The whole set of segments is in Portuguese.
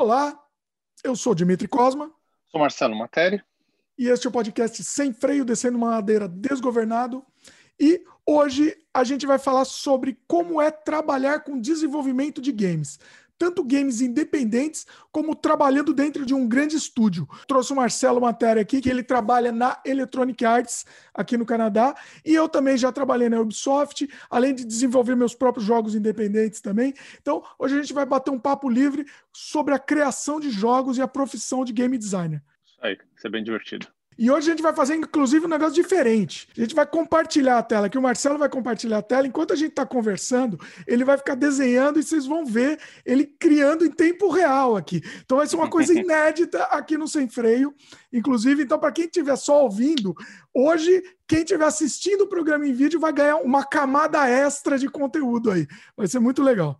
Olá, eu sou Dimitri Cosma. Sou Marcelo Materi. E este é o podcast Sem Freio, descendo uma ladeira desgovernado. E hoje a gente vai falar sobre como é trabalhar com desenvolvimento de games tanto games independentes como trabalhando dentro de um grande estúdio. Trouxe o Marcelo Matéria aqui, que ele trabalha na Electronic Arts aqui no Canadá, e eu também já trabalhei na Ubisoft, além de desenvolver meus próprios jogos independentes também. Então, hoje a gente vai bater um papo livre sobre a criação de jogos e a profissão de game designer. Isso aí, isso é bem divertido. E hoje a gente vai fazer, inclusive, um negócio diferente. A gente vai compartilhar a tela, que o Marcelo vai compartilhar a tela. Enquanto a gente está conversando, ele vai ficar desenhando e vocês vão ver ele criando em tempo real aqui. Então vai ser uma coisa inédita aqui no Sem Freio. Inclusive, então, para quem estiver só ouvindo, hoje, quem estiver assistindo o programa em vídeo vai ganhar uma camada extra de conteúdo aí. Vai ser muito legal.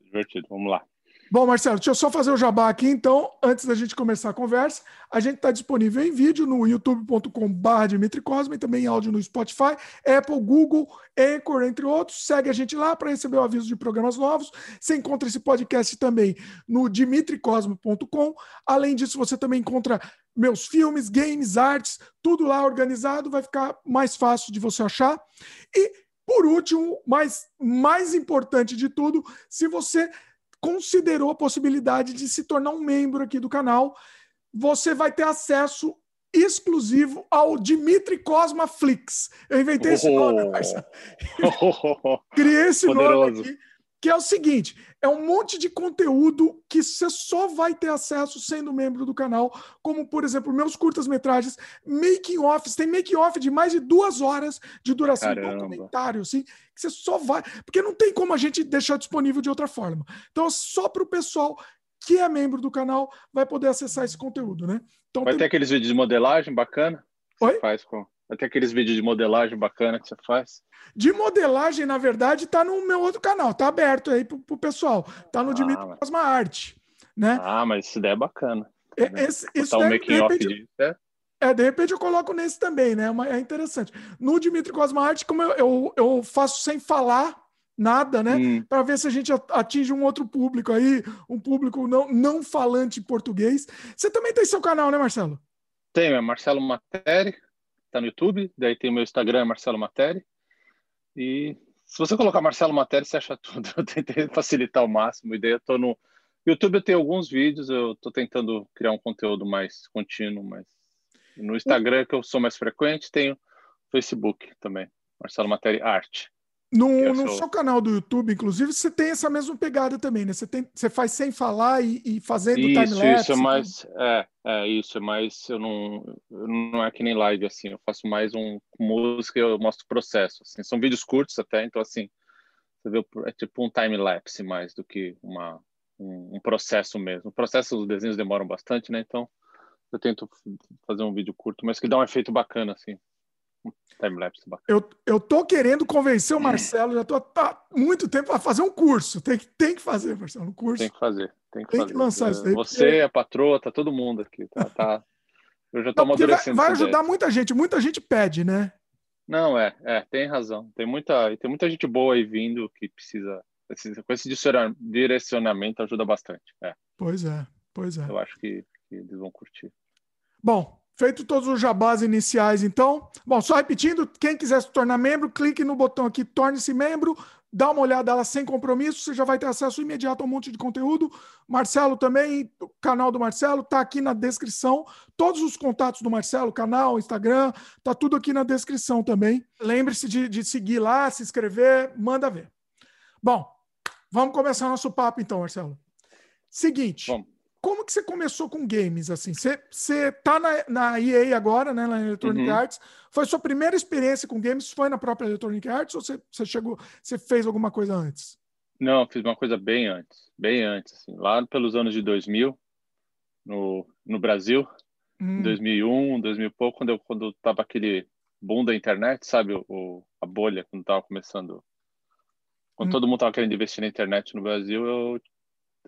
Divertido, vamos lá. Bom, Marcelo, deixa eu só fazer o jabá aqui, então, antes da gente começar a conversa. A gente está disponível em vídeo no youtube.com.br Dimitri Cosma e também em áudio no Spotify, Apple, Google, Anchor, entre outros. Segue a gente lá para receber o aviso de programas novos. Você encontra esse podcast também no dimitricosmo.com. Além disso, você também encontra meus filmes, games, artes, tudo lá organizado, vai ficar mais fácil de você achar. E, por último, mas mais importante de tudo, se você considerou a possibilidade de se tornar um membro aqui do canal, você vai ter acesso exclusivo ao Dimitri Cosma Flix. Eu inventei esse nome, oh. Marcelo. Criei esse Poderoso. nome aqui que é o seguinte: é um monte de conteúdo que você só vai ter acesso sendo membro do canal, como, por exemplo, meus curtas-metragens, making-offs, tem making-off de mais de duas horas de duração de documentário, assim, que você só vai. Porque não tem como a gente deixar disponível de outra forma. Então, só para o pessoal que é membro do canal vai poder acessar esse conteúdo, né? Então, vai tem... ter aqueles vídeos de modelagem bacana? Oi? faz com Vai ter aqueles vídeos de modelagem bacana que você faz? De modelagem, na verdade, está no meu outro canal, tá aberto aí pro, pro pessoal. Tá no ah, Dimitri mas... Cosma Arte, né? Ah, mas isso daí é bacana. É, esse, isso um making off disso, é? É, de repente eu coloco nesse também, né? É interessante. No Dimitri Cosma Arte, como eu, eu, eu faço sem falar nada, né? Hum. Para ver se a gente atinge um outro público aí, um público não, não falante português. Você também tem seu canal, né, Marcelo? Tenho, é Marcelo Materi, tá no YouTube, daí tem o meu Instagram, Marcelo Materi. E se você colocar Marcelo Materi, você acha tudo. Eu tentei facilitar ao máximo. E daí eu tô no YouTube, eu tenho alguns vídeos, eu tô tentando criar um conteúdo mais contínuo, mas no Instagram, que eu sou mais frequente, tenho Facebook também, Marcelo Materi Arte. No, no seu canal do YouTube, inclusive, você tem essa mesma pegada também, né? Você, tem, você faz sem falar e, e fazendo time-lapse. Isso, é mais... É, é, isso, é mais... Eu não, não é que nem live, assim. Eu faço mais um música e eu mostro o processo, assim. São vídeos curtos até, então, assim... Você vê, é tipo um time-lapse mais do que uma, um, um processo mesmo. O processo dos desenhos demoram bastante, né? Então, eu tento fazer um vídeo curto, mas que dá um efeito bacana, assim. Timelapse Eu, eu tô querendo convencer o Marcelo, já tô há muito tempo a fazer um curso. Tem que, tem que fazer, Marcelo, um curso. Tem que fazer. Tem que, tem fazer. que lançar isso daí. Você, porque... a patroa, tá todo mundo aqui. Tá, tá... Eu já tô Não, amadurecendo. Vai, vai ajudar muita gente. Muita gente pede, né? Não, é, é, tem razão. Tem muita, tem muita gente boa aí vindo que precisa, precisa com esse direcionamento ajuda bastante. É. Pois é, pois é. Eu acho que, que eles vão curtir. Bom, Feito todos os jabás iniciais, então. Bom, só repetindo, quem quiser se tornar membro, clique no botão aqui, torne-se membro, dá uma olhada lá sem compromisso, você já vai ter acesso imediato a um monte de conteúdo. Marcelo também, o canal do Marcelo está aqui na descrição. Todos os contatos do Marcelo, canal, Instagram, tá tudo aqui na descrição também. Lembre-se de, de seguir lá, se inscrever, manda ver. Bom, vamos começar nosso papo então, Marcelo. Seguinte. Vamos como que você começou com games assim? Você, você tá na, na EA agora, né, na Electronic uhum. Arts. Foi sua primeira experiência com games? Foi na própria Electronic Arts ou você, você chegou, você fez alguma coisa antes? Não, fiz uma coisa bem antes, bem antes, assim, lá pelos anos de 2000 no, no Brasil, hum. 2001, 2000 e pouco, quando eu quando tava aquele boom da internet, sabe, o, a bolha quando tava começando, quando hum. todo mundo tava querendo investir na internet no Brasil, eu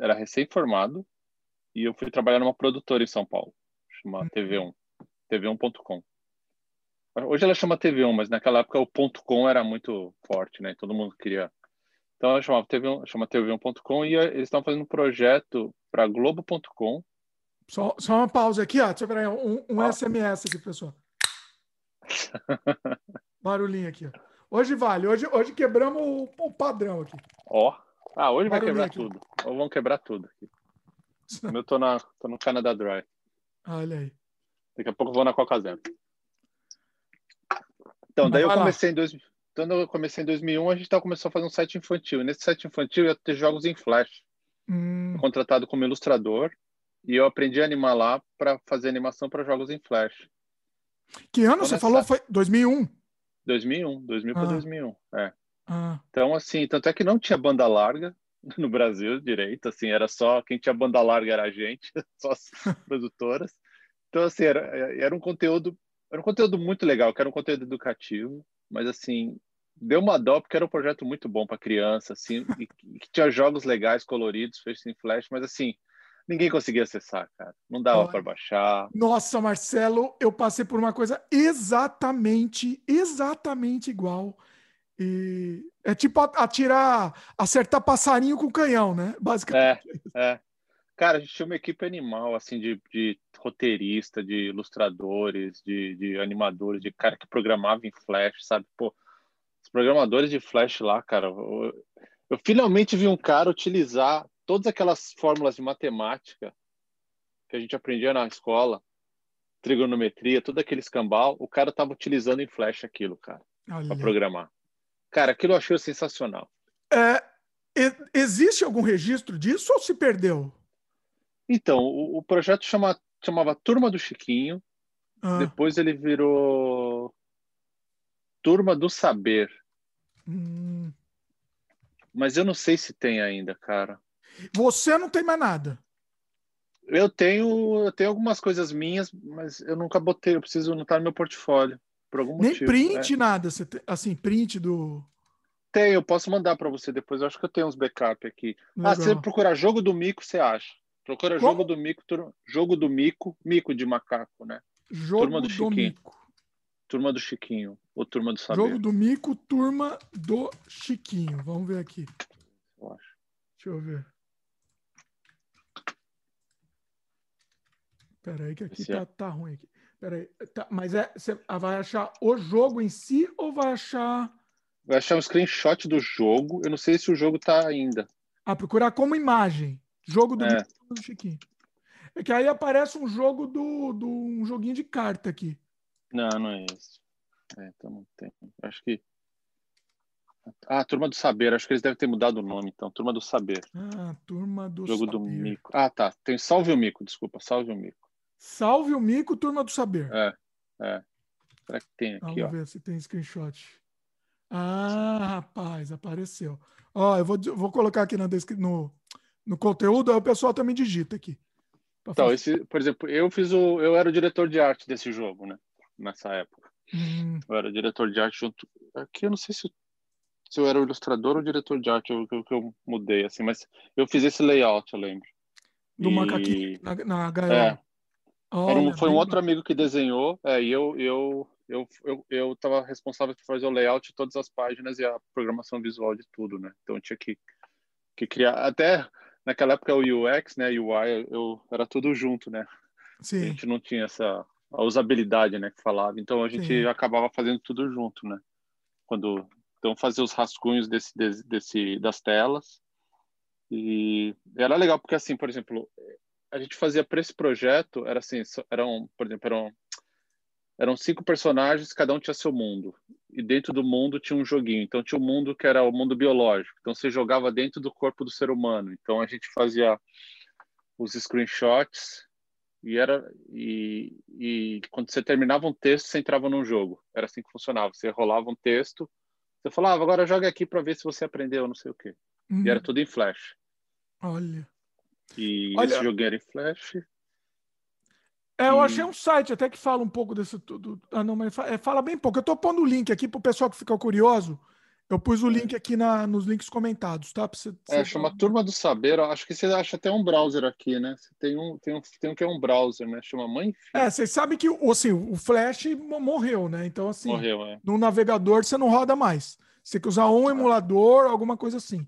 era recém-formado e eu fui trabalhar numa produtora em São Paulo, chama uhum. TV1, TV1.com. Hoje ela chama TV1, mas naquela época o ponto .com era muito forte, né? Todo mundo queria Então, chamava TV1, chama TV1.com e eles estão fazendo um projeto para Globo.com. Só, só uma pausa aqui, ó. Deixa eu ver aí, um, um SMS aqui, pessoal. Barulhinho aqui, ó. Hoje vale, hoje, hoje quebramos o, o padrão aqui. Ó. Ah, hoje vai quebrar aqui. tudo. Ou vão quebrar tudo aqui. Eu tô, na, tô no Canada Dry. Olha aí. Daqui a pouco eu vou na Coca Zero. Então, daí eu comecei, em dois, então eu comecei em 2001, a gente tá, começou a fazer um site infantil. E nesse site infantil eu ia ter jogos em Flash. Hum. Contratado como ilustrador. E eu aprendi a animar lá para fazer animação para jogos em Flash. Que ano você falou? Foi 2001? 2001, 2000 ah. para 2001, é. Ah. Então, assim, tanto é que não tinha banda larga no Brasil direito, assim, era só, quem tinha banda larga era a gente, só as produtoras. Então, assim, era, era um conteúdo, era um conteúdo muito legal, que era um conteúdo educativo, mas, assim, deu uma dó porque era um projeto muito bom para criança, assim, e, que tinha jogos legais, coloridos, feitos em flash, mas, assim, ninguém conseguia acessar, cara. Não dava para baixar. Nossa, Marcelo, eu passei por uma coisa exatamente, exatamente igual. E é tipo atirar, acertar passarinho com canhão, né? Basicamente. É, é. Cara, a gente tinha uma equipe animal, assim, de, de roteirista, de ilustradores, de, de animadores, de cara que programava em Flash, sabe? Pô, os programadores de Flash lá, cara, eu, eu finalmente vi um cara utilizar todas aquelas fórmulas de matemática que a gente aprendia na escola, trigonometria, todo aquele escambau, o cara estava utilizando em Flash aquilo, cara, para programar. Cara, aquilo eu achei sensacional. É, existe algum registro disso ou se perdeu? Então, o, o projeto chama, chamava Turma do Chiquinho, ah. depois ele virou Turma do Saber. Hum. Mas eu não sei se tem ainda, cara. Você não tem mais nada. Eu tenho, eu tenho algumas coisas minhas, mas eu nunca botei, eu preciso anotar no meu portfólio. Por algum Nem motivo, print, né? nada. Você tem, assim, print do. Tem, eu posso mandar para você depois. Eu acho que eu tenho uns backup aqui. Legal. Ah, se você procurar jogo do mico, você acha. Procura Como? jogo do mico, tur... jogo do mico, mico de macaco, né? Jogo turma do, do mico. Turma do Chiquinho, ou turma do saber. Jogo do mico, turma do Chiquinho. Vamos ver aqui. Eu acho. Deixa eu ver. Peraí, que aqui tá, é. tá ruim aqui. Peraí, tá, mas é, você vai achar o jogo em si ou vai achar. Vai achar um screenshot do jogo. Eu não sei se o jogo tá ainda. Ah, procurar como imagem. Jogo do, é. do Chiquinho. É que aí aparece um jogo do, do um joguinho de carta aqui. Não, não é esse. É, então não tem. Acho que. Ah, Turma do Saber. Acho que eles devem ter mudado o nome, então. Turma do Saber. Ah, Turma do Jogo Saber. do Mico. Ah, tá. Tem Salve o Mico, desculpa. Salve o Mico. Salve o mico, turma do saber. É, é. Será que tem aqui, Vamos ó? ver se tem screenshot. Ah, rapaz, apareceu. Ó, eu vou, vou colocar aqui na no, no conteúdo, aí o pessoal também digita aqui. Então, esse, por exemplo, eu fiz o, eu era o diretor de arte desse jogo, né? Nessa época. Hum. Eu era diretor de arte junto. Aqui eu não sei se, se eu era o ilustrador ou o diretor de arte, eu, que eu, eu, mudei, assim, mas eu fiz esse layout, eu lembro. Do e... macaquinho na, na gaiola. É, Olha, um, foi um outro amigo que desenhou, é, e eu, eu, eu, eu, eu tava responsável por fazer o layout de todas as páginas e a programação visual de tudo, né? Então eu tinha que, que criar. Até naquela época o UX, né? UI, eu era tudo junto, né? Sim. A gente não tinha essa a usabilidade, né? Que falava. Então a gente Sim. acabava fazendo tudo junto, né? Quando então fazer os rascunhos desse, desse das telas e era legal porque assim, por exemplo, a gente fazia para esse projeto era assim, eram, por exemplo, eram eram cinco personagens, cada um tinha seu mundo. E dentro do mundo tinha um joguinho. Então tinha um mundo que era o mundo biológico. Então você jogava dentro do corpo do ser humano. Então a gente fazia os screenshots e era e, e quando você terminava um texto, você entrava num jogo. Era assim que funcionava. Você rolava um texto, você falava, agora joga aqui para ver se você aprendeu, não sei o quê. Uhum. E era tudo em flash. Olha. E Olha, esse jogo era em Flash. É, eu achei um site até que fala um pouco desse tudo. Ah, não, mas fala, é, fala bem pouco. Eu estou pondo o link aqui para o pessoal que ficou curioso. Eu pus o link aqui na, nos links comentados, tá? Pra você, é, chama Turma do Saber. Acho que você acha até um browser aqui, né? Você tem um, tem um, tem um que é um browser, né? Chama Mãe É, vocês sabem que assim, o Flash morreu, né? Então, assim, morreu, é. no navegador você não roda mais. Você tem que usar um emulador, alguma coisa assim.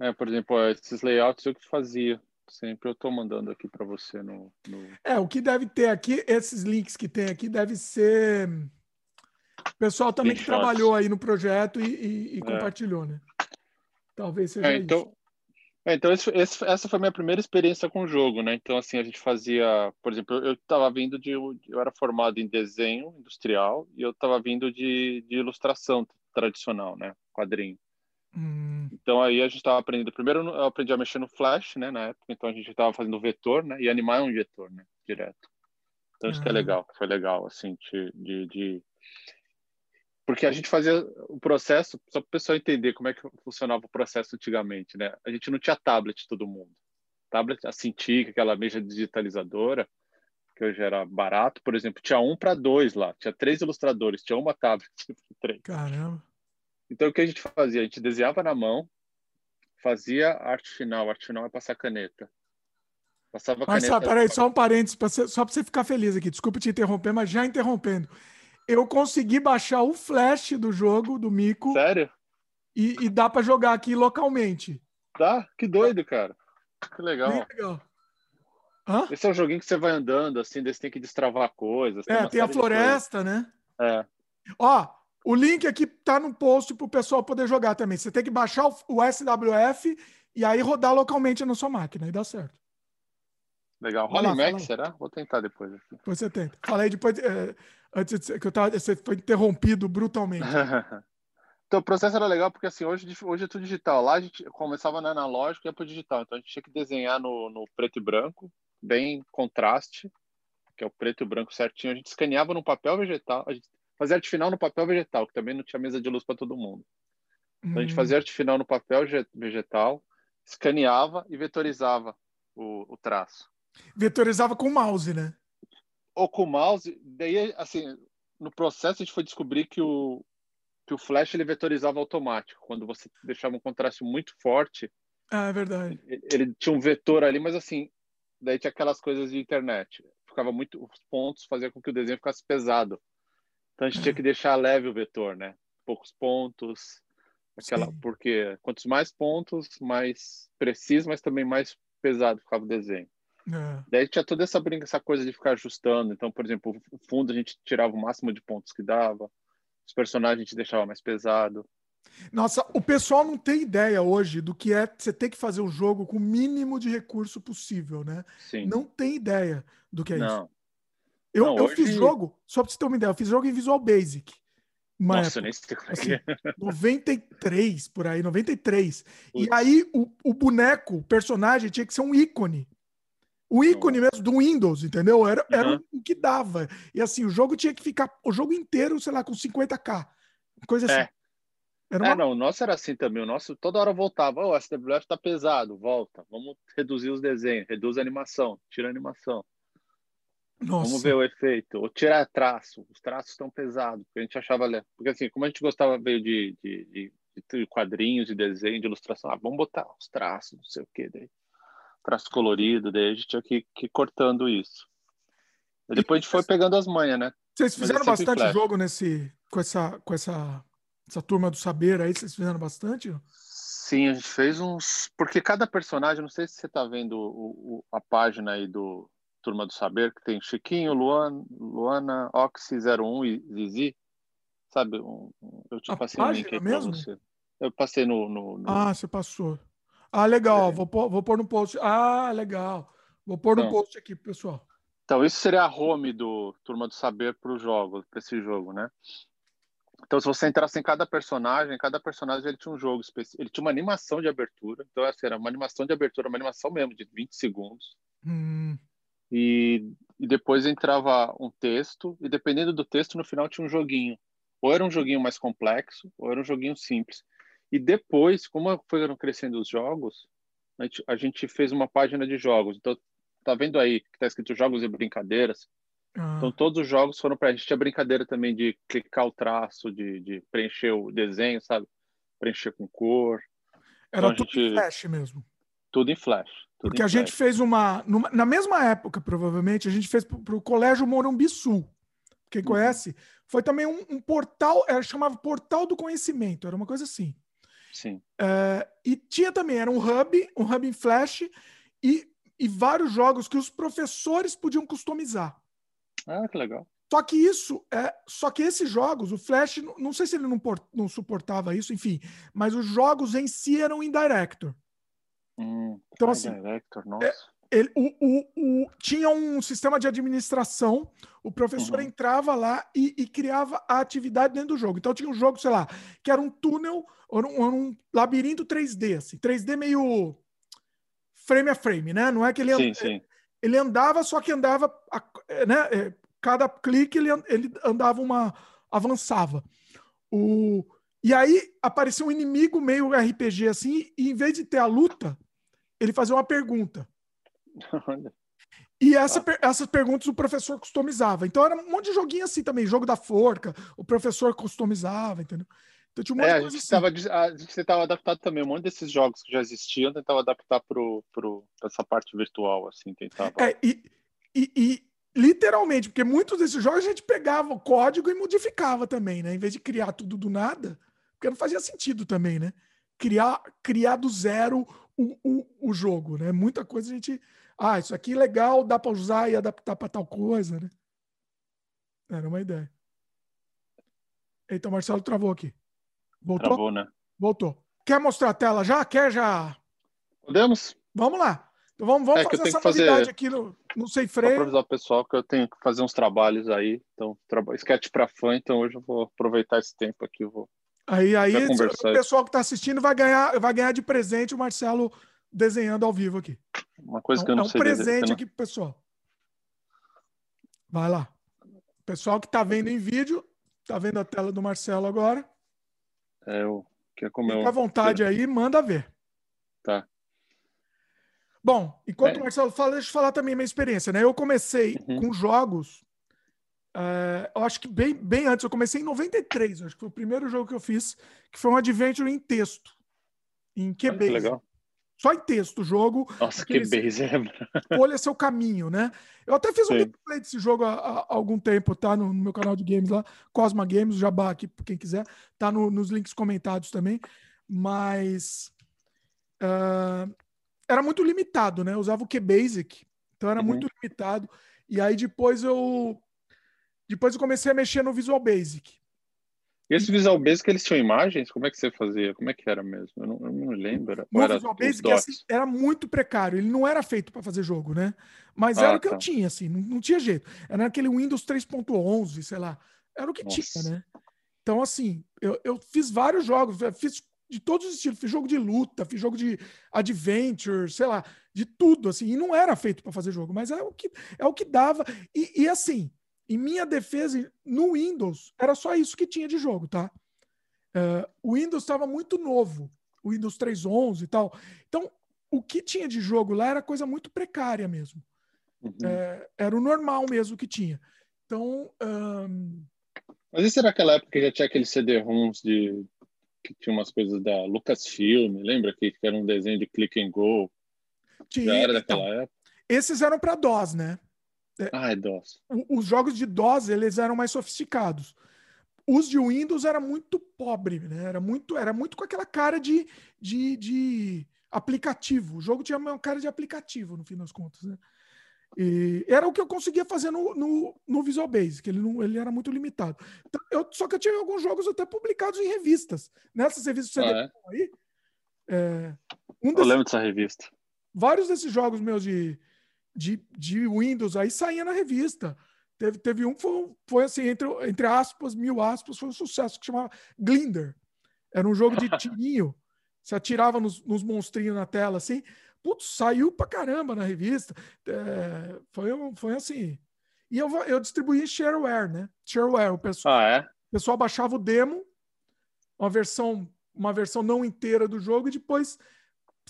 É, por exemplo, esses layouts eu que fazia. Sempre eu estou mandando aqui para você no, no, É, o que deve ter aqui, esses links que tem aqui, deve ser. O pessoal também que trabalhou aí no projeto e, e, e é. compartilhou, né? Talvez seja é, então, isso. É, então esse, esse, essa foi a minha primeira experiência com o jogo, né? Então, assim, a gente fazia... Por exemplo, eu estava vindo de... Eu era formado em desenho industrial e eu estava vindo de, de ilustração tradicional, né? Quadrinho. Hum. Então aí a gente estava aprendendo. Primeiro eu aprendi a mexer no Flash, né? Na época, então a gente estava fazendo vetor, né? E animar é um vetor, né? Direto. Então isso que é legal, foi legal, assim, de, de, de, porque a gente fazia o processo só para o pessoal entender como é que funcionava o processo antigamente, né? A gente não tinha tablet todo mundo. Tablet, a Cintiq, aquela mesa digitalizadora, que hoje era barato, por exemplo, tinha um para dois lá, tinha três ilustradores, tinha uma tablet três. Caramba. Então, o que a gente fazia? A gente desenhava na mão, fazia arte final. arte final é passar caneta. Passava mas, caneta. Mas, peraí, só um parênteses, só para você ficar feliz aqui. Desculpa te interromper, mas já interrompendo. Eu consegui baixar o flash do jogo, do Mico. Sério? E, e dá para jogar aqui localmente. Dá? Que doido, cara. Que legal. Bem legal. Hã? Esse é um joguinho que você vai andando, assim, você tem que destravar coisas. É, tem, tem a floresta, né? É. Ó, o link aqui tá no post para o pessoal poder jogar também. Você tem que baixar o, SWF e aí rodar localmente na sua máquina e dá certo. Legal. Rola Mac, será? Vou tentar depois. Aqui. Depois você tenta. Falei depois, é, antes de, que eu tava, você foi interrompido brutalmente. então o processo era legal porque assim, hoje, hoje é tudo digital. Lá a gente começava no analógico e ia para digital. Então a gente tinha que desenhar no, no preto e branco, bem contraste, que é o preto e branco certinho. A gente escaneava no papel vegetal. A gente fazia arte final no papel vegetal, que também não tinha mesa de luz para todo mundo. Então, a gente fazia arte final no papel vegetal, escaneava e vetorizava o, o traço. Vetorizava com o mouse, né? Ou com o mouse. Daí, assim, no processo a gente foi descobrir que o, que o Flash ele vetorizava automático. Quando você deixava um contraste muito forte. Ah, é verdade. Ele, ele tinha um vetor ali, mas assim, daí tinha aquelas coisas de internet. Ficava muito. Os pontos fazia com que o desenho ficasse pesado. Então a gente tinha que deixar leve o vetor, né? Poucos pontos, aquela, porque quantos mais pontos, mais preciso, mas também mais pesado ficava o desenho. É. Daí tinha toda essa brinca, essa coisa de ficar ajustando. Então, por exemplo, o fundo a gente tirava o máximo de pontos que dava, os personagens a gente deixava mais pesado. Nossa, o pessoal não tem ideia hoje do que é você ter que fazer um jogo com o mínimo de recurso possível, né? Sim. Não tem ideia do que é não. isso. Eu, não, eu hoje... fiz jogo, só pra você ter uma ideia, eu fiz jogo em Visual Basic. Nossa, época, nem sei como é assim, é. 93, por aí, 93. Putz. E aí o, o boneco, o personagem, tinha que ser um ícone. O ícone Nossa. mesmo do Windows, entendeu? Era, uhum. era o que dava. E assim, o jogo tinha que ficar o jogo inteiro, sei lá, com 50k. Coisa assim. É. Era uma... É, não, o nosso era assim também. O nosso toda hora voltava. Oh, o SWF tá pesado, volta. Vamos reduzir os desenhos, reduz a animação, tira a animação. Nossa. Vamos ver o efeito. Ou tirar traço. Os traços estão pesados. Porque a gente achava. Porque assim, como a gente gostava veio de, de, de, quadrinhos, de desenho, de ilustração, ah, vamos botar os traços, não sei o que. Daí. Traço colorido, daí a gente tinha que, que ir cortando isso. E depois a gente foi pegando as manhas, né? Vocês fizeram bastante flash. jogo nesse, com, essa, com essa, essa turma do saber aí? Vocês fizeram bastante? Sim, a gente fez uns. Porque cada personagem, não sei se você está vendo o, o, a página aí do, Turma do Saber, que tem Chiquinho, Luan, Luana, Oxy 01 e Zizi. Sabe? Um, eu te a passei um link aí mesmo? você. Eu passei no, no, no, Ah, você passou. Ah, legal. É. Vou, pôr, vou pôr no post. Ah, legal. Vou pôr no então, post aqui, pessoal. Então, isso seria a home do Turma do Saber para o jogo, para esse jogo, né? Então, se você entrasse em cada personagem, cada personagem ele tinha um jogo específico. Ele tinha uma animação de abertura. Então, essa era uma animação de abertura, uma animação mesmo de 20 segundos. Hum e, e depois entrava um texto, e dependendo do texto, no final tinha um joguinho. Ou era um joguinho mais complexo, ou era um joguinho simples. E depois, como foram crescendo os jogos, a gente, a gente fez uma página de jogos. Então, tá vendo aí que tá escrito jogos e brincadeiras? Ah. Então, todos os jogos foram para a gente. Tinha brincadeira também de clicar o traço, de, de preencher o desenho, sabe? Preencher com cor. Era então, tudo gente... flash mesmo. Tudo em flash. Tudo Porque a gente fez uma. Numa, na mesma época, provavelmente, a gente fez para o Colégio Morumbi Sul. quem uhum. conhece, foi também um, um, portal, era chamava Portal do Conhecimento, era uma coisa assim. Sim. É, e tinha também, era um hub, um hub em Flash e, e vários jogos que os professores podiam customizar. Ah, que legal. Só que isso, é, só que esses jogos, o Flash, não sei se ele não, não suportava isso, enfim, mas os jogos em si eram em Director. Hum, então, assim, Director, nossa. É, ele, o, o, o, tinha um sistema de administração, o professor uhum. entrava lá e, e, criava a atividade dentro do jogo. Então tinha um jogo, sei lá, que era um túnel, ou um, um labirinto 3D, assim, 3D meio frame a frame, né? Não é que ele, sim, sim. ele andava, só que andava, né? É, cada clique ele, ele andava uma. avançava. O, e aí aparecia um inimigo meio RPG assim, e em vez de ter a luta, ele fazia uma pergunta. E essa, ah. essas perguntas o professor customizava. Então era um monte de joguinho assim também, jogo da forca, o professor customizava, entendeu? Então tinha um monte é, de coisa a gente assim. A gente tentava adaptar também um monte desses jogos que já existiam, tentava adaptar para pro, essa parte virtual, assim, tentava. É, e, e, e Literalmente, porque muitos desses jogos a gente pegava o código e modificava também, né? Em vez de criar tudo do nada, porque não fazia sentido também, né? Criar, criar do zero o, o, o jogo, né? Muita coisa a gente. Ah, isso aqui é legal, dá para usar e adaptar para tal coisa, né? Era uma ideia. Eita, o Marcelo travou aqui. Voltou? Travou, né? Voltou. Quer mostrar a tela já? Quer já? Podemos? Vamos lá. Então vamos, vamos é fazer essa novidade fazer... aqui no, no Sem Freio. Vou avisar o pessoal que eu tenho que fazer uns trabalhos aí. Então, traba... sketch para fã, então hoje eu vou aproveitar esse tempo aqui. vou aí, aí o pessoal que está assistindo vai ganhar, vai ganhar de presente o Marcelo desenhando ao vivo aqui. Uma coisa que eu não é um sei. É um presente não... aqui pro pessoal. Vai lá. O pessoal que está vendo em vídeo, está vendo a tela do Marcelo agora. É, eu... Quer comer Fica à vontade aí, manda ver. Tá. Bom, enquanto é. o Marcelo fala, deixa eu falar também a minha experiência, né? Eu comecei uhum. com jogos, uh, eu acho que bem, bem antes, eu comecei em 93, acho que foi o primeiro jogo que eu fiz, que foi um adventure em texto, em QBase. Que legal. Só em texto o jogo. Nossa, que base é. Olha seu caminho, né? Eu até fiz um gameplay desse jogo há, há, algum tempo, tá? No, no, meu canal de games lá, Cosma Games, Jabá aqui, quem quiser, tá no, nos links comentados também. Mas. Uh, era muito limitado, né? Eu usava o QBasic, então era uhum. muito limitado. E aí depois eu depois eu comecei a mexer no Visual Basic. E esse Visual Basic, eles tinham imagens? Como é que você fazia? Como é que era mesmo? Eu não, eu não lembro. Era Visual Basic assim, era muito precário. Ele não era feito para fazer jogo, né? Mas ah, era o que tá. eu tinha, assim. Não, não, tinha jeito. Era aquele Windows 3.11, sei lá. Era o que Nossa. tinha, né? Então, assim, eu, eu fiz vários jogos. Fiz de todos os estilos. Fiz jogo de luta, fiz jogo de adventure, sei lá, de tudo, assim. E não era feito para fazer jogo, mas é o que, é o que dava. E, e, assim, em minha defesa, no Windows, era só isso que tinha de jogo, tá? Uh, o Windows estava muito novo, o Windows 3.11 e tal. Então, o que tinha de jogo lá era coisa muito precária mesmo. Uhum. É, era o normal mesmo que tinha. Então. Um... Mas isso era aquela época que já tinha aqueles CD-ROMs de que tinha umas coisas da Lucasfilm, lembra que, que era um desenho de click and go? Tinha, Já era daquela então, época. Esses eram para DOS, né? Ah, é DOS. Os jogos de DOS, eles eram mais sofisticados. Os de Windows era muito pobre, né? Era muito, era muito com aquela cara de, de, de aplicativo. O jogo tinha uma cara de aplicativo, no fim das contas, né? E era o que eu conseguia fazer no, no, no Visual Basic, ele, não, ele era muito limitado. Então, eu, só que eu tinha alguns jogos até publicados em revistas. Nessas revistas que você ah, é? aí. É, um desses, eu lembro dessa revista. Vários desses jogos meus de, de, de Windows aí saíam na revista. Teve, teve um que foi, foi assim, entre, entre aspas, mil aspas, foi um sucesso que chamava Glinder. Era um jogo de tirinho. Você atirava nos, nos monstrinhos na tela, assim. Putz, saiu pra caramba na revista. É, foi, foi assim. E eu, eu distribuí em shareware, né? Shareware. O pessoal, ah, é? o pessoal baixava o demo, uma versão, uma versão não inteira do jogo, e depois,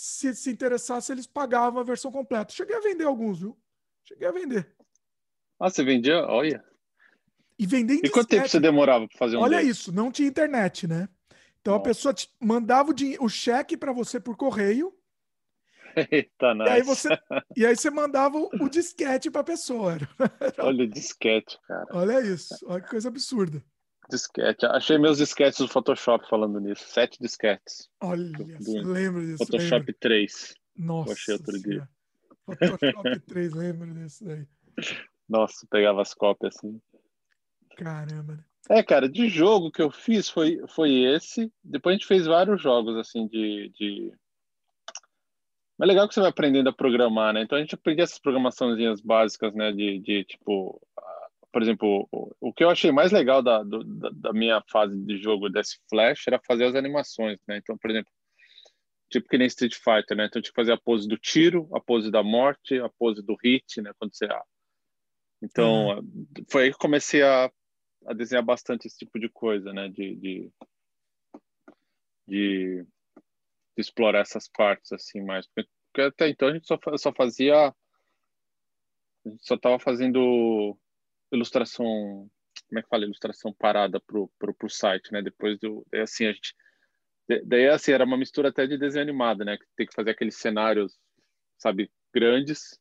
se se interessasse, eles pagavam a versão completa. Cheguei a vender alguns, viu? Cheguei a vender. Ah, você vendia? Olha. E vender E quanto tempo você demorava para fazer um Olha isso, não tinha internet, né? Então Nossa. a pessoa mandava o, o cheque para você por correio Eita, nice. e, aí você, e aí você mandava o disquete para a pessoa. Olha o disquete, cara. Olha isso, olha que coisa absurda. Disquete. Achei meus disquetes do Photoshop falando nisso. Sete disquetes. Olha, lembro disso. Photoshop lembro. 3. Nossa. Eu achei outro dia. Photoshop 3, lembro disso daí. Nossa, pegava as cópias assim. Caramba. É, cara, de jogo que eu fiz foi, foi esse. Depois a gente fez vários jogos, assim, de, de... Mas é legal que você vai aprendendo a programar, né? Então a gente aprendia essas programaçõezinhas básicas, né? De, de tipo, por exemplo, o, o que eu achei mais legal da, do, da, da, minha fase de jogo desse Flash era fazer as animações, né? Então, por exemplo, tipo que nem Street Fighter, né? Então tinha que fazer a pose do tiro, a pose da morte, a pose do hit, né? Quando você... Então, uhum. foi aí que comecei a a desenhar bastante esse tipo de coisa, né? De, de, de, de explorar essas partes assim mais. Porque até então a gente só, só fazia. A gente só estava fazendo ilustração. Como é que fala? Ilustração parada pro, pro, pro site, né? Depois do. Daí assim, a gente. Daí assim, era uma mistura até de desenho animado, né? Que tem que fazer aqueles cenários, sabe, grandes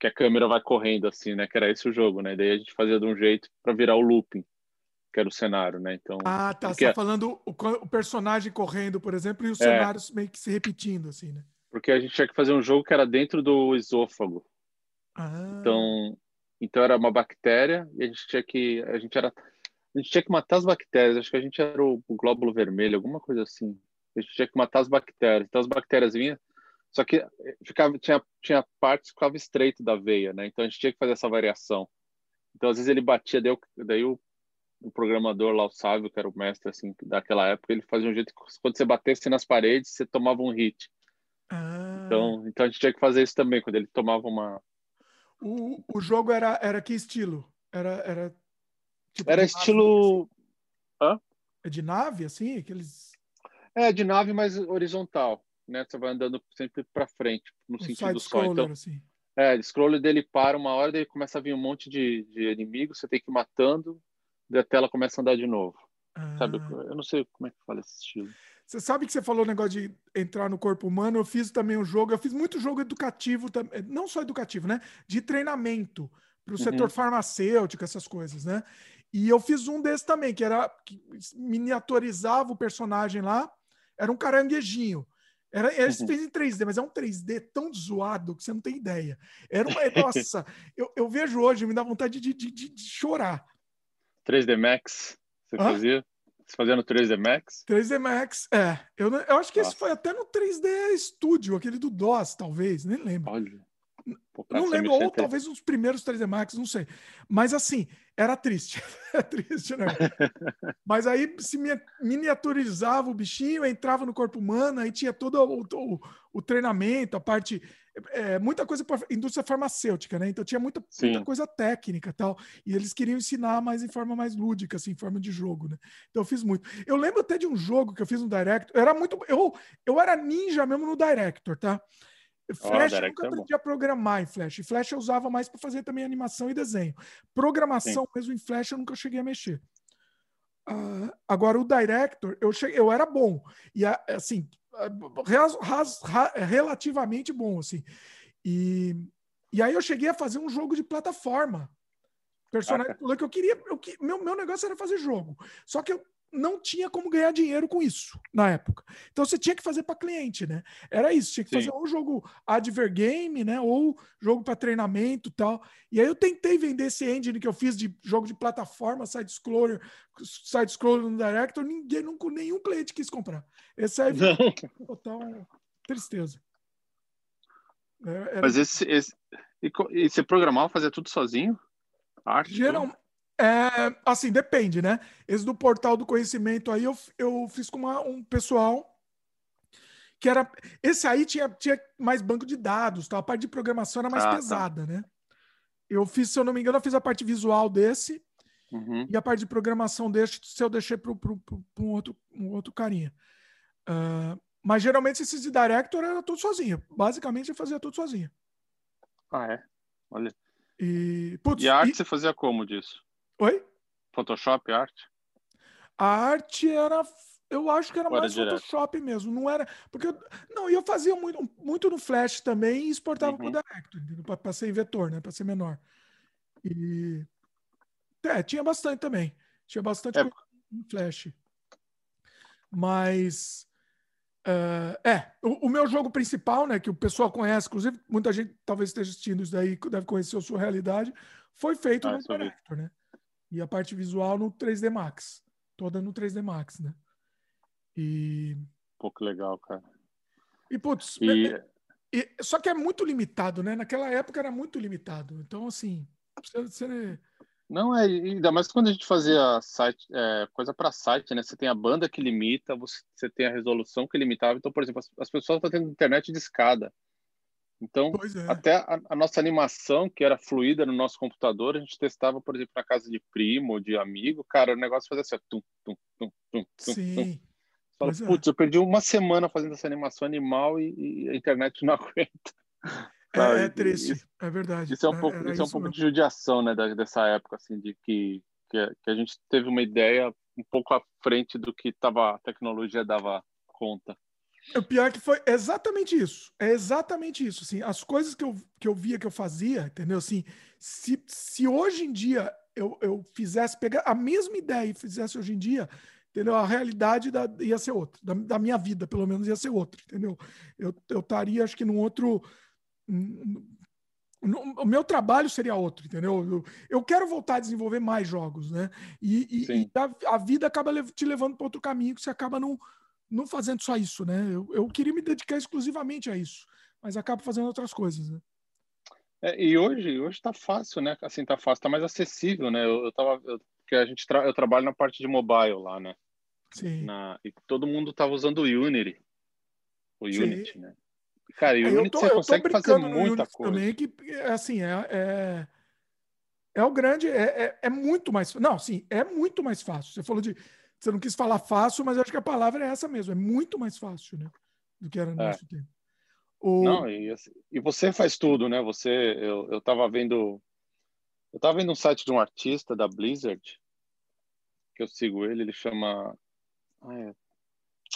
que a câmera vai correndo assim, né? Que era esse o jogo, né? Daí a gente fazia de um jeito para virar o looping, que era o cenário, né? Então. Ah, tá. Você tá falando o, o, personagem correndo, por exemplo, e os é, cenários meio que se repetindo, assim, né? Porque a gente tinha que fazer um jogo que era dentro do esôfago. Ah. Então, então era uma bactéria e a gente tinha que a gente era a gente tinha que matar as bactérias. Acho que a gente era o, o glóbulo vermelho, alguma coisa assim. A gente tinha que matar as bactérias. Então as bactérias vinham só que eh, ficava, tinha, tinha partes que ficava estreito da veia, né? Então a gente tinha que fazer essa variação. Então às vezes ele batia, daí, daí o, o programador lá, o Sávio, que era o mestre assim daquela época, ele fazia um jeito que quando você batesse nas paredes, você tomava um hit. Ah. Então, então a gente tinha que fazer isso também, quando ele tomava uma. O, o jogo era, era que estilo? Era, era, tipo era estilo. Assim? Hã? É de nave, assim? Aqueles... É, de nave, mas horizontal né? Você vai andando sempre para frente, no um sentido só. Então, assim. é, o scroller dele para uma hora, daí começa a vir um monte de, de inimigos, você tem que ir matando, daí a tela começa a andar de novo. Ah. Sabe? Eu não sei como é que fala esse estilo. Você sabe que você falou o negócio de entrar no corpo humano. Eu fiz também um jogo, eu fiz muito jogo educativo, não só educativo, né? De treinamento para o uhum. setor farmacêutico, essas coisas, né? E eu fiz um desse também, que era que miniaturizava o personagem lá, era um caranguejinho. Era, era uhum. fez em 3D, mas é um 3D tão zoado que você não tem ideia. Era uma. Nossa, eu, eu vejo hoje, me dá vontade de, de, de chorar. 3D Max, você Hã? fazia? Você fazia no 3D Max? 3D Max, é. Eu, eu acho que Nossa. esse foi até no 3D Studio, aquele do DOS, talvez, nem lembro. Olha. Pô, não lembro, ou talvez os primeiros 3D Max, não sei. Mas assim, era triste. é triste, né? Mas aí se miniaturizava o bichinho, entrava no corpo humano, aí tinha todo o, o, o treinamento, a parte. É, muita coisa para indústria farmacêutica, né? Então tinha muita, muita coisa técnica tal. E eles queriam ensinar mais em forma mais lúdica, assim, em forma de jogo, né? Então eu fiz muito. Eu lembro até de um jogo que eu fiz no Director. Eu era muito. Eu, eu era ninja mesmo no Director, tá? Flash oh, eu nunca aprendi a programar em Flash. Flash eu usava mais para fazer também animação e desenho. Programação Sim. mesmo em Flash eu nunca cheguei a mexer. Uh, agora o Director eu cheguei, eu era bom e assim relativamente bom assim. E, e aí eu cheguei a fazer um jogo de plataforma. Personagem ah, que eu queria, eu, meu, meu negócio era fazer jogo. Só que eu não tinha como ganhar dinheiro com isso na época. Então você tinha que fazer para cliente, né? Era isso, tinha que Sim. fazer um jogo advergame, né? Ou jogo para treinamento tal. E aí eu tentei vender esse engine que eu fiz de jogo de plataforma, side scroller, side scroller no Director, ninguém nunca nenhum cliente quis comprar. Esse aí foi total tristeza. É, era... Mas esse, esse e, e você programava, fazia tudo sozinho? Arte? Geral, é, assim, depende, né? Esse do portal do conhecimento aí eu, eu fiz com uma, um pessoal que era. Esse aí tinha, tinha mais banco de dados, tá? a parte de programação era mais ah, tá. pesada, tá. né? Eu fiz, se eu não me engano, eu fiz a parte visual desse uhum. e a parte de programação desse se eu deixei para um outro, um outro carinha. Uh, mas geralmente esses de Director era tudo sozinho. Basicamente eu fazia tudo sozinho. Ah, é? Olha. E, putz, e a arte e... você fazia como disso? Oi? Photoshop, arte? A arte era. Eu acho que era, era mais direto. Photoshop mesmo, não era. Porque eu, não, eu fazia muito, muito no Flash também e exportava uhum. para o Director, para ser em vetor, né? Para ser menor. E é, tinha bastante também. Tinha bastante é. em Flash. Mas uh, é, o, o, meu jogo principal, né, que o pessoal conhece, inclusive muita gente talvez esteja assistindo isso daí, deve conhecer a sua realidade, foi feito ah, no Director, né? E a parte visual no 3D Max, toda no 3D Max, né? E. Pouco legal, cara. E, putz, e... E, só que é muito limitado, né? Naquela época era muito limitado. Então, assim, você... Não, é, ainda mais quando a gente fazia site, é, coisa para site, né? Você tem a banda que limita, você, você tem a resolução que limitava. Então, por exemplo, as, as pessoas estão tendo internet de escada. Então, é. até a, a, nossa animação, que era fluida no nosso computador, a gente testava, por exemplo, na casa de primo ou de amigo, cara, o negócio fazia assim, ó, tum, tum, tum, tum, Sim. tum. Fala, é. putz, é. eu perdi uma semana fazendo essa animação animal e, e a internet não aguenta. É, é, triste, isso, é verdade. Isso é um é, pouco, isso isso é um pouco de judiação, né, dessa época, assim, de que, que, que, a gente teve uma ideia um pouco à frente do que tava, a tecnologia dava conta. O pior é que foi exatamente isso. É exatamente isso. Assim, as coisas que eu, que eu via que eu fazia, entendeu? Assim, se, se hoje em dia eu, eu fizesse, pegar a mesma ideia e fizesse hoje em dia, entendeu? A realidade da, ia ser outra. Da, da, minha vida, pelo menos, ia ser outra, entendeu? Eu estaria, acho que, num outro. o meu trabalho seria outro, entendeu? Eu, eu, quero voltar a desenvolver mais jogos, né? E, e, e a, a, vida acaba te levando para outro caminho que você acaba não, não fazendo só isso, né? Eu, eu queria me dedicar exclusivamente a isso, mas acabo fazendo outras coisas, né? É, e hoje, hoje tá fácil, né? Assim, tá fácil, tá mais acessível, né? Eu, eu tava, eu, porque a gente tra eu trabalho na parte de mobile lá, né? Sim. Na, e todo mundo tava usando o Unity. O Unity, né? Cara, o Unity tô, você consegue fazer muita coisa. Também que, assim, é, é, é o grande, é, é, é, muito mais, não, sim, é muito mais fácil. Você falou de, você não quis falar fácil, mas eu acho que a palavra é essa mesmo, é muito mais fácil, né? Do que era no é. nosso tempo. Não, e, assim, e você faz tudo, né? Você, eu, eu tava vendo, eu tava vendo um site de um artista da Blizzard, que eu sigo ele, ele chama. Ah, é...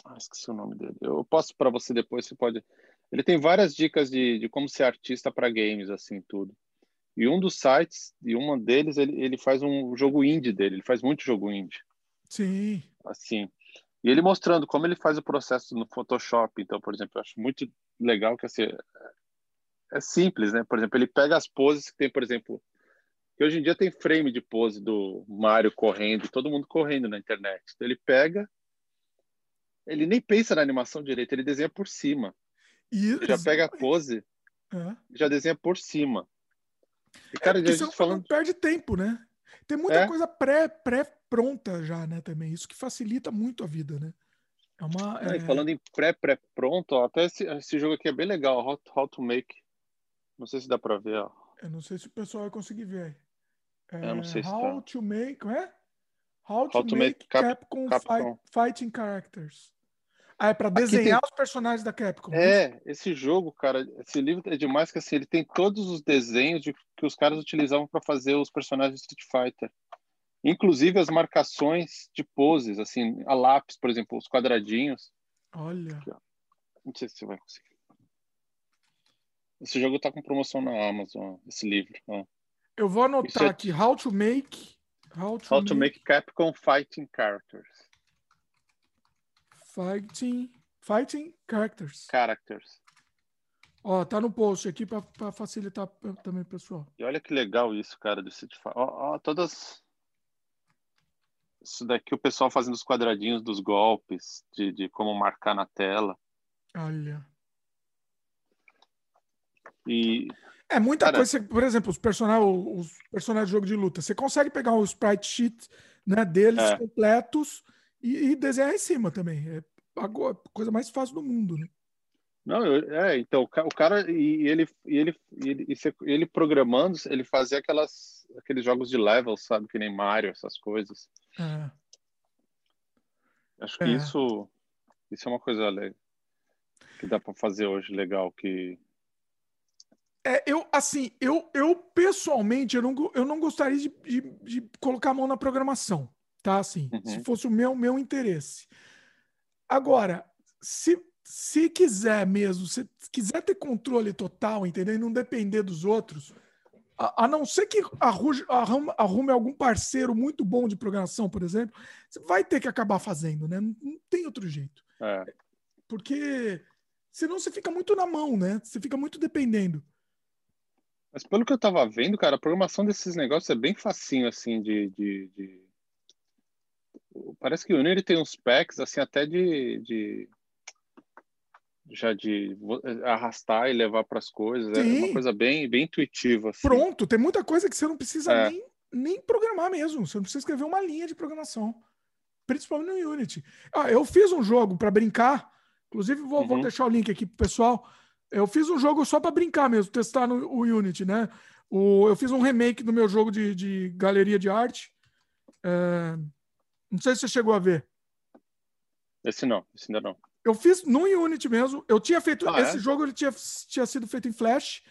ah esqueci o nome dele. Eu posto para você depois, você pode. Ele tem várias dicas de, de como ser artista para games, assim, tudo. E um dos sites, e uma deles, ele, ele faz um jogo indie dele, ele faz muito jogo indie. Sim. Assim. E ele mostrando como ele faz o processo no Photoshop. Então, por exemplo, eu acho muito legal que assim, é simples, né? Por exemplo, ele pega as poses que tem, por exemplo, que hoje em dia tem frame de pose do Mario correndo, todo mundo correndo na internet. Então ele pega, ele nem pensa na animação direito, ele desenha por cima. E, ele já pega a pose, é. já desenha por cima. E, cara, é a gente falando... não perde tempo, né? Tem muita é. coisa pré, pré pronta já, né? Também isso que facilita muito a vida, né? É uma. É... Falando em pré pré pronto, ó, até esse, esse, jogo aqui é bem legal, How, How to Make. Não sei se dá para ver. Ó. Eu não sei se o pessoal vai conseguir ver. É, eu não sei se How tá. to make, é? How, to, How to make, make Capcom, Capcom. Fight, Fighting Characters. Ah, é para desenhar tem... os personagens da Capcom. É, é esse jogo, cara, esse livro é demais que assim, ele tem todos os desenhos de, que os caras utilizavam para fazer os personagens de Street Fighter. Inclusive as marcações de poses, assim, a lápis, por exemplo, os quadradinhos. Olha. Aqui, não sei se você vai conseguir. Esse jogo tá com promoção na Amazon, esse livro. Ó. Eu vou anotar é... aqui, How to Make... How to, how make... to make Capcom Fighting Characters. Fighting... Fighting Characters. Characters. Ó, tá no post aqui para facilitar também, pessoal. E olha que legal isso, cara, do City Ó, ó, todas isso daqui o pessoal fazendo os quadradinhos dos golpes, de, de como marcar na tela. Olha. E. É muita cara, coisa, por exemplo, os personagens, os personagens de jogo de luta. Você consegue pegar o sprite sheet né, deles é. completos e, e, desenhar em cima também. É a coisa mais fácil do mundo, né? Não, eu, é, então o cara e ele e ele e ele, e ele programando, ele fazia aquelas aqueles jogos de level, sabe, que nem Mario, essas coisas. É. Acho que é. isso isso é uma coisa legal, que dá para fazer hoje legal que é, eu, assim, eu, eu pessoalmente, eu não, eu não gostaria de, de, de colocar a mão na programação, tá? Assim, uhum. se fosse o meu, meu interesse. Agora, se, se quiser mesmo, se quiser ter controle total, entendeu? E não depender dos outros, a, a não ser que arrume, arrume, algum parceiro muito bom de programação, por exemplo, você vai ter que acabar fazendo, né? Não, não tem outro jeito. É. Porque senão você fica muito na mão, né? Você fica muito dependendo. Mas pelo que eu tava vendo, cara, a programação desses negócios é bem facinho, assim, de... de, de... Parece que o Unity tem uns packs, assim, até de... de... Já de arrastar e levar para as coisas. Sim. É uma coisa bem, bem intuitiva. Assim. Pronto, tem muita coisa que você não precisa é. nem, nem programar mesmo. Você não precisa escrever uma linha de programação. Principalmente no Unity. Ah, eu fiz um jogo para brincar. Inclusive, vou, uhum. vou deixar o link aqui pro pessoal eu fiz um jogo só para brincar mesmo, testar no o Unity, né? O, eu fiz um remake do meu jogo de, de galeria de arte. É, não sei se você chegou a ver. Esse não, esse ainda não. Eu fiz no Unity mesmo. Eu tinha feito. Ah, esse é? jogo ele tinha, tinha sido feito em Flash.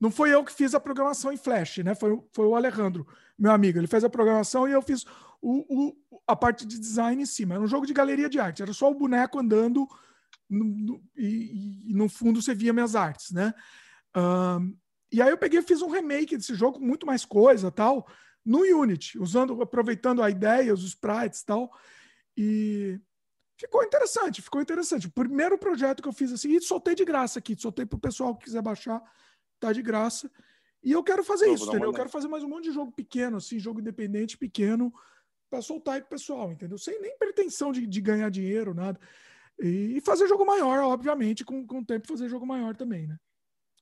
Não foi eu que fiz a programação em Flash, né? Foi, foi o Alejandro, meu amigo. Ele fez a programação e eu fiz o, o, a parte de design em cima. Era um jogo de galeria de arte. Era só o boneco andando no, no, e, e, no fundo você via minhas artes, né? Um, e aí eu peguei e fiz um remake desse jogo com muito mais coisa tal, no Unity, usando, aproveitando a ideia, os sprites e tal. E ficou interessante, ficou interessante. O primeiro projeto que eu fiz assim, e soltei de graça aqui, soltei para o pessoal que quiser baixar, tá de graça. E eu quero fazer isso, entendeu? Eu quero fazer mais um monte de jogo pequeno, assim, jogo independente pequeno, para soltar aí pro pessoal, entendeu? Sem nem pretensão de, de ganhar dinheiro, nada. E fazer jogo maior, obviamente, com, com o tempo fazer jogo maior também, né?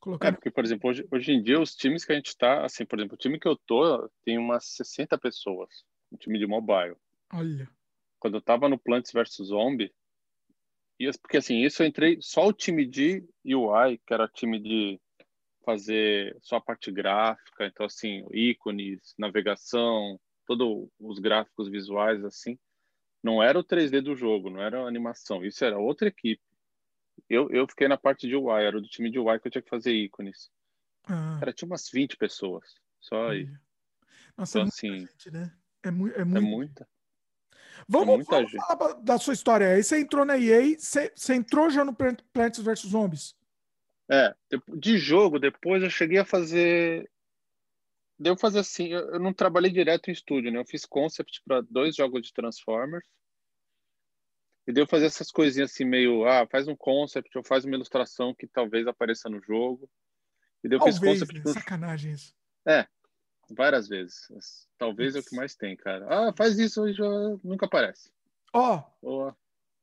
Colocar... É, porque, por exemplo, hoje, hoje em dia, os times que a gente tá, assim, por exemplo, o time que eu tô tem umas 60 pessoas, um time de mobile. Olha. Quando eu tava no Plants vs Zombie, porque assim, isso eu entrei só o time de UI, que era time de fazer só a parte gráfica, então assim, ícones, navegação, todos os gráficos visuais assim. Não era o 3D do jogo, não era a animação. Isso era outra equipe. Eu, eu fiquei na parte de UI, era do time de UI que eu tinha que fazer ícones. Ah. Cara, tinha umas 20 pessoas. Só aí. Nossa, então, é assim, gente, né? É, mu é, muito... é muita. Vamos, vamos falar da sua história. Aí você entrou na EA, você, você entrou já no Plants vs Zombies? É, de jogo, depois eu cheguei a fazer deu fazer assim, eu, não trabalhei direto em estúdio, né? Eu fiz concept para dois jogos de Transformers. E deu fazer essas coisinhas assim meio, ah, faz um concept ou faz uma ilustração que talvez apareça no jogo. E deu fiz concept né? pro... sacanagem isso. É, várias vezes. Talvez é o que mais tem, cara. Ah, faz isso e já nunca aparece. Ó, oh,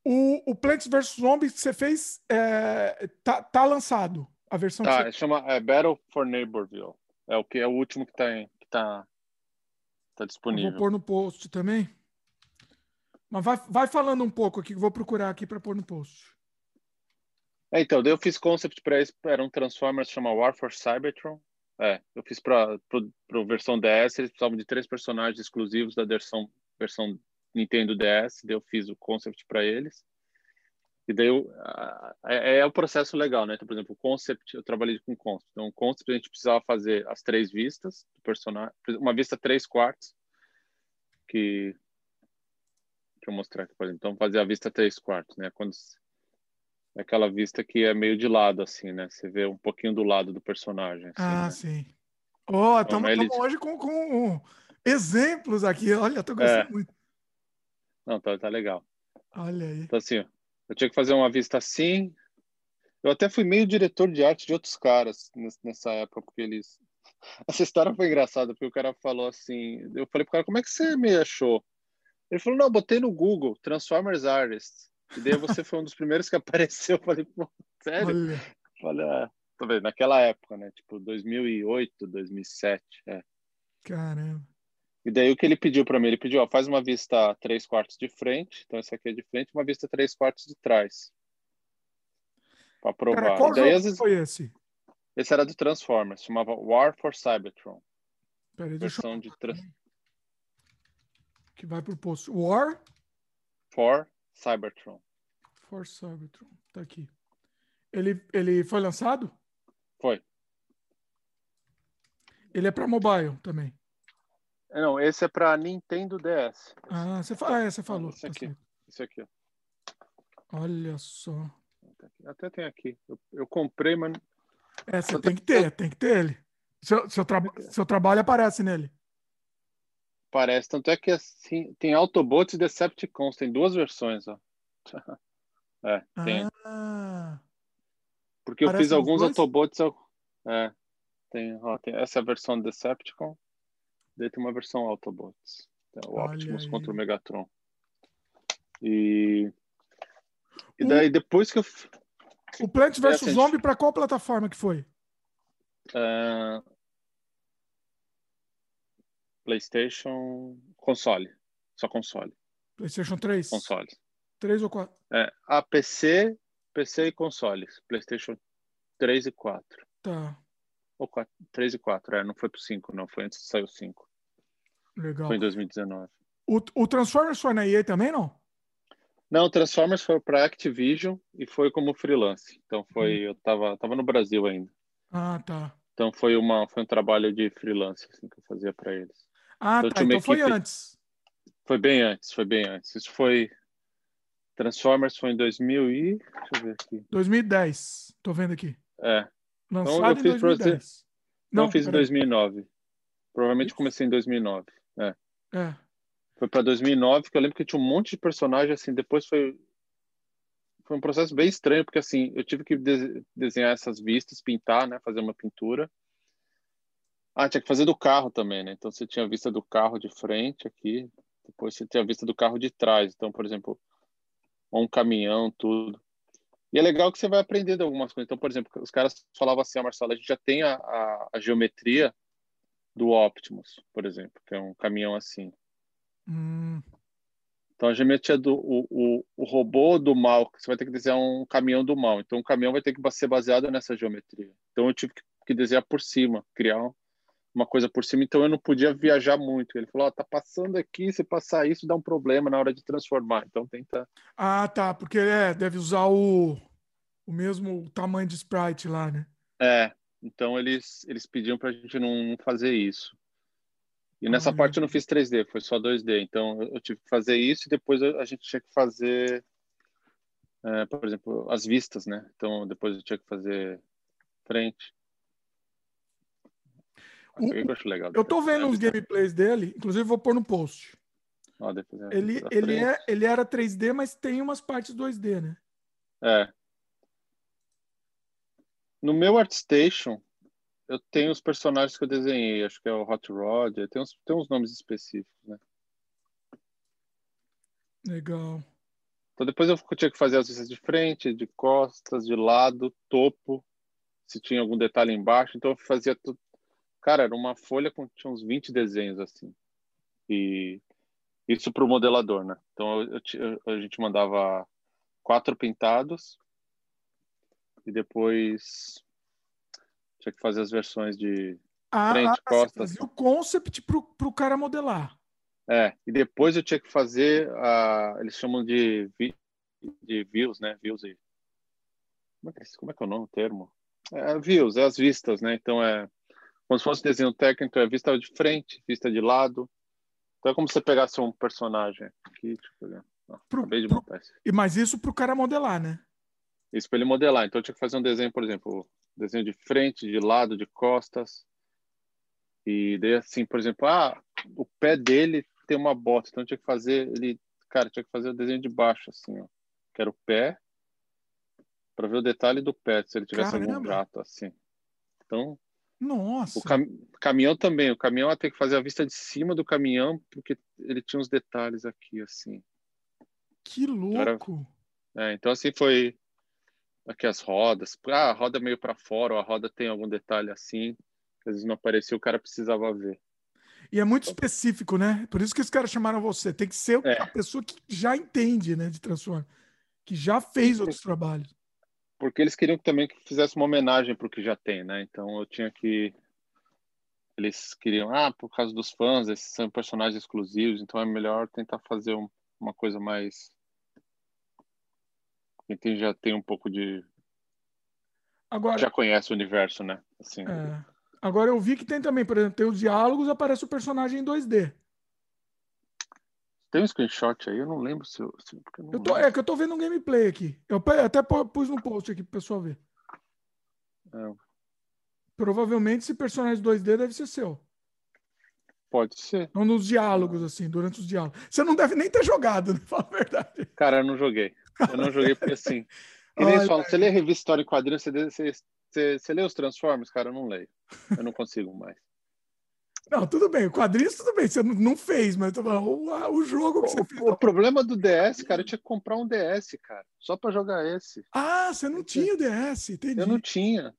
o, o Plants vs Zombies que você fez é, tá, tá lançado. A versão tá, você... chama é Battle for Neighborville. É o que é o último que está que tá, tá disponível. Eu vou pôr no post também. Mas vai, vai falando um pouco aqui, que vou procurar aqui para pôr no post. É, então, eu fiz concept para era um Transformers chama War for Cybertron. É, eu fiz para a versão DS, eles precisavam de três personagens exclusivos da versão, versão Nintendo DS, daí eu fiz o concept para eles. E daí eu, é, é o processo legal, né? Então, por exemplo, o concept, eu trabalhei com concept. Então, o concept a gente precisava fazer as três vistas do personagem, uma vista três quartos, que deixa eu mostrar aqui, por exemplo. Então, fazer a vista três quartos, né? Quando aquela vista que é meio de lado, assim, né? Você vê um pouquinho do lado do personagem. Assim, ah, né? sim. Ó, oh, estamos ele... hoje com, com exemplos aqui. Olha, tô gostando é. muito. Não, tá, tá legal. Olha aí. Então, assim, eu tinha que fazer uma vista assim. Eu até fui meio diretor de arte de outros caras nessa época, porque eles. Essa história foi engraçada, porque o cara falou assim. Eu falei pro cara, como é que você me achou? Ele falou, não, botei no Google, Transformers Artists. E daí você foi um dos primeiros que apareceu. Eu falei, pô, sério? Olha. Falei, ah, tô vendo, naquela época, né? Tipo, 2008, 2007. É. Caramba. E daí o que ele pediu para mim? Ele pediu, ó, faz uma vista três quartos de frente, então esse aqui é de frente, uma vista três quartos de trás. Para provar. Cara, qual daí, vezes... foi esse? Esse era do Transformers, chamava War for Cybertron. Peraí, versão eu... de trans... que vai pro posto. War for Cybertron. For Cybertron, tá aqui. Ele ele foi lançado? Foi. Ele é para mobile também. Não, esse é para Nintendo DS. Ah, você, ah, é, você falou. Esse aqui. Esse aqui. Olha só. Até tem aqui. Eu, eu comprei, mas. É, você tem que ter, tem que ter ele. Seu, seu, tra seu trabalho aparece nele. Parece, tanto é que assim, tem Autobots e Decepticons, tem duas versões, ó. É, tem. Ah, Porque eu fiz alguns Autobots. É, tem, ó, tem essa é a versão Decepticon. Daí tem uma versão Autobots. O Optimus contra o Megatron. E. E daí, depois que eu. O Plant vs assim, Zombie, para qual plataforma que foi? Uh, PlayStation console. Só console. PlayStation 3? Console. 3 ou 4? É, a PC, PC e consoles. PlayStation 3 e 4. Tá. Ou 4, 3 e 4, é, não foi pro 5, não. Foi antes de sair o 5. Legal. Foi em 2019. O, o Transformers foi na EA também, não? Não, o Transformers foi para Activision e foi como freelance. Então foi, hum. eu tava, tava no Brasil ainda. Ah, tá. Então foi uma, foi um trabalho de freelance assim, que eu fazia para eles. Ah, então, tá. Então foi antes. Foi bem antes, foi bem antes. Isso foi. Transformers foi em 2000 e. Deixa eu ver aqui. 2010. Tô vendo aqui. É. Lançado então, eu fiz em 2010. Não, não fiz em 2009. Provavelmente comecei em 2009. É. É. Foi para 2009, que eu lembro que tinha um monte de personagem, assim, depois foi foi um processo bem estranho, porque assim, eu tive que de desenhar essas vistas, pintar, né, fazer uma pintura. Ah, tinha que fazer do carro também, né? Então você tinha a vista do carro de frente aqui, depois você tinha a vista do carro de trás. Então, por exemplo, um caminhão, tudo. E é legal que você vai aprendendo algumas coisas. Então, por exemplo, os caras falavam assim, ah, Marcelo, a gente já tem a, a, a geometria do Optimus, por exemplo, que é um caminhão assim. Hum. Então, a geometria do o, o, o, robô do mal, você vai ter que desenhar um caminhão do mal. Então, o caminhão vai ter que ser baseado nessa geometria. Então, eu tive que, que desenhar por cima, criar um, uma coisa por cima, então eu não podia viajar muito. Ele falou: oh, tá passando aqui, se passar isso dá um problema na hora de transformar. Então tenta. Ah, tá, porque é, deve usar o, o mesmo tamanho de sprite lá, né? É, então eles, eles pediam pra gente não fazer isso. E nessa ah, parte eu não fiz 3D, foi só 2D. Então eu, eu tive que fazer isso e depois a gente tinha que fazer, é, por exemplo, as vistas, né? Então depois eu tinha que fazer frente. Eu acho legal. Eu tô vendo uns gameplays dele, inclusive vou pôr no post. Ah, ele, ele, é, ele era 3D, mas tem umas partes 2D, né? É. No meu ArtStation, eu tenho os personagens que eu desenhei. Acho que é o Hot Rod. Tem uns, tem uns nomes específicos, né? Legal. Então depois eu tinha que fazer as vistas de frente, de costas, de lado, topo, se tinha algum detalhe embaixo. Então eu fazia tudo, Cara, era uma folha com tinha uns 20 desenhos assim. E isso para o modelador, né? Então eu, eu, a gente mandava quatro pintados e depois tinha que fazer as versões de ah, frente, ah, costas. Fazia o concept para o cara modelar. É, e depois eu tinha que fazer, a, eles chamam de, de views, né? Views e... Como é que, como é, que é o nome, o termo? É, views, é as vistas, né? Então é como se fosse desenho técnico, é vista de frente, vista de lado. Então é como se você pegasse um personagem aqui, eu pegar. pro, acabei de montar esse. E mais isso para o cara modelar, né? Isso para ele modelar. Então eu tinha que fazer um desenho, por exemplo, desenho de frente, de lado, de costas. E daí assim, por exemplo, ah, o pé dele tem uma bota, então eu tinha que fazer ele, cara, tinha que fazer o desenho de baixo assim, ó. Que era o pé para ver o detalhe do pé, se ele tivesse Caramba. algum jato assim. Então, nossa. O cam caminhão também. O caminhão ia ter que fazer a vista de cima do caminhão, porque ele tinha uns detalhes aqui, assim. Que louco! Era... É, então, assim, foi aqui as rodas. Ah, a roda meio para fora, ou a roda tem algum detalhe assim, que às vezes não aparecia, o cara precisava ver. E é muito específico, né? Por isso que os caras chamaram você. Tem que ser é. a pessoa que já entende, né, de transformar, que já fez outros trabalhos porque eles queriam também que fizesse uma homenagem para o que já tem, né? Então eu tinha que eles queriam, ah, por causa dos fãs, esses são personagens exclusivos, então é melhor tentar fazer um, uma coisa mais quem já tem um pouco de agora já conhece o universo, né? Assim. É. Agora eu vi que tem também, por exemplo, tem os diálogos, aparece o personagem em 2D. Tem um screenshot aí, eu não lembro se eu. Se, eu, eu tô, é que eu tô vendo um gameplay aqui. Eu até pus no post aqui pro pessoal ver. É. Provavelmente esse personagem 2D deve ser seu. Pode ser. Ou nos diálogos, assim, durante os diálogos. Você não deve nem ter jogado, né? Fala a verdade. Cara, eu não joguei. Eu não joguei porque assim. Que nem você lê revista História em Quadrinhos, você, você, você, você lê os Transformers? Cara, eu não leio. Eu não consigo mais. Não, tudo bem. O quadrinho, tudo bem. Você não fez, mas o, o jogo que você o, fez. O problema do DS, cara, eu tinha que comprar um DS, cara. Só para jogar esse. Ah, você não tinha o DS, entendi. Eu não tinha.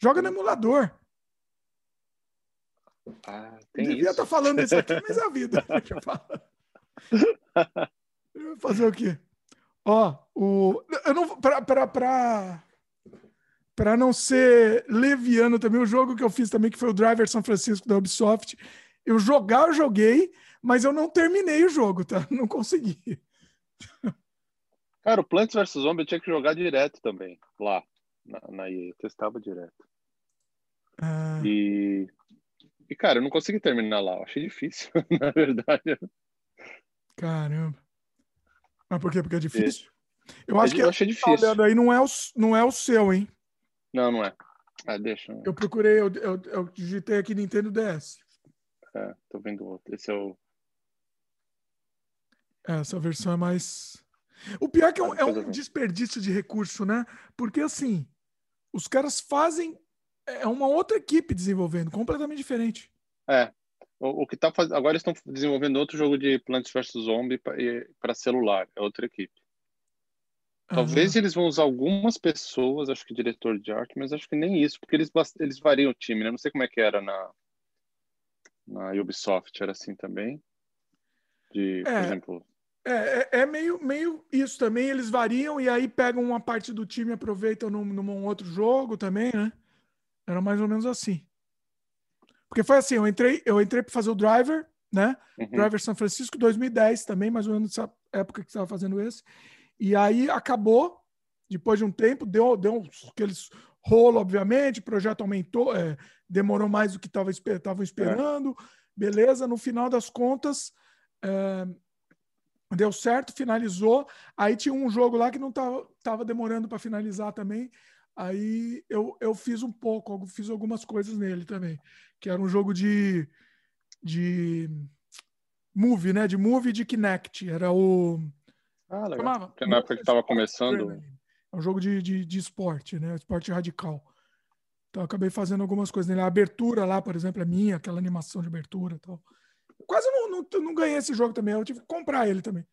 Joga no emulador. Ah, tem Devia estar tá falando isso aqui, mas é a vida. Fazer o quê? Ó, o. Eu não. Pra, pra, pra, pra não ser leviano também, o jogo que eu fiz também, que foi o Driver São Francisco da Ubisoft. Eu jogar, eu joguei, mas eu não terminei o jogo, tá? Não consegui. Cara, o Plants vs Zombie eu tinha que jogar direto também, lá, na, na EA. Eu testava direto. Ah. E e, cara, eu não consegui terminar lá. Eu achei difícil, na verdade. Caramba. Mas por quê? Porque é difícil? Eu acho eu que eu achei difícil. olhando aí não é, o, não é o seu, hein? Não, não é. Ah, deixa. Eu procurei, eu, eu, eu digitei aqui Nintendo DS. É, tô vendo outro. Esse é o. Essa versão é mais. O pior é que é um, é um desperdício de recurso, né? Porque assim, os caras fazem é uma outra equipe desenvolvendo, completamente diferente. É. O, o que tá fazendo. Agora estão desenvolvendo outro jogo de Plants vs Zombie para celular, é outra equipe. Talvez eles vão usar algumas pessoas, acho que diretor de arte, mas acho que nem isso, porque eles, eles variam o time, né? Não sei como é que era na, na Ubisoft, era assim também. De, por é, exemplo. É, é, é, meio, meio isso também, eles variam e aí pegam uma parte do time e aproveitam num, num outro jogo também, né? Era mais ou menos assim. Porque foi assim, eu entrei, eu entrei para fazer o Driver, né? Uhum. Driver São Francisco 2010 também, mais ou menos nessa época que estava fazendo esse. E aí acabou, depois de um tempo, deu, deu aqueles rolo, obviamente, o projeto aumentou, é, demorou mais do que estavam esper, esperando, é. beleza. No final das contas, é, deu certo, finalizou. Aí tinha um jogo lá que não estava tava demorando para finalizar também. Aí eu, eu fiz um pouco, fiz algumas coisas nele também, que era um jogo de, de movie, né? De movie de Kinect. Era o. Ah, legal. Chamava, Porque na época que estava começando. É um jogo de, de, de esporte, né? Esporte radical. Então eu acabei fazendo algumas coisas nele. A abertura lá, por exemplo, é minha, aquela animação de abertura e tal. Quase não, não, não ganhei esse jogo também. Eu tive que comprar ele também.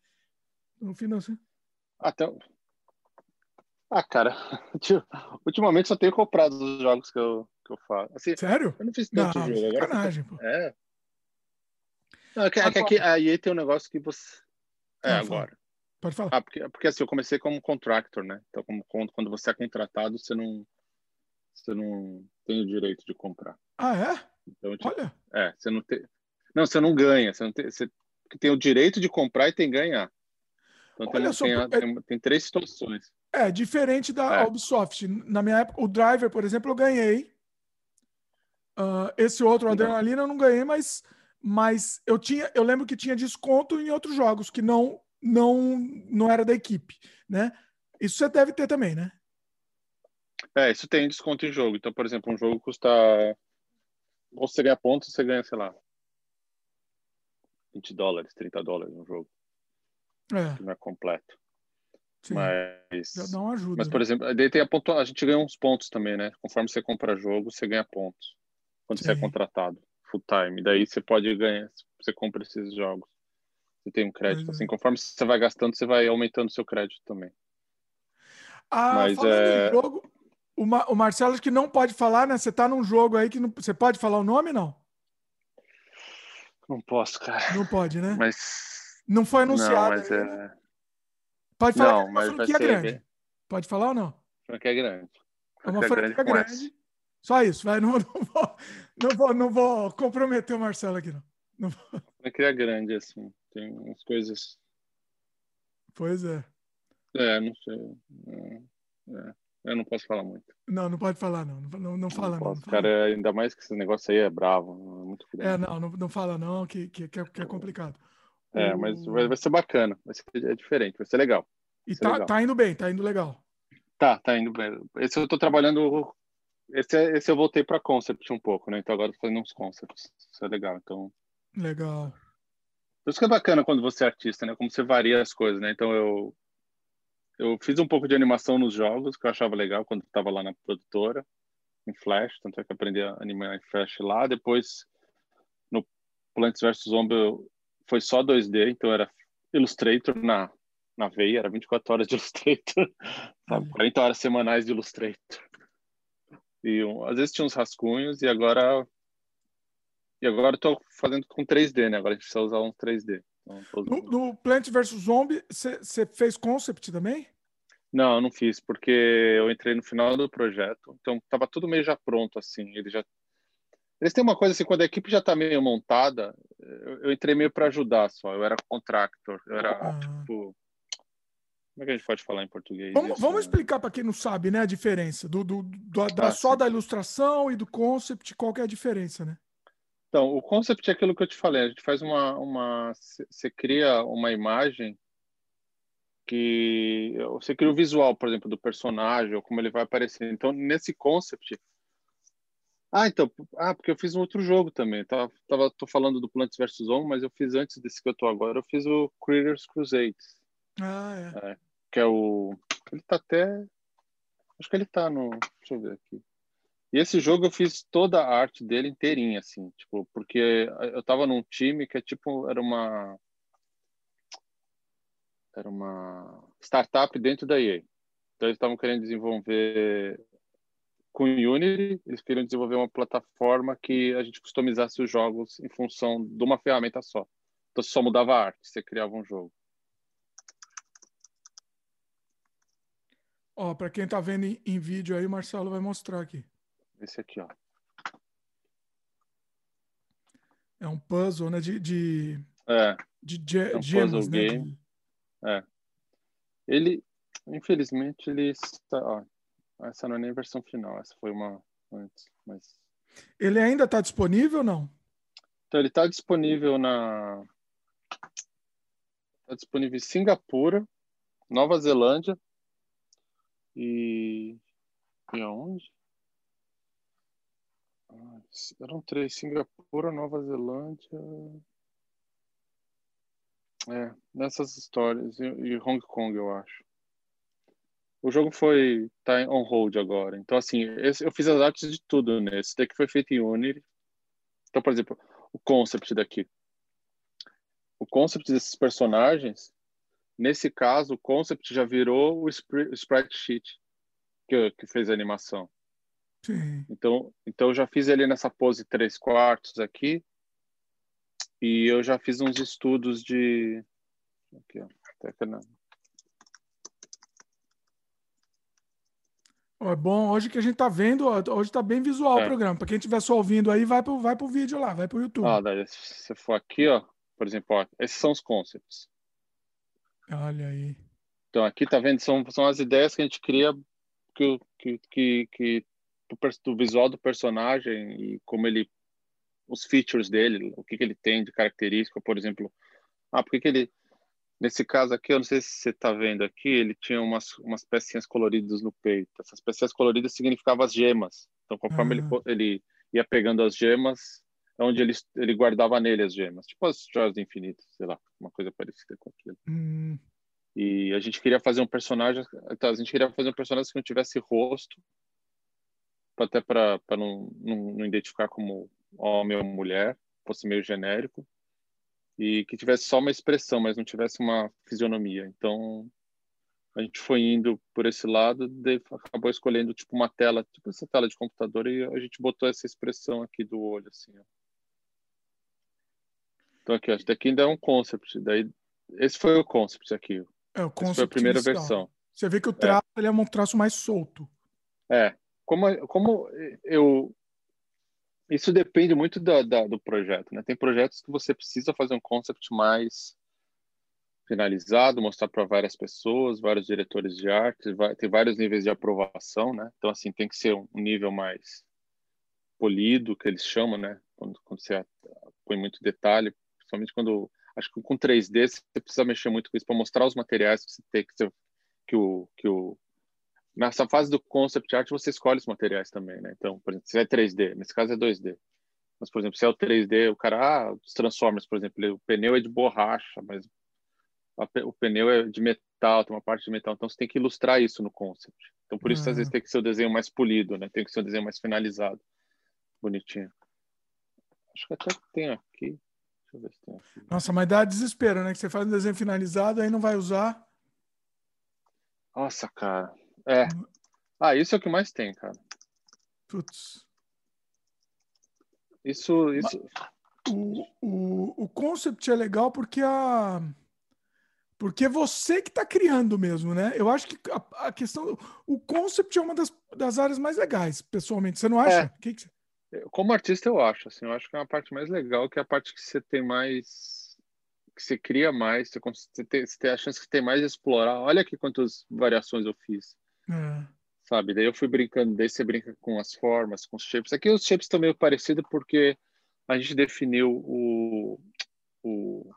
No final, assim. Até, ah, cara, ultimamente só tenho comprado os jogos que eu, que eu faço. Assim, Sério? Eu não fiz tanto não, jogo. Agora sacanagem, pô. É. Não, é que, é que aqui, a EA tem um negócio que você. É, não, agora. Pode falar. Ah, porque, porque assim, eu comecei como contractor, né? Então, como, quando você é contratado, você não, você não tem o direito de comprar. Ah, é? Então, tipo, Olha. É, você não tem. Não, você não ganha. Você não tem, você tem o direito de comprar e tem que ganhar. Então tem, só, tem, é... tem, tem, três situações. É, diferente da é. Ubisoft. Na minha época, o Driver, por exemplo, eu ganhei. Uh, esse outro, Adrenalina, eu não ganhei, mas, mas eu tinha, eu lembro que tinha desconto em outros jogos que não não não era da equipe, né? Isso você deve ter também, né? É, isso tem desconto em jogo. Então, por exemplo, um jogo custa ou você ganha pontos, você ganha, sei lá, 20 dólares, 30 dólares no jogo. É. Que não é completo. Sim, mas já dá uma ajuda. Mas, por exemplo, daí tem a, pontua... a gente ganha uns pontos também, né? Conforme você compra jogo, você ganha pontos. Quando Sim. você é contratado, full time. Daí você pode ganhar, você compra esses jogos. Você tem um crédito. Assim, conforme você vai gastando, você vai aumentando seu crédito também. Ah, Mas, é... jogo, o, Ma o Marcelo acho que não pode falar, né? Você tá num jogo aí que não... você pode falar o nome, não? Não posso, cara. Não pode, né? Mas. Não foi anunciado. Não, mas é... Né? Pode falar não, que é uma franquia grande. Pode falar ou não? Franquia grande. É uma franquia grande. grande. Só isso, vai. Não, não, vou, não, vou, não vou comprometer o Marcelo aqui, não. não vou. Franquia grande, assim. Tem umas coisas. Pois é. É, não sei. É. Eu não posso falar muito. Não, não pode falar, não. Não, não fala, não. não, não fala. Cara, ainda mais que esse negócio aí é bravo. É, muito é não, não, não fala, não, que, que, que, é, é complicado. É, mas vai, vai, ser bacana, vai ser é diferente, vai ser legal. e tá, legal. tá indo bem, tá indo legal. Tá, tá indo bem. Esse eu tô trabalhando. Esse, esse eu voltei para concept um pouco, né? Então agora eu tô fazendo uns concepts. Isso é legal. Então. Legal. Por isso que é bacana quando você é artista, né? Como você varia as coisas, né? Então eu eu fiz um pouco de animação nos jogos, que eu achava legal quando estava lá na produtora, em Flash, tanto é que aprendi a animar em Flash lá. Depois, no Plants vs. Zombie, foi só 2D, então era Illustrator na, na veia, era 24 horas de Illustrator, sabe? 40 horas semanais de Illustrator. E um, às vezes tinha uns rascunhos, e agora. E agora estou fazendo com 3D, né? Agora a gente precisa usar um 3D. Então, no, no Plant vs Zombie, você fez concept também? Não, não fiz, porque eu entrei no final do projeto, então estava tudo meio já pronto, assim. Ele já... Eles têm uma coisa assim, quando a equipe já está meio montada, eu, eu entrei meio para ajudar só. Eu era contractor, eu era ah. tipo. Como é que a gente pode falar em português? Vamos, vamos explicar para quem não sabe, né, a diferença do, do, do da, ah, só sim. da ilustração e do concept, qual que é a diferença, né? Então, o concept é aquilo que eu te falei. A gente faz uma, uma, você cria uma imagem que você cria o visual, por exemplo, do personagem ou como ele vai aparecer. Então, nesse concept, ah, então, ah, porque eu fiz um outro jogo também. Tava, tava tô falando do Plants vs Zombies, mas eu fiz antes desse que eu tô agora. Eu fiz o Critters Crusades. Ah, é. é. Que é o, ele tá até, acho que ele tá no, deixa eu ver aqui. E esse jogo eu fiz toda a arte dele inteirinha, assim, tipo, porque eu tava num time que é tipo, era uma era uma startup dentro da EA. Então eles estavam querendo desenvolver com Unity, eles queriam desenvolver uma plataforma que a gente customizasse os jogos em função de uma ferramenta só. Então só mudava a arte, você criava um jogo. Ó, para quem tá vendo em, em vídeo aí, o Marcelo vai mostrar aqui. Esse aqui, ó. É um puzzle, né? De, de, é. de ge é um gemas, né? Game. É. Ele, infelizmente, ele está. Ó, essa não é nem a versão final, essa foi uma antes, mas. Ele ainda está disponível ou não? Então, ele está disponível na. Está disponível em Singapura, Nova Zelândia e. E aonde? Eram três: Singapura, Nova Zelândia. É, nessas histórias. E Hong Kong, eu acho. O jogo foi. tá on hold agora. Então, assim, esse, eu fiz as artes de tudo nesse. Esse daqui foi feito em Unity. Então, por exemplo, o concept daqui. O concept desses personagens, nesse caso, o concept já virou o sprite sheet que, que fez a animação. Sim. Então, então eu já fiz ele nessa pose três quartos aqui. E eu já fiz uns estudos de. Aqui, ó. É bom, hoje que a gente tá vendo, hoje tá bem visual é. o programa. Para quem estiver só ouvindo aí, vai pro, vai pro vídeo lá, vai pro YouTube. Ah, daí, se você for aqui, ó, por exemplo, ó, esses são os concepts. Olha aí. Então, aqui tá vendo, são, são as ideias que a gente cria que, que, que, que do, visual do personagem e como ele os features dele, o que, que ele tem de característica, por exemplo, ah, por que, que ele nesse caso aqui, eu não sei se você está vendo aqui, ele tinha umas umas pecinhas coloridas no peito. Essas pecinhas coloridas significavam as gemas. Então, conforme uhum. ele ele ia pegando as gemas, é onde ele ele guardava nele as gemas, tipo as joias do infinito, sei lá, uma coisa parecida com aquilo. Uhum. E a gente queria fazer um personagem, então, a gente queria fazer um personagem que não tivesse rosto, até para não, não, não, identificar como homem ou mulher, fosse meio genérico, e que tivesse só uma expressão, mas não tivesse uma fisionomia. Então, a gente foi indo por esse lado, daí acabou escolhendo tipo uma tela, tipo essa tela de computador, e a gente botou essa expressão aqui do olho, assim. Ó. Então, aqui, acho que aqui ainda é um concept, daí esse foi o concept aqui. É, o concept foi a primeira inicial. versão. Você vê que o traço é. ele é um traço mais solto. É, como, como eu isso depende muito da, da, do projeto, né? Tem projetos que você precisa fazer um concept mais finalizado, mostrar para várias pessoas, vários diretores de arte, vai, tem vários níveis de aprovação, né? Então assim tem que ser um nível mais polido, que eles chamam, né? Quando, quando você põe muito detalhe, principalmente quando acho que com 3D você precisa mexer muito com isso para mostrar os materiais que você tem, que, você, que o que o nessa fase do concept art você escolhe os materiais também, né? Então, por exemplo, se é 3D, nesse caso é 2D. Mas, por exemplo, se é o 3D, o cara, ah, os Transformers, por exemplo, o pneu é de borracha, mas a, o pneu é de metal, tem uma parte de metal, então você tem que ilustrar isso no concept. Então, por isso, uhum. às vezes, tem que ser o desenho mais polido, né? Tem que ser o desenho mais finalizado. Bonitinho. Acho que até tem aqui. Deixa eu ver se tem aqui. Nossa, mas dá desespero, né? Que você faz um desenho finalizado, aí não vai usar. Nossa, cara. É. Ah, isso é o que mais tem, cara. Putz. Isso, isso. O, o, o concept é legal porque a porque você que está criando mesmo, né? Eu acho que a, a, questão. O concept é uma das, das áreas mais legais, pessoalmente. Você não acha? É. Que que. Como artista, eu acho. Assim, eu acho que é a parte mais legal, que é a parte que você tem mais. que você cria mais, você, você, tem, você tem a chance que tem mais de explorar. Olha aqui quantas variações eu fiz. É. Sabe? Daí eu fui brincando, daí você brinca com as formas, com os shapes. Aqui os shapes estão meio parecidos porque a gente definiu o, o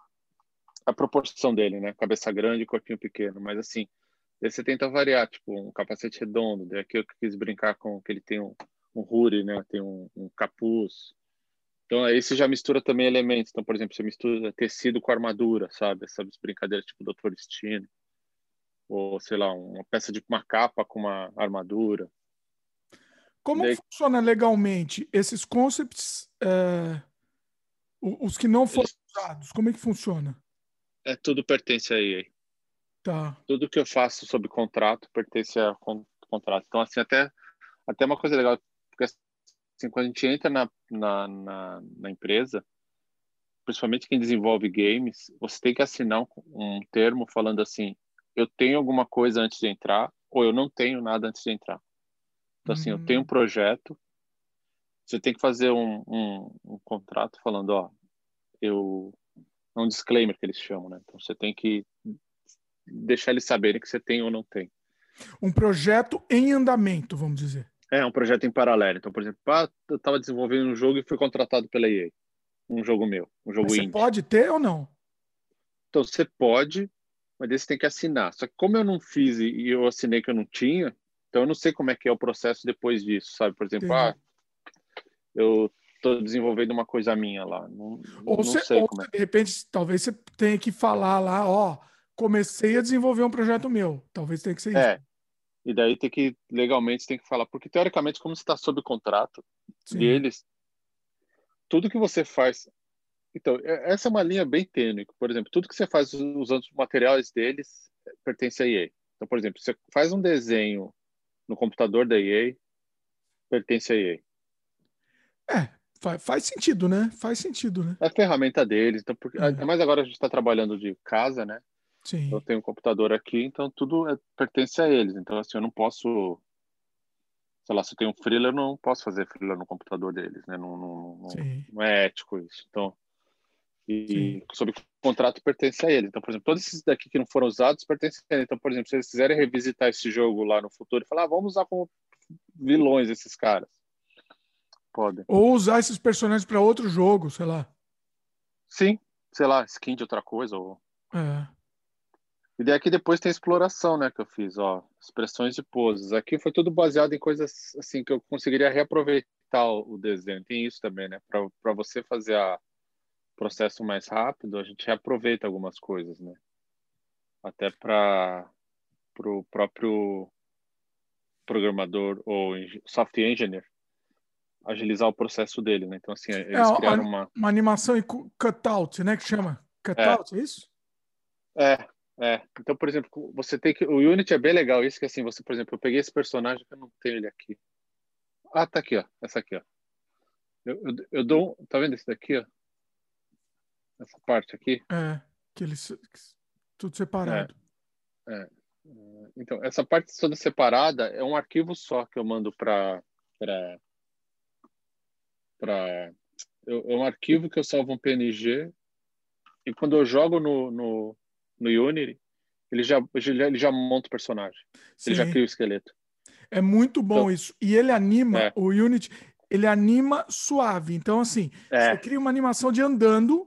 a proporção dele, né? Cabeça grande e corpinho pequeno. Mas assim, daí você tenta variar, tipo, um capacete redondo. Daí aqui eu quis brincar com que ele tem um, um hoodie, né? Tem um, um capuz. Então aí você já mistura também elementos. Então, por exemplo, você mistura tecido com armadura, sabe? Essas brincadeiras tipo Doutor Destino. Ou, sei lá, uma peça de uma capa com uma armadura. Como Daí... funciona legalmente esses concepts, é... os que não foram usados? Como é que funciona? É tudo pertence a EA. Tá. Tudo que eu faço sobre contrato pertence a contrato. Então, assim, até, até uma coisa legal, porque assim, quando a gente entra na, na, na, na empresa, principalmente quem desenvolve games, você tem que assinar um, um termo falando assim, eu tenho alguma coisa antes de entrar, ou eu não tenho nada antes de entrar. Então, assim, eu tenho um hum. projeto, você tem que fazer um, um, um contrato falando, ó, eu é um disclaimer que eles chamam, né? Então você tem que deixar eles saberem que você tem ou não tem. Um projeto em andamento, vamos dizer. É, um projeto em paralelo. Então, por exemplo, ah, eu estava desenvolvendo um jogo e fui contratado pela EA. Um jogo meu, um jogo mas indie. Você pode ter ou não? Então, você pode, mas você tem que assinar. Só que como eu não fiz e eu assinei que eu não tinha, então eu não sei como é que é o processo depois disso, sabe? Por exemplo, ah, eu estou desenvolvendo uma coisa minha lá. Não, ou não você, sei ou como é. de repente, talvez você tenha que falar lá, ó, comecei a desenvolver um projeto meu. Talvez tenha que ser é. isso. E daí tem que, legalmente, tem que falar. Porque, teoricamente, como você está sob contrato Sim. deles, tudo que você faz... Então, é, essa é uma linha bem tênue. Por exemplo, tudo que você faz usando os materiais deles pertence à EA. Então, por exemplo, você faz um desenho no computador da EA, pertence à EA. É, Faz, faz sentido, né? Faz sentido, né? É a ferramenta deles. Então, porque, é. Mas agora a gente está trabalhando de casa, né? Sim. Eu tenho um computador aqui, então tudo é, pertence a eles. Então, assim, eu não posso. Sei lá, se eu tenho um freelancer, eu não posso fazer freelancer no computador deles, né? Não, não, não, não é ético isso. Então, e Sim. sobre o contrato pertence a eles. Então, por exemplo, todos esses daqui que não foram usados pertencem a eles. Então, por exemplo, se eles quiserem revisitar esse jogo lá no futuro e falar, ah, vamos usar como vilões esses caras Podem. Ou usar esses personagens para outro jogo, sei lá. Sim, sei lá, skin de outra coisa. Ou... É. E daí aqui depois tem a exploração, né, que eu fiz, ó, expressões de poses. Aqui foi tudo baseado em coisas assim que eu conseguiria reaproveitar o desenho. Tem isso também, né, para você fazer o processo mais rápido, a gente reaproveita algumas coisas, né, até para o próprio programador ou software engineer agilizar o processo dele, né? Então, assim, eles é, criaram uma... Uma animação em cutout, né? Que chama cutout, é, é isso? É, é. Então, por exemplo, você tem que... O Unity é bem legal isso, que assim, você, por exemplo, eu peguei esse personagem, que eu não tenho ele aqui. Ah, tá aqui, ó. Essa aqui, ó. Eu, eu, eu dou... Tá vendo esse daqui, ó? Essa parte aqui? É, que eles... Tudo separado. É, é. Então, essa parte toda separada é um arquivo só que eu mando para para é um arquivo que eu salvo um PNG e quando eu jogo no, no, no Unity, ele já, ele já monta o personagem. Sim. Ele já cria o esqueleto. É muito bom então, isso. E ele anima, é. o Unity, ele anima suave. Então, assim, é. você cria uma animação de andando,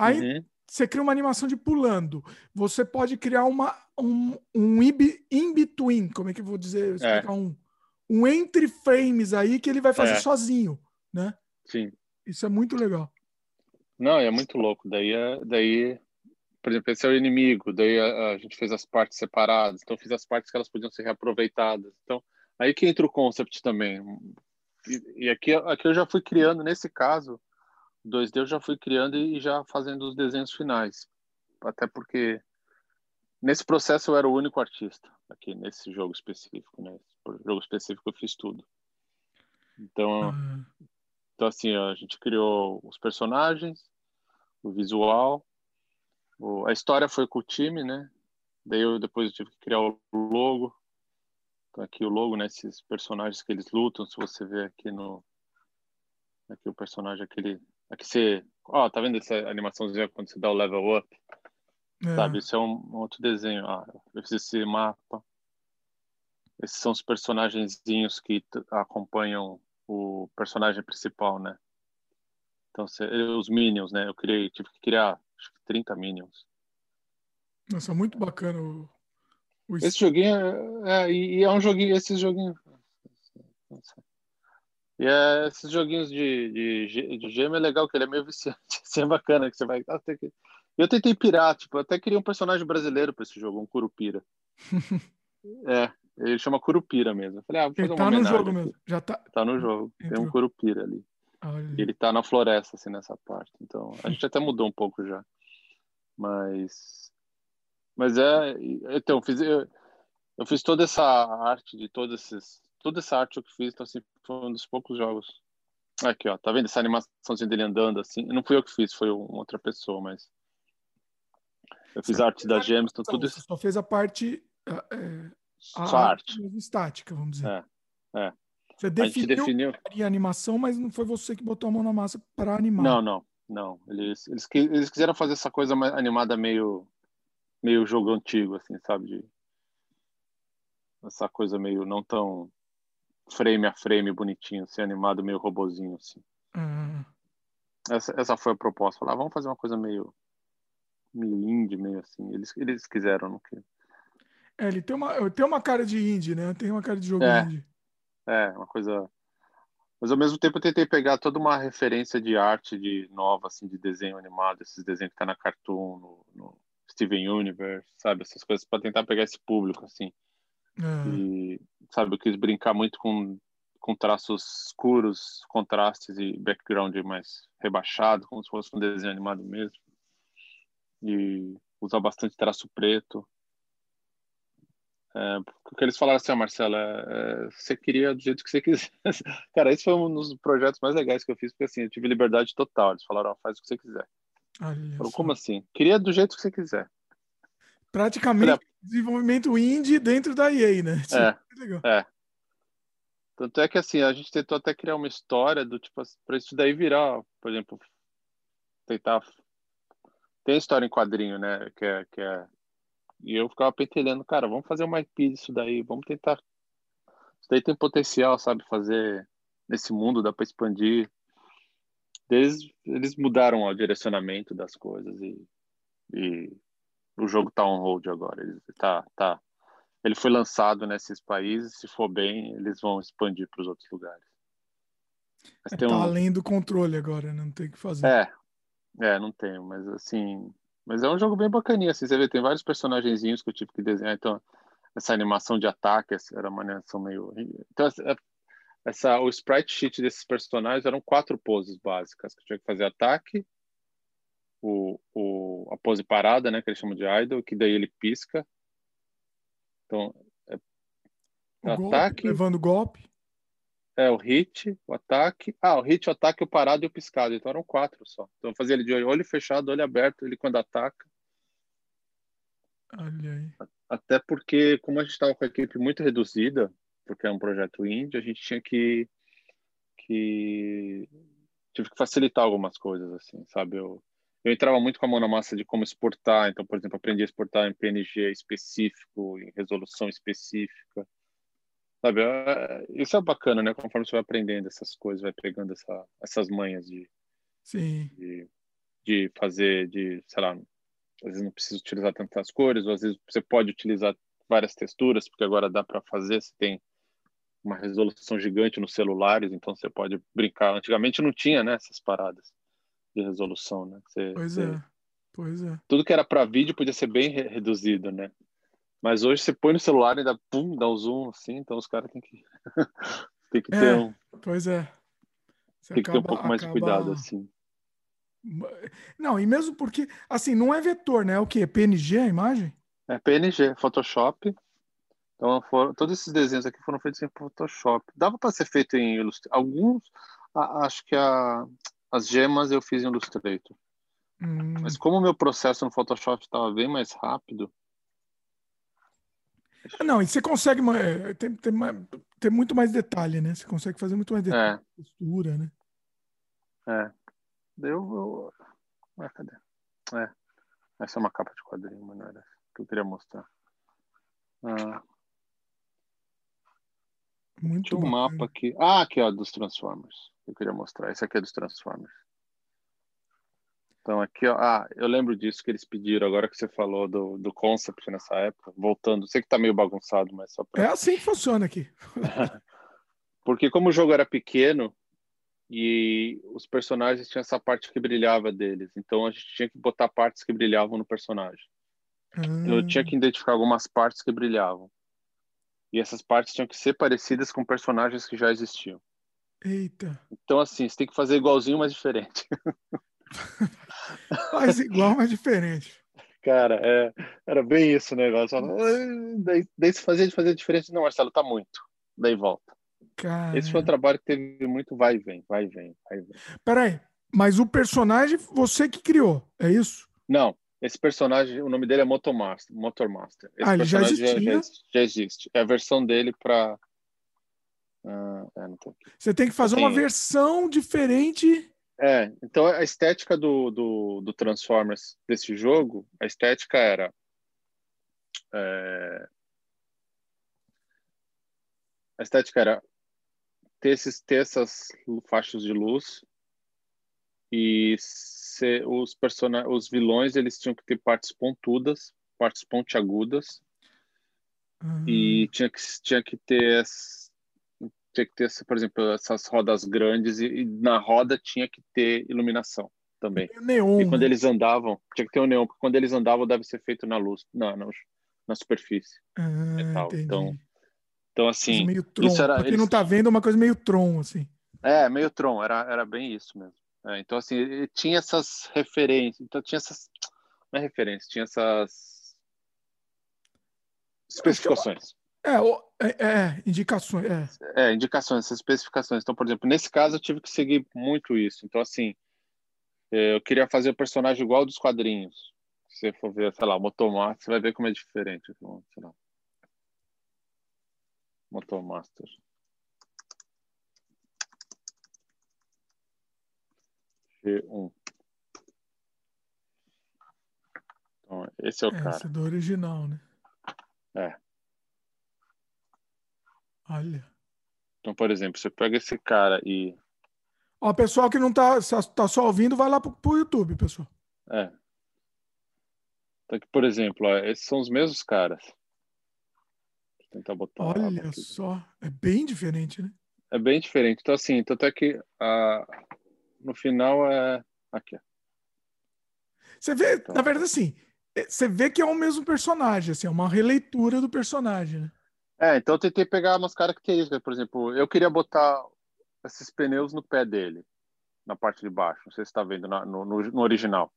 aí uhum. você cria uma animação de pulando. Você pode criar uma, um, um in-between, como é que eu vou dizer? É. Um, um entre frames aí que ele vai fazer é. sozinho, né? Sim. Isso é muito legal. Não, é muito louco. Daí, é, daí por exemplo, esse é o inimigo. Daí a, a gente fez as partes separadas. Então, fiz as partes que elas podiam ser reaproveitadas. Então, aí que entra o concept também. E, e aqui, aqui eu já fui criando, nesse caso, 2D eu já fui criando e já fazendo os desenhos finais. Até porque nesse processo eu era o único artista aqui nesse jogo específico, né? Por jogo específico eu fiz tudo. Então, uhum. então assim, a gente criou os personagens, o visual, o, a história foi com o time, né? Daí eu depois eu tive que criar o logo. Então aqui o logo, né? Esses personagens que eles lutam, se você vê aqui no aqui o personagem aquele Aqui você. Ó, tá vendo essa animaçãozinha quando você dá o level up? É. Sabe? Isso é um, outro desenho. Ah, eu fiz esse mapa. Esses são os personagenzinhos que acompanham o personagem principal, né? Então, os Minions, né? Eu criei, tive que criar acho que 30 Minions. Nossa, muito bacana o, o Esse joguinho é, é, e é um joguinho, esses joguinhos. E é, esses joguinhos de, de, de gêmeo é legal, que ele é meio viciante. Isso é bacana, que você vai. Ah, que... Eu tentei pirar, tipo, eu até queria um personagem brasileiro para esse jogo, um Curupira. é, ele chama Curupira mesmo. Eu falei, ah, vou fazer ele tá no jogo aqui. mesmo. Já tá... tá no jogo. Entrou. Tem um Curupira ali. Ele tá na floresta, assim, nessa parte. Então, a gente até mudou um pouco já. Mas. Mas é. Então, eu fiz, eu, eu fiz toda essa arte de todos esses toda essa arte eu que fiz, então assim, foi um dos poucos jogos. Aqui, ó, tá vendo essa animaçãozinha dele andando assim? Não fui eu que fiz, foi uma outra pessoa, mas. Eu fiz a arte da Gems, então tudo isso. Você só fez a parte. É, a só arte. estática, vamos dizer. É, é. Você definiu, definiu a animação, mas não foi você que botou a mão na massa para animar. Não, não, não. Eles, eles, eles quiseram fazer essa coisa animada meio, meio jogo antigo, assim, sabe? De, essa coisa meio não tão frame a frame bonitinho, assim, animado meio robozinho, assim. Uhum. Essa, essa foi a proposta. Falar, ah, vamos fazer uma coisa meio, meio indie, meio assim. Eles, eles quiseram, não que. É, ele tem uma, tem uma cara de indie, né? Tem uma cara de jogo é, indie. É, uma coisa. Mas ao mesmo tempo eu tentei pegar toda uma referência de arte de nova, assim, de desenho animado, esses desenhos que tá na Cartoon, no, no Steven Universe, sabe? Essas coisas para tentar pegar esse público, assim. Uhum. E, sabe, eu quis brincar muito com, com traços escuros, contrastes e background mais rebaixado, como se fosse um desenho animado mesmo. E usar bastante traço preto. É, porque eles falaram assim, ah, Marcela, é, você queria do jeito que você quisesse. Cara, esse foi um dos projetos mais legais que eu fiz, porque assim, eu tive liberdade total. Eles falaram, ah, faz o que você quiser. Falou, como assim? Queria do jeito que você quiser. Praticamente desenvolvimento indie dentro da EA, né? É, é. Tanto é que assim, a gente tentou até criar uma história do tipo para isso daí virar, por exemplo, tentar tem história em quadrinho, né, que é, que é e eu ficava pentelhando, cara, vamos fazer uma IP disso daí, vamos tentar isso daí tem potencial, sabe, fazer nesse mundo dá para expandir. Eles, eles mudaram o direcionamento das coisas e, e o jogo tá on hold agora. Ele tá, tá. Ele foi lançado nesses países. Se for bem, eles vão expandir para os outros lugares. Mas é, tá um... além do controle agora, né? não tem o que fazer. É, é, não tem, mas assim. Mas é um jogo bem bacaninha, assim, você vê, tem vários personagenzinhos que eu tive que desenhar, então essa animação de ataque era uma animação meio. Então, essa, o sprite sheet desses personagens eram quatro poses básicas, que tinha que fazer ataque, o, o, a pose parada, né, que eles chamam de idle, que daí ele pisca. Então, é, o ataque, golpe, levando golpe. É, o hit, o ataque. Ah, o hit, o ataque, o parado e o piscado. Então eram quatro só. Então eu fazia ele de olho fechado, olho aberto, ele quando ataca. Olha aí. Até porque, como a gente estava com a equipe muito reduzida, porque é um projeto indie, a gente tinha que, que tive que facilitar algumas coisas, assim, sabe? Eu, eu entrava muito com a mão na massa de como exportar. Então, por exemplo, aprendi a exportar em PNG específico, em resolução específica. Sabe, é, isso é bacana, né? Conforme você vai aprendendo essas coisas, vai pegando essa, essas manhas de, Sim. de, de fazer, de, sei lá, às vezes não precisa utilizar tantas cores, ou às vezes você pode utilizar várias texturas, porque agora dá para fazer, você tem uma resolução gigante nos celulares, então você pode brincar. Antigamente não tinha, né, essas paradas de resolução, né? Você, pois você... é, pois é. Tudo que era para vídeo podia ser bem re reduzido, né? Mas hoje você põe no celular e dá pum, dá um zoom assim, então os caras têm que tem que é, ter um Pois é. Você tem que acaba, ter um pouco mais acaba... de cuidado assim. Não, e mesmo porque, assim, não é vetor, né? É o que? PNG a imagem? É PNG, Photoshop. Então, foram, todos esses desenhos aqui foram feitos em Photoshop. Dava para ser feito em Illustrator. Alguns, a, acho que a, as gemas eu fiz em Illustrator. Hum. Mas como o meu processo no Photoshop estava bem mais rápido. Não, e você consegue ter, ter, ter, muito mais detalhe, né? Você consegue fazer muito mais detalhe, é. textura, né? É. Deu. Eu... Ah, cadê? É. Essa é uma capa de quadrinho, mas não era que eu queria mostrar. Ah. Muito Tinha um mapa aqui. Ah, aqui, ó, dos Transformers. Eu queria mostrar. Esse aqui é dos Transformers. Então, aqui, ó. Ah, eu lembro disso que eles pediram, agora que você falou do, do concept nessa época. Voltando. Sei que tá meio bagunçado, mas só pra... É assim que funciona aqui. Porque como o jogo era pequeno, e os personagens tinham essa parte que brilhava deles. Então a gente tinha que botar partes que brilhavam no personagem. Hum. Eu tinha que identificar algumas partes que brilhavam. E essas partes tinham que ser parecidas com personagens que já existiam. Eita. Então, assim, você tem que fazer igualzinho, mas diferente. Faz igual, mas diferente. Cara, é, era bem isso o negócio. Daí, daí se fazia de fazer diferente. Não, Marcelo, tá muito. Daí volta. Cara... Esse foi um trabalho que teve muito vai e vem, vai e vem, vai e vem. Peraí, mas o personagem você que criou, é isso? Não, esse personagem, o nome dele é Motomaster. Motormaster. Esse ah, ele já existia? Já, já, existe. É a versão dele para. Ah, é, Você tem que fazer uma versão diferente. É, então a estética do, do, do Transformers desse jogo, a estética era. É, a estética era ter, esses, ter essas faixas de luz e ser, os, person... os vilões eles tinham que ter partes pontudas, partes pontiagudas uhum. e tinha que, tinha que ter tinha que ter, por exemplo, essas rodas grandes e, e na roda tinha que ter iluminação também. Neon, e quando né? eles andavam, tinha que ter o um neon, porque quando eles andavam deve ser feito na luz, na, na, na superfície. Ah, então, então, assim. Meio Tron. Isso era, pra quem eles... não tá vendo, é uma coisa meio Tron, assim. É, meio Tron, era, era bem isso mesmo. É, então, assim, tinha essas referências. Então, tinha essas. Não é referência, tinha essas. Especificações. É, é, é, indicações. É. é, indicações, essas especificações. Então, por exemplo, nesse caso eu tive que seguir muito isso. Então, assim, é, eu queria fazer o personagem igual dos quadrinhos. Se você for ver, sei lá, o Motomate, você vai ver como é diferente. Sei lá. Motormaster. G1. Então, esse é o é, cara. Esse é do original, né? É. Olha. Então, por exemplo, você pega esse cara e. Ó, pessoal que não tá, tá só ouvindo, vai lá pro, pro YouTube, pessoal. É. Então, aqui, por exemplo, ó, esses são os mesmos caras tentar botar. Olha só, é bem diferente, né? É bem diferente. Então, assim, tanto é que a, no final é. Aqui. Você vê, então, na verdade, assim, é, você vê que é o mesmo personagem, assim, é uma releitura do personagem, né? É, então eu tentei pegar umas características, por exemplo, eu queria botar esses pneus no pé dele, na parte de baixo. Não sei se está vendo no, no, no, original.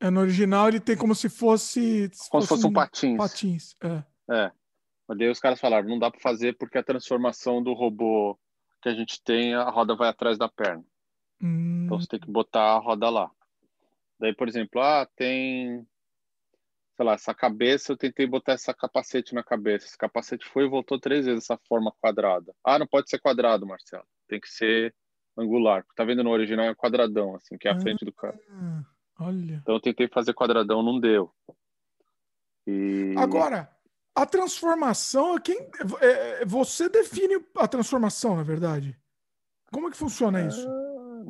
É, no original ele tem como se fosse. Se como fosse se fosse um patins. Patins, é. É. Mas daí os caras falaram, não dá para fazer porque a transformação do robô que a gente tem, a roda vai atrás da perna. Hum. Então você tem que botar a roda lá. Daí, por exemplo, ah, tem, sei lá, essa cabeça, eu tentei botar essa capacete na cabeça. Esse capacete foi e voltou três vezes essa forma quadrada. Ah, não pode ser quadrado, Marcelo. Tem que ser angular. Tá vendo no original é quadradão, assim, que é a ah, frente do cara. Olha. Então eu tentei fazer quadradão, não deu. E... Agora, a transformação, quem é, é, você define a transformação, na verdade. Como é que funciona isso?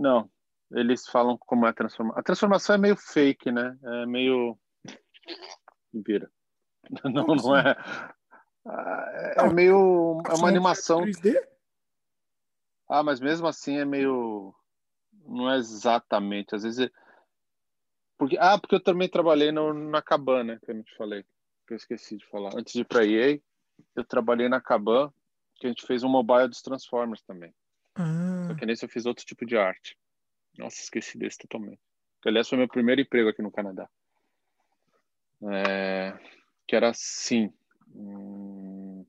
Não. eles falam como é a transformação. A transformação é meio fake, né? É meio. Vira. Não, não assim? é. É, é meio. É uma animação. 3D? Ah, mas mesmo assim é meio. Não é exatamente. Às vezes. É... Porque... Ah, porque eu também trabalhei no, na Cabana, que eu não te falei. Que eu esqueci de falar. Antes de ir para EA, eu trabalhei na Caban, que a gente fez um mobile dos Transformers também. Ah. Só que nesse eu fiz outro tipo de arte. Nossa, esqueci desse totalmente. Aliás, foi meu primeiro emprego aqui no Canadá. É... Que era assim. Hum...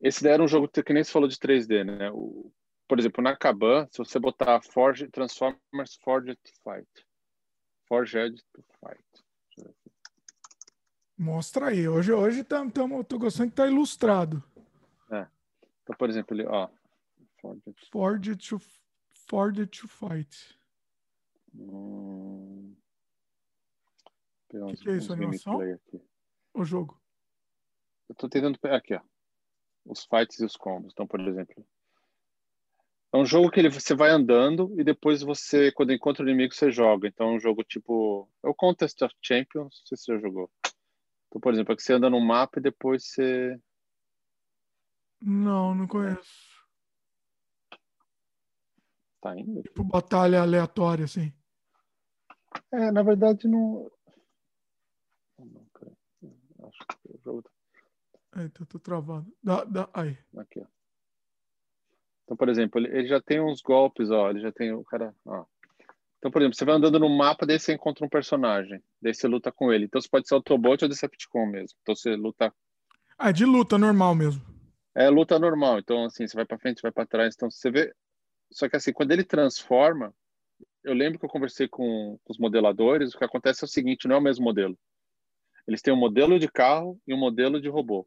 Esse daí era um jogo que nem se falou de 3D, né? O... Por exemplo, na Caban, se você botar Forge, Transformers Forged to Fight. Forged to Fight. Mostra aí. Hoje, hoje tam, tam, tô gostando que tá ilustrado. É. Então, por exemplo, ele, ó. Forged, Forged to Forged to Fight. Hum... O que, que, é isso, animação? O jogo. Eu tô tentando pegar aqui, ó. Os fights e os combos. Então, por exemplo, é um jogo que ele, você vai andando e depois você, quando encontra o inimigo, você joga. Então é um jogo tipo. É o Contest of Champions, não sei se você já jogou. Então, por exemplo, é que você anda no mapa e depois você. Não, não conheço. Tá indo? Tipo batalha aleatória, assim. É, na verdade não. Acho que o jogo. Tá- Eita, eu tô travado. Dá, dá, aí. Aqui, ó. Então, por exemplo, ele, ele, já tem uns golpes, ó. Ele já tem o cara. Ó. Então, por exemplo, você vai andando no mapa, daí você encontra um personagem. Daí você luta com ele. Então, você pode ser Autobot ou Decepticon mesmo. Então, você luta. Ah, de luta normal mesmo. É luta normal. Então, assim, você vai para frente, vai para trás. Então, você vê só que assim, quando ele transforma, eu lembro que eu conversei com, com os modeladores, o que acontece é o seguinte, não é o mesmo modelo. Eles têm um modelo de carro e um modelo de robô.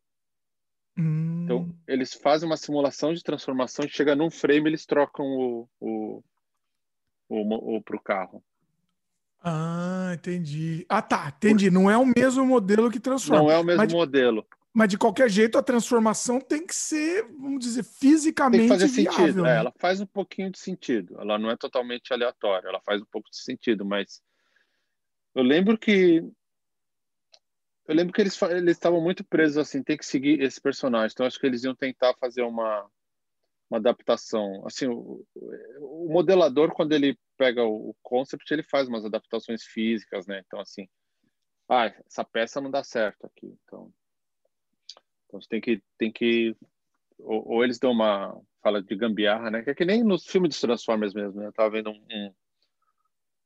Hum. Então, eles fazem uma simulação de transformação e chega num frame, eles trocam o, o, o, o pro carro. Ah, entendi. Ah, tá, entendi. Não é o mesmo modelo que transforma. Não é o mesmo mas, modelo. Mas de qualquer jeito, a transformação tem que ser, vamos dizer, fisicamente tem que fazer viável, sentido. Né? É, ela faz um pouquinho de sentido. Ela não é totalmente aleatória. Ela faz um pouco de sentido, mas eu lembro que eu lembro que eles eles estavam muito presos assim, tem que seguir esse personagem. Então acho que eles iam tentar fazer uma uma adaptação. Assim, o, o modelador quando ele pega o, o concept, ele faz umas adaptações físicas, né? Então assim, ah, essa peça não dá certo aqui. Então então você tem que tem que ou, ou, eles dão uma fala de gambiarra, né? Que é que nem nos filmes dos Transformers mesmo. Né? Eu tava vendo um,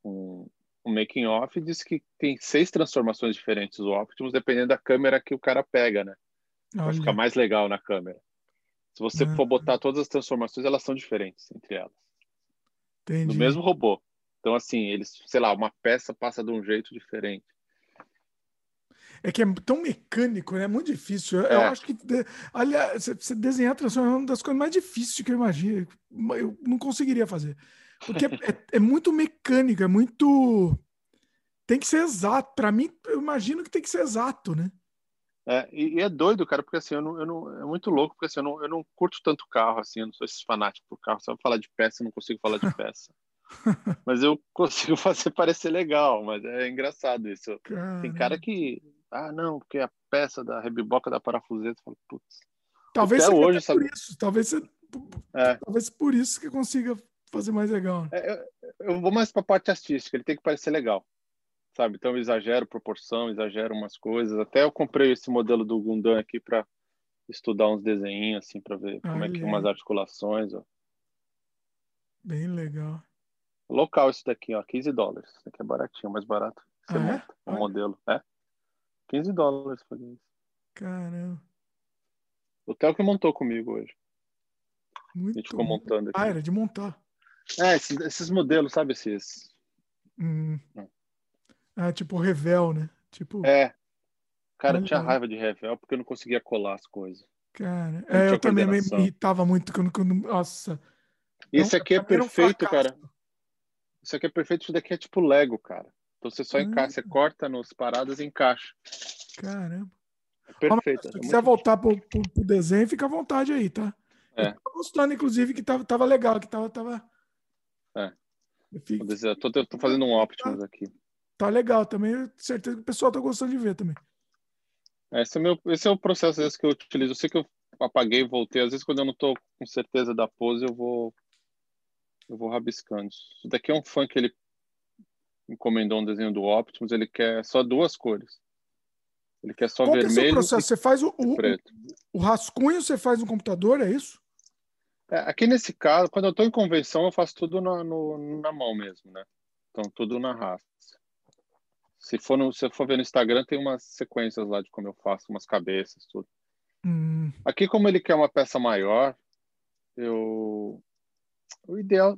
um, um making off e disse que tem seis transformações diferentes do Optimus dependendo da câmera que o cara pega, né? Vai ficar mais legal na câmera. Se você for botar todas as transformações, elas são diferentes entre elas. Entendi. Do mesmo robô. Então, assim, eles, sei lá, uma peça passa de um jeito diferente é que é tão mecânico, né? É muito difícil. É. Eu acho que, aliás, você desenhar transformação é uma das coisas mais difíceis que eu imagino. Eu não conseguiria fazer. Porque é, é, é muito mecânico, é muito. Tem que ser exato. Para mim, eu imagino que tem que ser exato, né? É, e, e, é doido, cara, porque assim, eu não, eu não, é muito louco, porque assim, eu não, eu não curto tanto carro, assim, eu não sou esse fanático por carro. Se eu falar de peça, eu não consigo falar de peça. mas eu consigo fazer parecer legal, mas é engraçado isso. Caramba. Tem cara que ah, não, porque a peça da rebiboca da parafuseta, falo, putz. Talvez até hoje, sabe? por isso, talvez você, é. talvez por isso que consiga fazer mais legal. É, eu, eu, vou mais para a parte artística, ele tem que parecer legal, sabe? Então eu exagero proporção, exagero umas coisas. Até eu comprei esse modelo do Gundam aqui para estudar uns desenhos assim para ver como é que umas articulações, ó. Bem legal. Local isso daqui, ó, 15 dólares. Isso aqui é baratinho, mais barato. Você ah, monta é? um modelo, é? 15 dólares por isso. Caramba. O Theo que montou comigo hoje. Muito a gente ficou montando aqui. Ah, era de montar. É, esses, esses modelos, sabe esses? Hum. Ah, tipo Revel, né? Tipo... É. Cara, eu tinha raiva de Revel porque eu não conseguia colar as coisas. Cara, é, eu também me irritava muito quando, quando nossa. Esse aqui é perfeito, um cara. Isso aqui é perfeito, isso daqui é tipo Lego, cara. Então você só encaixa, você corta nos paradas e encaixa. Caramba. É perfeito. se é quiser voltar pro, pro, pro, desenho, fica à vontade aí, tá? É. Eu tô gostando, inclusive, que tava, tava legal, que tava, tava, É. Fico... Tô, tô, tô, fazendo um Optimus aqui. Tá legal também. Eu certeza que o pessoal tá gostando de ver também. Esse é, meu, esse é o processo que eu utilizo. Eu sei que eu apaguei e voltei. Às vezes, quando eu não tô com certeza da pose, eu vou eu vou rabiscando. Isso daqui é um que ele encomendou um desenho do Optimus. Ele quer só duas cores. Ele quer só Qual vermelho. Que é o processo? Você faz o, o, o, rascunho, você faz no computador, é isso? É, aqui nesse caso, quando eu estou em convenção, eu faço tudo na, no, na mão mesmo, né? Então, tudo na raça. Se for, no, se for ver no Instagram, tem umas sequências lá de como eu faço, umas cabeças, tudo. Hum. Aqui, como ele quer uma peça maior, eu... O ideal,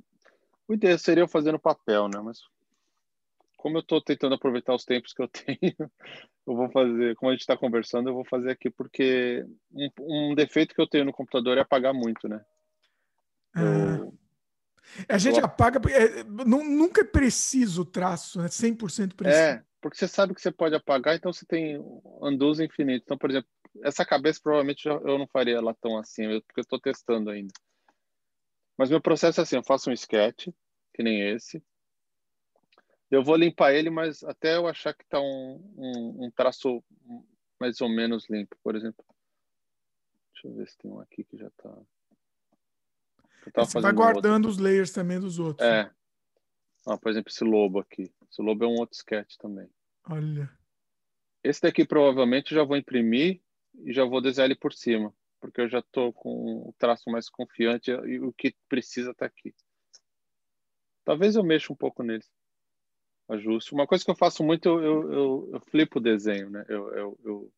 o ideal seria eu fazer no papel, né? Mas como eu estou tentando aproveitar os tempos que eu tenho, eu vou fazer, como a gente está conversando, eu vou fazer aqui porque um, um, defeito que eu tenho no computador é apagar muito, né? Eu, a gente eu... apaga, é, nunca é preciso o traço, né? 100% preciso. É, porque você sabe que você pode apagar, então você tem undos infinitos. Então, por exemplo, essa cabeça provavelmente eu não faria ela tão assim, porque eu estou testando ainda. Mas meu processo é assim, eu faço um sketch, que nem esse, eu vou limpar ele, mas até eu achar que está um, um, um, traço mais ou menos limpo, por exemplo. Deixa eu ver se tem um aqui que já está. Você vai guardando outro. os layers também dos outros. É. Né? Ah, por exemplo, esse lobo aqui. Esse lobo é um outro sketch também. Olha. Esse daqui provavelmente já vou imprimir e já vou desenhar ele por cima, porque eu já estou com o traço mais confiante e o que precisa está aqui. Talvez eu mexa um pouco neles ajuste. Uma coisa que eu faço muito, eu, eu, eu, flipo o desenho, né? Eu, eu, eu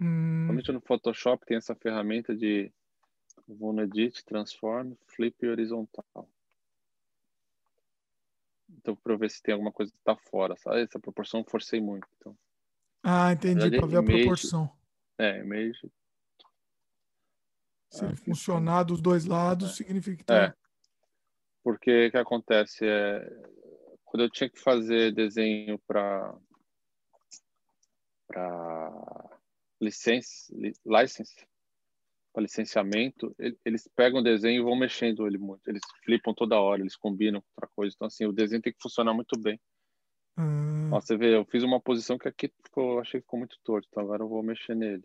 hum. no Photoshop tem essa ferramenta de vou no Edit, Transform, Flip horizontal. Então, para ver se tem alguma coisa que está fora, sabe? Essa proporção eu forcei muito. Então. Ah, entendi, para ver a proporção. É, image. Se ah, funcionar dos dois lados, é. significa que tá... É. Porque o que acontece é quando eu tinha que fazer desenho para para licença, license, para licenciamento, eles pegam o desenho e vão mexendo ele muito. Eles flipam toda hora, eles combinam com outra coisa. Então, assim, o desenho tem que funcionar muito bem. Hum. Ó, você vê, eu fiz uma posição que aqui ficou, eu achei que ficou muito torto. Então, agora eu vou mexer nele.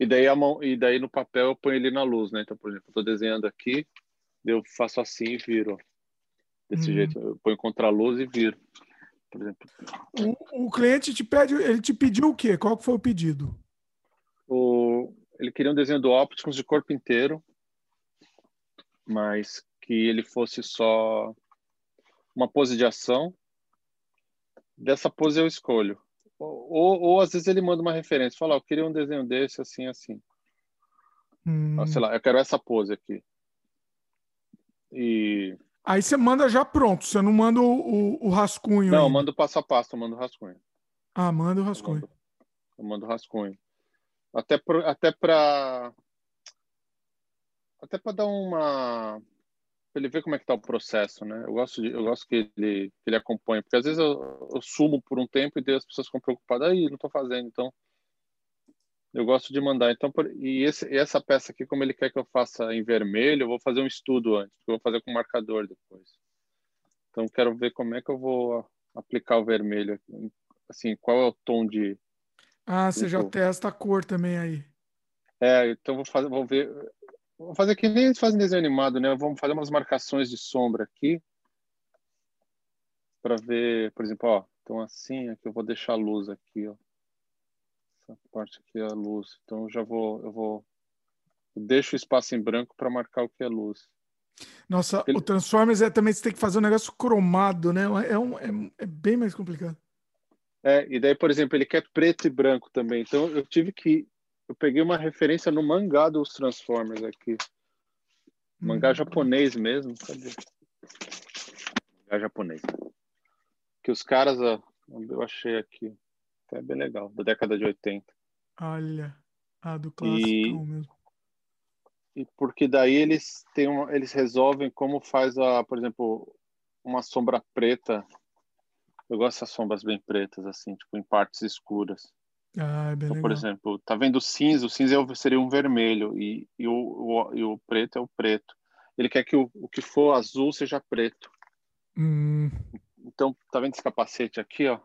E daí, a mão, e daí no papel eu ponho ele na luz, né? Então, por exemplo, eu estou desenhando aqui, eu faço assim e viro desse hum. jeito. Eu ponho contra a luz e viro. Por exemplo. O, o, cliente te pede, ele te pediu o quê? Qual foi o pedido? O, ele queria um desenho do Optimus de corpo inteiro, mas que ele fosse só uma pose de ação. Dessa pose eu escolho. Ou, ou, às vezes ele manda uma referência, fala, eu queria um desenho desse, assim, assim. Hum. Sei lá, eu quero essa pose aqui. E Aí você manda já pronto, você não manda o, o, o rascunho. Não, eu mando passo a passo, eu mando o rascunho. Ah, manda o rascunho. Eu mando, o rascunho. Até para até para até para dar uma pra ele ver como é que tá o processo, né? Eu gosto de, eu gosto que ele que ele acompanhe, porque às vezes eu, eu sumo por um tempo e as pessoas ficam preocupadas, aí não estou fazendo, então eu gosto de mandar. Então, por, e, esse, e essa peça aqui, como ele quer que eu faça em vermelho, eu vou fazer um estudo antes, eu vou fazer com marcador depois. Então, quero ver como é que eu vou aplicar o vermelho. Assim, qual é o tom de. Ah, você já testa a cor também aí. É, então vou fazer, vou ver. Vou fazer que nem eles fazem desenho animado, né? Vamos fazer umas marcações de sombra aqui. Para ver, por exemplo, ó. Então, assim, aqui eu vou deixar a luz aqui, ó essa parte aqui é a luz. Então eu já vou, eu vou, eu deixo o espaço em branco para marcar o que é luz. Nossa, Ele... o Transformers é também você tem que fazer um negócio cromado, né? É, um, é, é bem mais complicado. É, e daí, por exemplo, ele quer preto e branco também. Então eu tive que. Eu peguei uma referência no mangá dos Transformers aqui. Mangá hum. japonês mesmo. Cadê? Mangá japonês. Que os caras. Eu achei aqui. É bem legal, da década de 80. Olha, a do clássico e, mesmo. E porque daí eles têm uma, eles resolvem como faz a, por exemplo, uma sombra preta. Eu gosto dessas sombras bem pretas assim, tipo em partes escuras. Ah, é bem então, legal. por exemplo, tá vendo o cinza? O cinza é seria um vermelho e, e, o, o, e o preto é o preto. ele quer que o, o que for azul seja preto. Hum. Então, tá vendo esse capacete aqui, ó?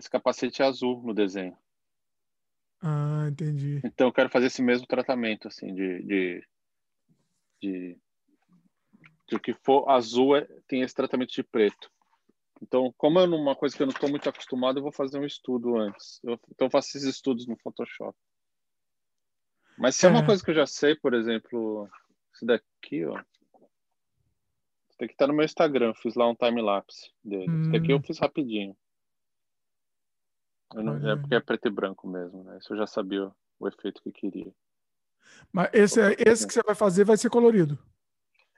Esse capacete é azul no desenho. Ah, entendi. Então, eu quero fazer esse mesmo tratamento, assim, de, de, de, de o que for azul é, tem esse tratamento de preto. Então, como é uma coisa que eu não estou muito acostumado, eu vou fazer um estudo antes. Eu, então, eu faço esses estudos no Photoshop. Mas se é. é uma coisa que eu já sei, por exemplo, esse daqui, ó. Esse daqui tá no meu Instagram, fiz lá um time-lapse dele. Hum. Esse daqui eu hum. fiz rapidinho. Não, é porque é preto e branco mesmo, né? Isso eu já sabia o, o efeito que eu queria. Mas esse, é, esse que você vai fazer vai ser colorido?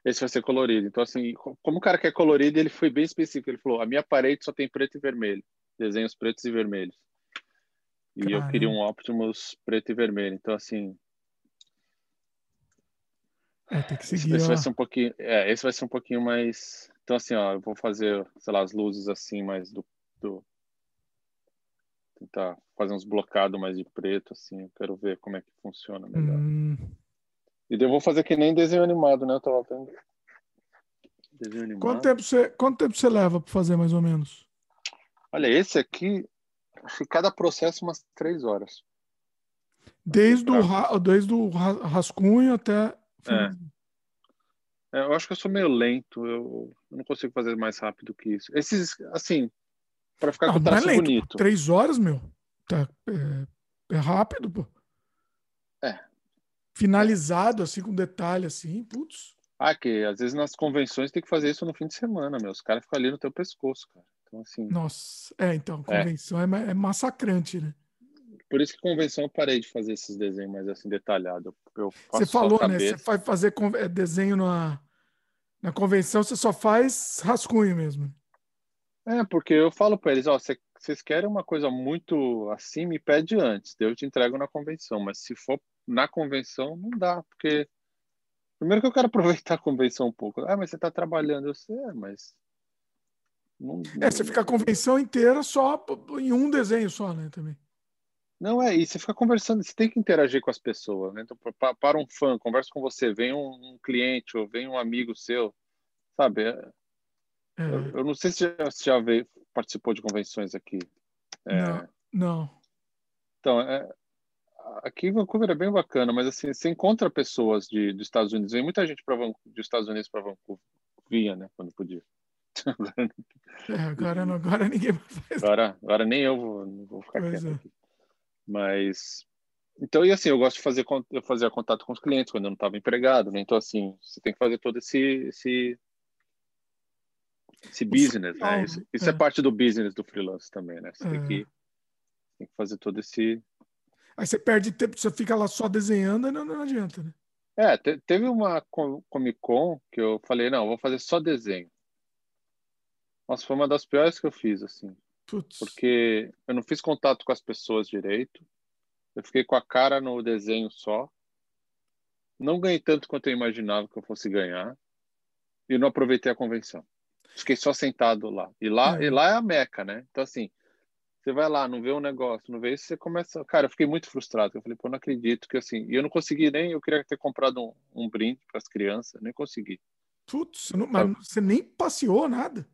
Esse vai ser colorido. Então, assim, como o cara quer colorido, ele foi bem específico. Ele falou: a minha parede só tem preto e vermelho. Desenhos pretos e vermelhos. E Caramba. eu queria um Optimus preto e vermelho. Então, assim. É, tem que seguir. Esse, vai ser um pouquinho. É, esse vai ser um pouquinho mais. Então, assim, ó, eu vou fazer, sei lá, as luzes assim, mais do. do... Tentar fazer uns blocados mais de preto, assim. Eu quero ver como é que funciona melhor. Hum. E eu vou fazer que nem desenho animado, né? Eu tava vendo. Desenho animado. Quanto tempo você, quanto tempo você leva para fazer, mais ou menos? Olha, esse aqui, acho que cada processo umas três horas. Desde o, ra, desde o rascunho até. É. é. Eu acho que eu sou meio lento, eu, eu não consigo fazer mais rápido que isso. Esses, assim, para ficar não, com o traço é lento, bonito. Três horas, meu. Tá, é, é rápido, pô. É, finalizado, assim, com detalhe, assim, putz. Ah, que às vezes nas convenções tem que fazer isso no fim de semana, meu. Os caras ficam ali no teu pescoço, cara. Então, assim. Nossa, é, então, é. convenção é, é massacrante, né? Por isso que convenção eu parei de fazer esses desenhos mais assim detalhado. você falou, né? Você vai fazer é, desenho na, na convenção, você só faz rascunho mesmo. É, porque eu falo para eles, ó, vocês querem uma coisa muito assim, me pede antes, eu te entrego na convenção, mas se for na convenção não dá, porque primeiro que eu quero aproveitar a convenção um pouco. Ah, mas você está trabalhando, eu sei, é, mas não, é, você fica a convenção inteira só em um desenho só, né, também. Não é, e você fica conversando, você tem que interagir com as pessoas, né? Então, para um fã, conversa com você, vem um, um cliente ou vem um amigo seu, sabe? É. Eu, eu, não sei se já, se já veio, participou de convenções aqui. É, não, não. Então, é, aqui em Vancouver é bem bacana, mas assim, você encontra pessoas de, dos Estados Unidos, vem muita gente para dos Estados Unidos para Vancouver, vinha, né, quando podia. é, agora, não, agora ninguém faz. Agora, agora nem eu vou, vou ficar pois quieto é. aqui. Mas então, e assim, eu gosto de fazer eu fazia contato com os clientes quando eu não estava empregado, né? Então, assim, você tem que fazer todo esse esse, esse business, né? Isso, isso é. é. parte do business do freelance também, né? Você é. tem que tem que fazer todo esse Aí você perde tempo, você fica lá só desenhando não, não adianta, né? É, te, teve uma Comic Con que eu falei, não, vou fazer só desenho. Nossa, foi uma das piores que eu fiz, assim. Putz. Porque eu não fiz contato com as pessoas direito. Eu fiquei com a cara no desenho só. Não ganhei tanto quanto eu imaginava que eu fosse ganhar. E não aproveitei a convenção. Fiquei só sentado lá. E lá, é. e lá é a meca, né? Então, assim, você vai lá, não vê um negócio, não vê isso, você começa. Cara, eu fiquei muito frustrado. Eu falei, pô, não acredito que assim. E eu não consegui nem. Eu queria ter comprado um, um brinde para as crianças, nem consegui. Putz, não, mas você nem passeou nada?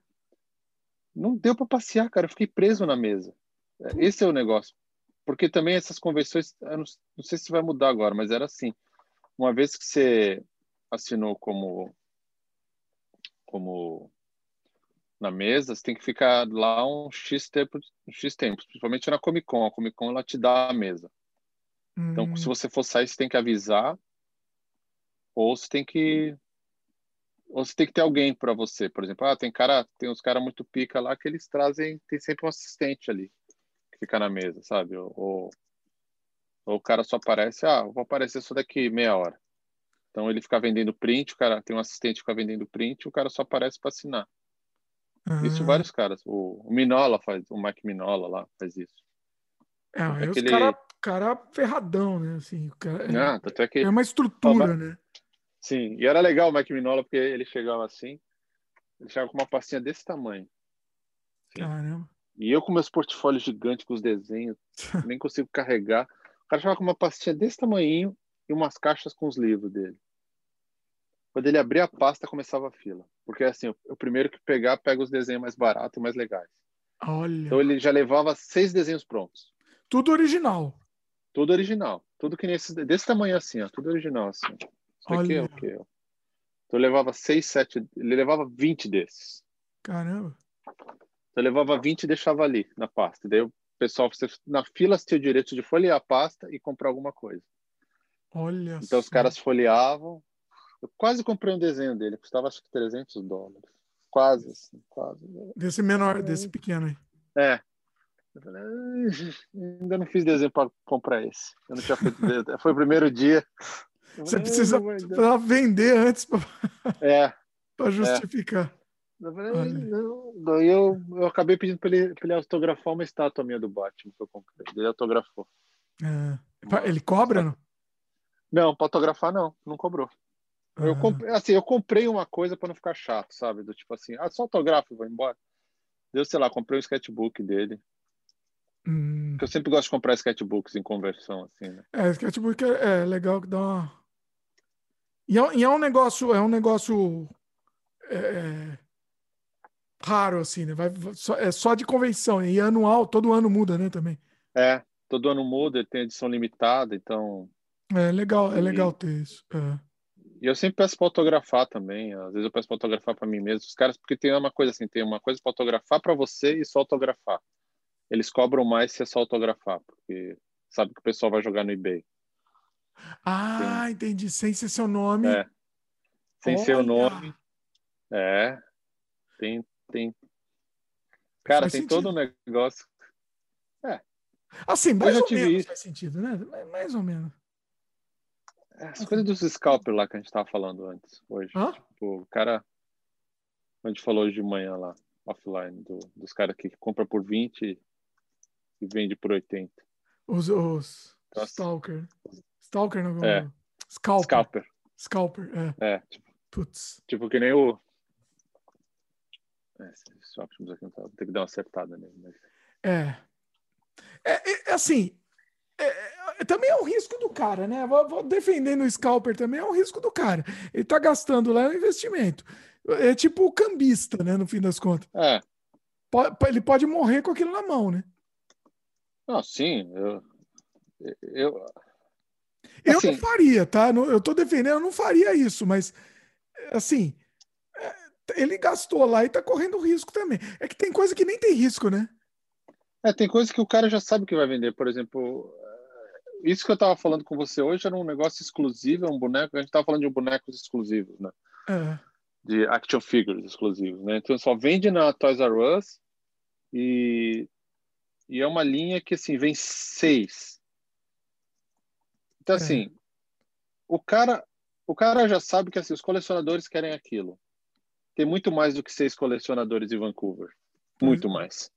Não deu para passear, cara. Eu fiquei preso na mesa. Putz. Esse é o negócio. Porque também essas convenções, não, não sei se vai mudar agora, mas era assim. Uma vez que você assinou como como na mesa, você tem que ficar lá um X tempo, um X tempo, principalmente na Comic Con. A Comic Con ela te dá a mesa. Hum. Então, se hum. você for sair, você tem que avisar, ou você tem que ou você tem que ter alguém para você, por exemplo, ah, tem cara, tem uns caras muito pica lá que eles trazem, tem sempre um assistente ali que fica na mesa, sabe? Ou, ou, ou o cara só aparece, ah, vou aparecer só daqui meia hora. Então ele fica vendendo print, o cara tem um assistente que fica vendendo print, o cara só aparece para assinar. Uhum. Isso vários caras. O, o, Minola faz, o Mike Minola lá faz isso. É, é aquele... cara, cara ferradão, né? Assim, cara, é, ah, é, que... é uma estrutura, né? Sim, e era legal o Mike Minola porque ele chegava assim, ele chegava com uma pastinha desse tamanho. Assim. Caramba. E eu com meus portfólios gigantes com os desenhos, nem consigo carregar. O cara chegava com uma pastinha desse tamanho e umas caixas com os livros dele. Quando ele abria a pasta, começava a fila. Porque assim, o primeiro que pegar, pega os desenhos mais baratos e mais legais. Olha. Então ele já levava seis desenhos prontos. Tudo original. Tudo original. Tudo que nesse, desse tamanho assim, ó. Tudo original assim. Isso aqui é o quê? Então eu levava seis, sete. Ele levava 20 desses. Caramba. Então eu levava 20 e deixava ali na pasta. Daí o pessoal, você, na fila, você tinha o direito de folhear a pasta e comprar alguma coisa. Olha Então só. os caras folheavam. Eu quase comprei um desenho dele, custava acho que 300 dólares. Quase, assim, quase. Desse menor, desse pequeno aí. É. Eu falei, ainda não fiz desenho para comprar esse. Eu não tinha feito desenho. Foi o primeiro dia. Você precisa, precisa vender antes para é, justificar. Eu falei, não. Daí eu, eu acabei pedindo para ele, ele autografar uma estátua minha do Batman que eu comprei. Ele autografou. É. Ele cobra, não? Não, para autografar não, não cobrou. Eu comprei, assim, eu comprei uma coisa para não ficar chato, sabe? Do tipo assim, ah, só autógrafo e vou embora. Deu, sei lá, comprei um sketchbook dele. Hum. Eu sempre gosto de comprar sketchbooks em conversão, assim, né? É, sketchbook é, é legal que dá uma. E é, e é, um negócio, é um negócio é, raro, assim, né? Vai, só, é só de convenção. E anual, todo ano muda, né, também. É, todo ano muda, ele tem edição limitada, então. É legal, é legal ter isso. É. E eu sempre peço para autografar também. Às vezes eu peço para autografar para mim mesmo. Os caras, porque tem uma coisa assim, tem uma coisa para autografar para você e só autografar. Eles cobram mais se é só autografar, porque sabe que o pessoal vai jogar no eBay. Ah, Sim. entendi. Sem ser seu nome. É. Sem Olha. ser o nome. É. Tem, tem. Cara, faz tem sentido. todo um negócio. É. Assim, mais ou menos isso. faz sentido, né? Mais ou menos. As coisas dos scalper lá que a gente tava falando antes, hoje. Hã? Tipo, o cara. A gente falou hoje de manhã lá, offline, do, dos caras que compra por 20 e vende por 80. Os, os Nossa. Stalker. Stalker não. É. Scalper. Scalper. Scalper, é. É, tipo. Putz. Tipo que nem o. É, esses options aqui não tá. Tem que dar uma acertada nele. Mas... É. É, é assim, é, também é um risco do cara, né? Vou, vou defendendo o scalper também, é um risco do cara. Ele tá gastando lá no investimento. É tipo o cambista, né? No fim das contas. É. Ele pode morrer com aquilo na mão, né? Não, sim. Eu. Eu, eu assim, não faria, tá? Eu tô defendendo, eu não faria isso, mas assim, é, ele gastou lá e tá correndo risco também. É que tem coisa que nem tem risco, né? É, tem coisa que o cara já sabe que vai vender. Por exemplo, isso que eu estava falando com você hoje era um negócio exclusivo, é um boneco. A gente estava falando de bonecos exclusivos, né? É. De action figures exclusivos, né? Então só vende na Toys R Us e, e é uma linha que assim vem seis. Então é. assim, o cara o cara já sabe que assim, os colecionadores querem aquilo. Tem muito mais do que seis colecionadores em Vancouver, muito mais.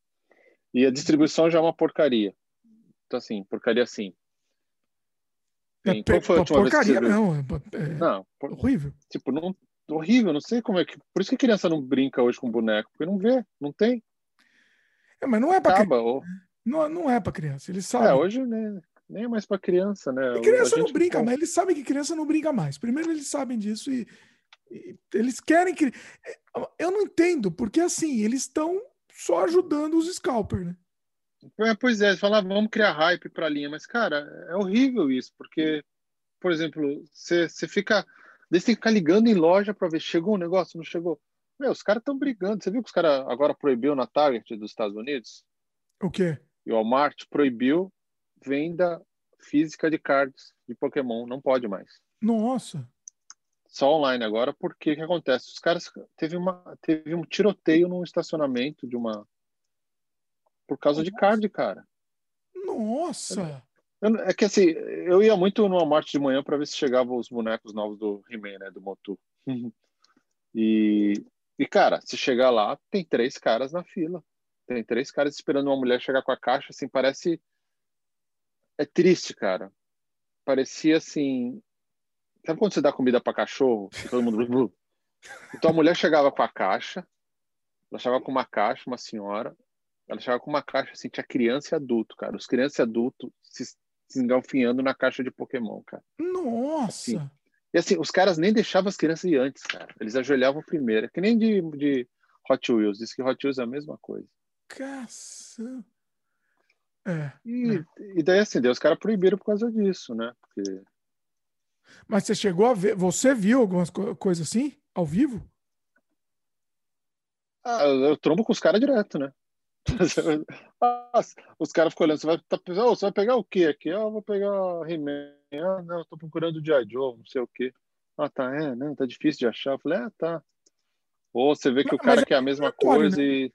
E a distribuição já é uma porcaria. Então assim, porcaria sim. É, foi porcaria, não. É, não, por, horrível. Tipo, não, horrível, não sei como é que. Por isso que a criança não brinca hoje com boneco, porque não vê, não tem. É, mas não é para criança. Ou... Não, não é para criança, eles sabem. É, hoje né, nem é mais para criança, né? E criança não brinca mais, eles sabem que criança não brinca mais. Primeiro eles sabem disso e, e eles querem que. Eu não entendo, porque assim, eles estão só ajudando os scalpers, né? É, pois é, falar vamos criar hype para a linha, mas cara, é horrível isso, porque, por exemplo, você fica, você tem que ficar ligando em loja para ver chegou um negócio, não chegou. Meu, os caras estão brigando. Você viu que os caras agora proibiu na Target dos Estados Unidos? O quê? E o Walmart proibiu venda física de cards de Pokémon, não pode mais. Nossa. Só online agora, porque o que acontece? Os caras teve uma teve um tiroteio num estacionamento de uma por causa de card, cara. Nossa! É que assim, eu ia muito no Walmart de manhã para ver se chegavam os bonecos novos do He-Man, né? Do Motu. e, e, cara, se chegar lá, tem três caras na fila. Tem três caras esperando uma mulher chegar com a caixa, assim, parece. É triste, cara. Parecia assim. Sabe quando você dá comida para cachorro? todo mundo. então a mulher chegava com a caixa, ela chegava com uma caixa, uma senhora, ela chegava com uma caixa assim, tinha criança e adulto, cara. Os crianças e adultos se, se engalfinhando na caixa de Pokémon, cara. Nossa! Assim, E assim, os caras nem deixavam as crianças ir antes, cara. Eles ajoelhavam primeiro. É que nem de, de Hot Wheels. Diz que Hot Wheels é a mesma coisa. Caça. É. E, é. e daí, assim, daí os caras proibiram por causa disso, né? Porque... Mas você chegou a ver. Você viu algumas co coisas assim? Ao vivo? Ah, eu trombo com os caras direto, né? os caras ficam olhando, você vai, tá, oh, você vai pegar o que aqui? Ah, eu vou pegar He-Man. Ah, não, tô procurando o G.I. Joe, não sei o que. Ah, tá, é, não, tá difícil de achar. Eu falei, ah, tá. Ou você vê que mas, o cara quer a mesma coisa né? e.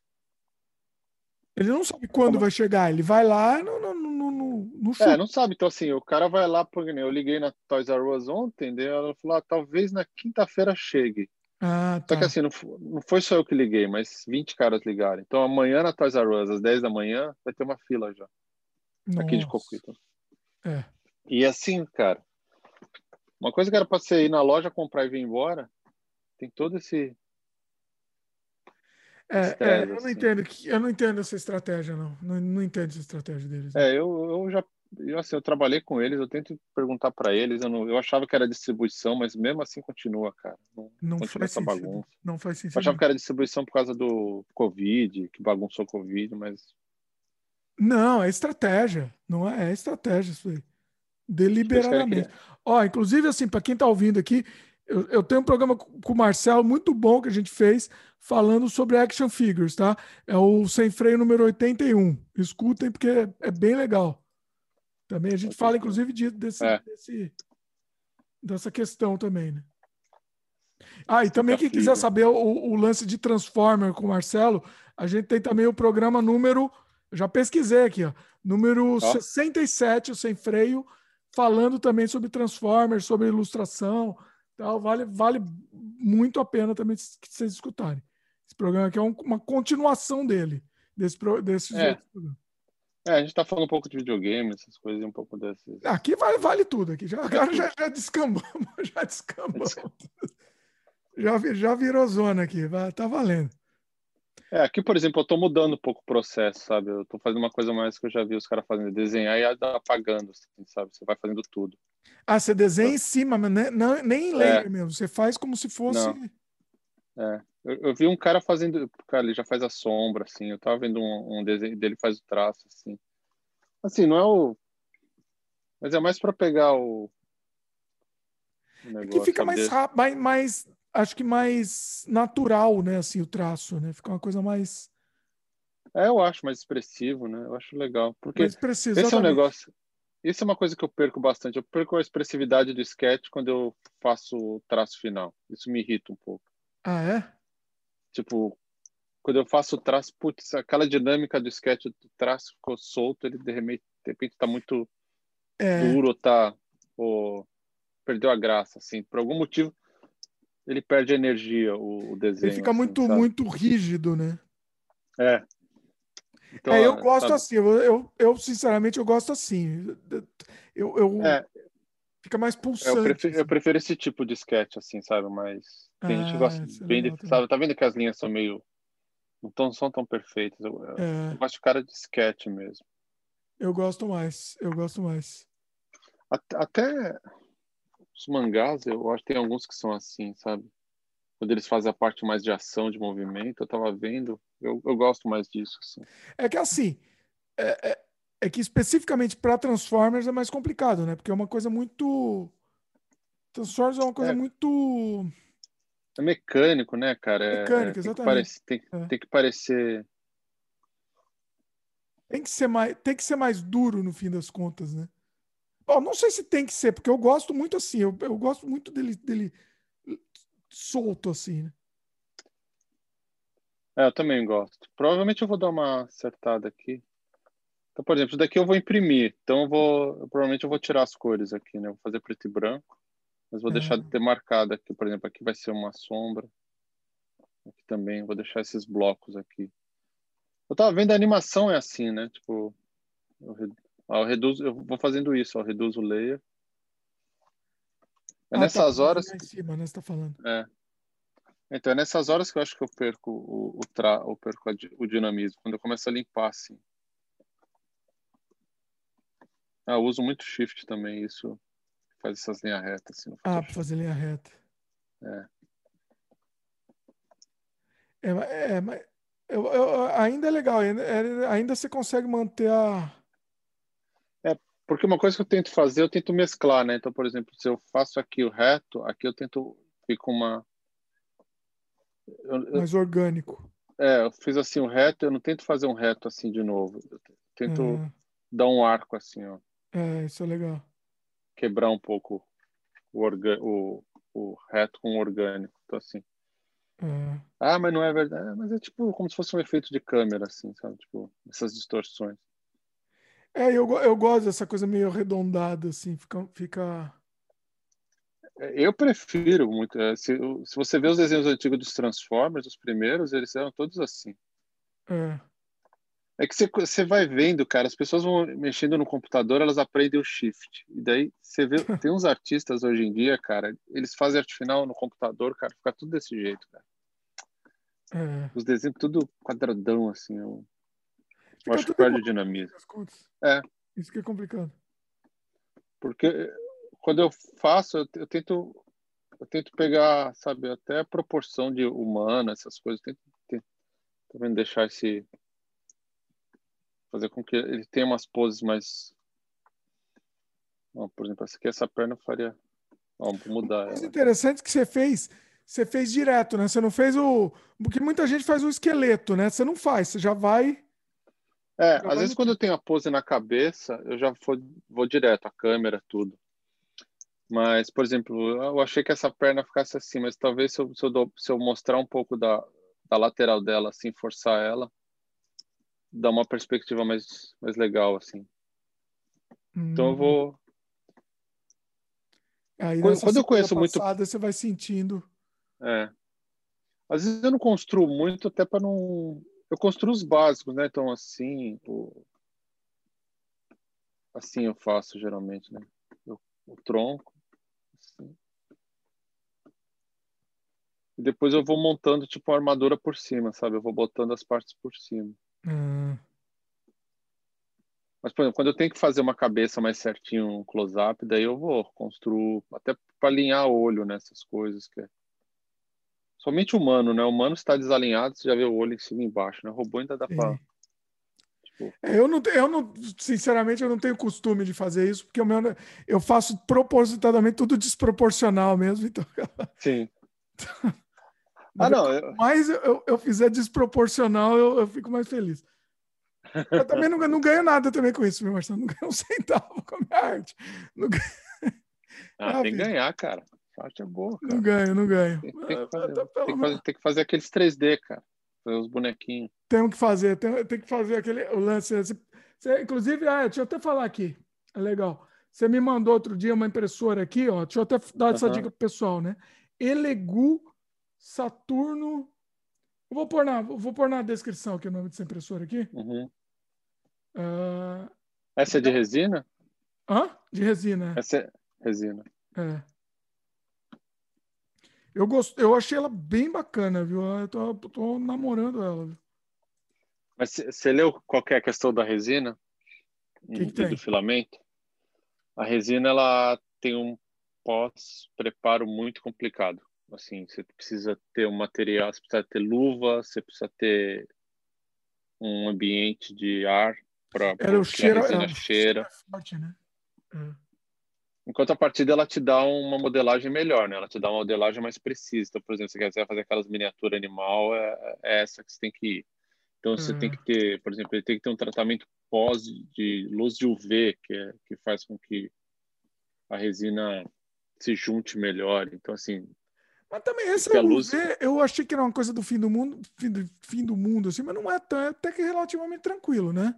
Ele não sabe quando Como? vai chegar, ele vai lá no, no, no, no, no É, não sabe. Então, assim, o cara vai lá, porque eu liguei na Toys R Us ontem, daí ela falou, ah, talvez na quinta-feira chegue. Ah, tá. Só que assim, não, não foi só eu que liguei, mas 20 caras ligaram. Então amanhã na Toys R Us, às 10 da manhã, vai ter uma fila já. Nossa. Aqui de Coquito. É. E assim, cara, uma coisa que era pra você ir na loja comprar e vir embora, tem todo esse. É, é eu não assim. entendo, eu não entendo essa estratégia, não. Não, não entendo essa estratégia deles. É, eu, eu já eu, assim, eu trabalhei com eles, eu tento perguntar para eles, eu, não, eu achava que era distribuição, mas mesmo assim continua, cara. Não, não continua essa sentido. bagunça. Não faz sentido. Eu achava que era distribuição por causa do Covid, que bagunçou o Covid, mas. Não, é estratégia. Não é, é estratégia isso aí. Deliberadamente. Ó, inclusive, assim, para quem está ouvindo aqui, eu, eu, tenho um programa com o Marcelo muito bom que a gente fez falando sobre action figures, tá? É o Sem Freio número 81. Escutem, porque é, é bem legal. Também a gente fala, inclusive, de, desse, é. desse, dessa questão também, né? Ah, e também quem quiser saber o, o, lance de Transformer com o Marcelo, a gente tem também o programa número, já pesquisei aqui, ó, número oh. 67, o Sem Freio, falando também sobre Transformers, sobre ilustração, tal, vale, vale muito a pena também que vocês escutarem. Esse programa aqui é um, uma continuação dele, desse, desses é. outros programas. É, a gente tá falando um pouco de videogame, essas coisas, um pouco desses. Aqui vale, vale tudo. Aqui. Já, agora já, já descambamos, já descambamos. Já, já virou zona aqui, tá valendo. É, aqui, por exemplo, eu tô mudando um pouco o processo, sabe? Eu tô fazendo uma coisa mais que eu já vi os caras fazendo, desenhar e apagando, assim, sabe? Você vai fazendo tudo. Ah, você desenha em cima, mas nem, não, nem em layer é. mesmo. Você faz como se fosse. Não. É. Eu, eu, vi um cara fazendo. Cara, ele já faz a sombra, assim. Eu tava vendo um, um desenho dele faz o traço, assim. Assim, não é o. Mas é mais para pegar o. o negócio, é que fica mais rápido, mais, mais, Acho que mais natural, né? Assim, o traço, né? Fica uma coisa mais. É, eu acho mais expressivo, né? Eu acho legal. Porque esse é um negócio. Isso é uma coisa que eu perco bastante. Eu perco a expressividade do sketch quando eu faço o traço final. Isso me irrita um pouco. Ah, é? Tipo, quando eu faço o traço, putz, aquela dinâmica do sketch do traço ficou solto, ele de repente, de repente tá muito é. duro, tá, ou perdeu a graça, assim, por algum motivo ele perde energia, o, o desenho. Ele fica assim, muito, sabe? muito rígido, né? É. Então, é, eu gosto sabe? assim, eu, eu, eu, sinceramente eu gosto assim. Eu, eu é. Fica mais pulsante. Eu prefiro, assim. eu prefiro, esse tipo de sketch, assim, sabe? Mas tem ah, gente que gosta é bem de, sabe? Tá vendo que as linhas são meio não tão, são tão perfeitas. Eu, é. eu gosto de cara de sketch mesmo. Eu gosto mais, eu gosto mais. Até, até os mangás, eu acho que tem alguns que são assim, sabe? Quando eles fazem a parte mais de ação, de movimento, eu tava vendo, eu, eu gosto mais disso. Assim. É que assim, é, é, é que especificamente para Transformers é mais complicado, né? Porque é uma coisa muito. Transformers é uma coisa é. muito é mecânico, né, cara? É, mecânico, é, exatamente. Tem que, parecer, tem, é. tem que parecer. Tem que, ser mais, tem que ser mais duro no fim das contas, né? Bom, não sei se tem que ser, porque eu gosto muito assim, eu, eu gosto muito dele, dele solto assim, né? É, eu também gosto. Provavelmente eu vou dar uma acertada aqui. Então, por exemplo, isso daqui eu vou imprimir. Então eu vou, eu, provavelmente eu vou tirar as cores aqui, né? Eu vou fazer preto e branco. Mas vou deixar de ter marcado aqui, por exemplo, aqui vai ser uma sombra. Aqui também, vou deixar esses blocos aqui. Eu tava vendo a animação é assim, né? Tipo, eu, eu reduzo, eu vou fazendo isso, eu reduzo o layer. É ah, nessas tá, horas. Em cima, né? Você tá falando. É. Então, é nessas horas que eu acho que eu perco o, o, tra... eu perco o dinamismo, quando eu começo a limpar assim. Ah, eu uso muito shift também, isso faz essas linhas retas. Assim, ah, para fazer linha reta. É. É, é mas eu, eu, ainda é legal, ainda, é, ainda você consegue manter a. É, porque uma coisa que eu tento fazer, eu tento mesclar, né? Então, por exemplo, se eu faço aqui o reto, aqui eu tento fica uma. Eu, Mais orgânico. É, eu fiz assim um reto, eu não tento fazer um reto assim de novo. Eu tento uhum. dar um arco assim, ó. É, isso é legal. Quebrar um pouco o, orga, o, o reto com o orgânico. Então, assim. É. Ah, mas não é verdade. É, mas é tipo como se fosse um efeito de câmera, assim, sabe? Tipo, essas distorções. É, eu, eu gosto dessa coisa meio arredondada, assim, fica. fica... É, eu prefiro muito. É, se, se você vê os desenhos antigos dos Transformers, os primeiros, eles eram todos assim. É. É que você, você vai vendo, cara, as pessoas vão mexendo no computador, elas aprendem o shift. E daí você vê, tem uns artistas hoje em dia, cara, eles fazem arte final no computador, cara, fica tudo desse jeito, cara. É. Os desenhos tudo quadradão, assim. Eu, eu acho que perde o dinamismo. É. Isso que é complicado. Porque quando eu faço, eu, eu tento eu tento pegar, sabe, até a proporção de humana, essas coisas, tento, tento também deixar esse fazer com que ele tenha umas poses mais. por exemplo, essa aqui, essa perna faria. vou mudar. Mas interessante que você fez, você fez direto, né? Você não fez o. Porque muita gente faz o esqueleto, né? Você não faz, você já vai. É, às vezes quando eu tenho a pose na cabeça, eu já vou, vou direto, a câmera, tudo. Mas, por exemplo, eu achei que essa perna ficasse assim, mas talvez se eu, se eu, se eu mostrar um pouco da, da lateral dela, assim, forçar ela, dá uma perspectiva mais, mais legal, assim. Hum. Então eu hum. vou. Aí, quando, quando eu conheço passada, muito. Você vai sentindo. É. Às vezes eu não construo muito, até para não. Eu construo os básicos, né? Então, assim. O... Assim eu faço geralmente, né? Eu, o tronco. Assim. E depois eu vou montando, tipo, a armadura por cima, sabe? Eu vou botando as partes por cima. Hum. Mas, por exemplo, quando eu tenho que fazer uma cabeça mais certinho, um close-up, daí eu vou construir, até para alinhar o olho nessas coisas. que é... Somente humano, né? O humano está desalinhado, você já vê o olho em cima e embaixo, né? O robô ainda dá para. Tipo... É, eu, não, eu não, sinceramente, eu não tenho costume de fazer isso, porque o meu, eu faço propositadamente tudo desproporcional mesmo. Então... Sim. Ah, não. Eu... mais eu, eu fizer desproporcional, eu, eu fico mais feliz. Eu também não, não ganho nada também com isso, meu Marcelo. Não ganho um centavo com a minha arte. Não ganho... Ah, tem que ganhar, cara. A arte é boa. Cara. Não ganho, não ganho. Tem, tem, que, fazer, tem, que, fazer, tem que fazer aqueles 3D, cara. Fazer os bonequinhos. Temos que fazer, tem, tem que fazer aquele o lance. Você, você, inclusive, ah, deixa eu até falar aqui. É legal. Você me mandou outro dia uma impressora aqui, ó. Deixa eu até dar essa dica pro pessoal, né? Elegu Saturno. Vou pôr na, vou pôr na descrição aqui o nome dessa impressora aqui. Uhum. Uh, Essa é de resina? Hã? De resina. Essa é resina. É. Eu, gost... eu achei ela bem bacana, viu? Eu tô, tô namorando ela. Viu? Mas você leu qual é a questão da resina? Que que do filamento? A resina ela tem um pós-preparo muito complicado. Assim, você precisa ter um material, você precisa ter luva, você precisa ter um ambiente de ar para era o cheiro, a resina cheira. É forte, né? É. Enquanto a partida ela te dá uma modelagem melhor, né? Ela te dá uma modelagem mais precisa. Então, por exemplo, se você quiser fazer aquelas miniaturas animal, é, é essa que você tem que ir. Então, você tem que ter, por exemplo, ele tem que ter um tratamento pós de luz de UV, que, é, que faz com que a resina se junte melhor. Então, assim, mas também esse é luz... eu achei que era uma coisa do fim do mundo, fim do, fim do mundo, assim, mas não é tão, é até que relativamente tranquilo, né?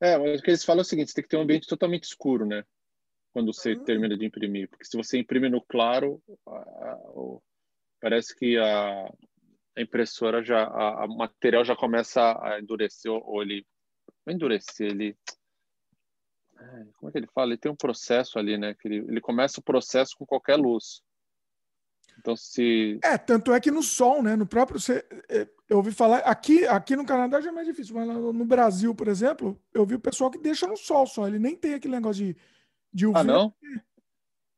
É, mas o que eles falam é o seguinte, você tem que ter um ambiente totalmente escuro, né? Quando você ah. termina de imprimir. Porque se você imprime no claro, a, a, parece que a, a impressora já, a, a, material já começa a endurecer, ou ele, não endurecer, ele, como é que ele fala? Ele tem um processo ali, né? Que ele, ele começa o processo com qualquer luz. Então, se. É, tanto é que no sol, né? No próprio. É, eu ouvi falar. Aqui, aqui no Canadá já é mais difícil, mas no Brasil, por exemplo, eu vi o pessoal que deixa no sol só. Ele nem tem aquele negócio de, de UV. Ah, não?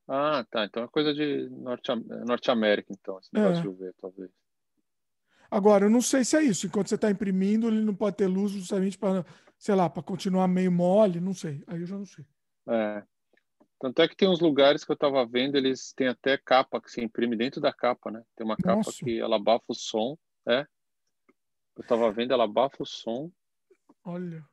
Ah, tá. Então é coisa de Norte, Norte América, então, esse negócio é. de UV, talvez. Agora, eu não sei se é isso. Enquanto você está imprimindo, ele não pode ter luz justamente para, sei lá, para continuar meio mole, não sei. Aí eu já não sei. É. Tanto é que tem uns lugares que eu estava vendo, eles têm até capa que se imprime dentro da capa, né? Tem uma Nossa. capa que ela abafa o som, é. Eu estava vendo, ela abafa o som. Olha.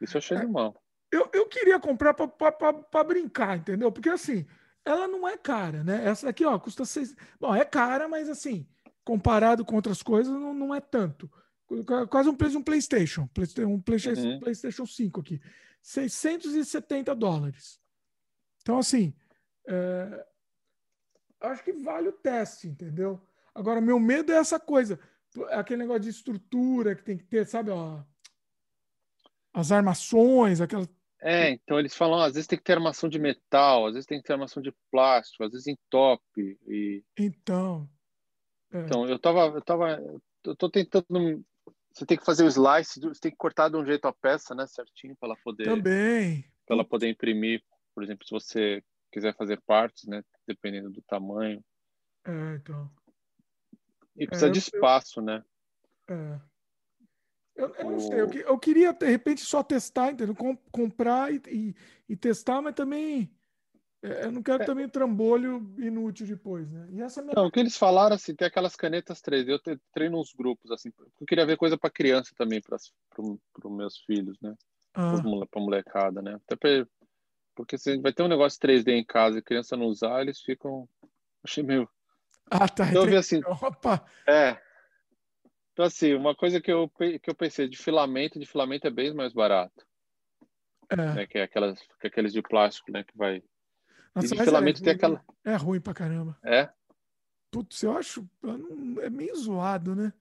Isso eu achei é. normal. Eu, eu queria comprar para brincar, entendeu? Porque assim, ela não é cara, né? Essa aqui, ó, custa seis. Bom, é cara, mas assim, comparado com outras coisas, não, não é tanto. Quase um preço de um PlayStation. Um PlayStation, uhum. PlayStation 5 aqui. 670 dólares. Então, assim, é... acho que vale o teste, entendeu? Agora, meu medo é essa coisa. Aquele negócio de estrutura que tem que ter, sabe? Ó, as armações, aquela. É, então eles falam, às vezes tem que ter armação de metal, às vezes tem que ter armação de plástico, às vezes em top. E... Então. É. Então, eu tava, eu tava, eu tô tentando. Você tem que fazer o slice, você tem que cortar de um jeito a peça, né, certinho, para ela poder. Também. Para ela poder imprimir, por exemplo, se você quiser fazer partes, né, dependendo do tamanho. É, então. E precisa é, de espaço, eu... né? É. Eu, eu não sei, eu, eu, queria de repente só testar, entendeu? Com, comprar e, e, e, testar, mas também é, eu não quero é. também trambolho inútil depois, né? E essa é minha... Não, o que eles falaram assim, tem aquelas canetas 3D, eu treino uns grupos assim, eu queria ver coisa para criança também, para os meus filhos, né? Ah. Para molecada, né? Até pra, porque se vai ter um negócio 3D em casa e criança não usar, eles ficam achei meio Ah, tá. Então eu vi assim, Opa. É. Então assim, uma coisa que eu que eu pensei de filamento, de filamento é bem mais barato. É. Né? Que é aquelas que é aqueles de plástico, né, que vai nossa, e filamento é, tem aquela. É ruim pra caramba. É? Putz, eu acho. É meio zoado, né?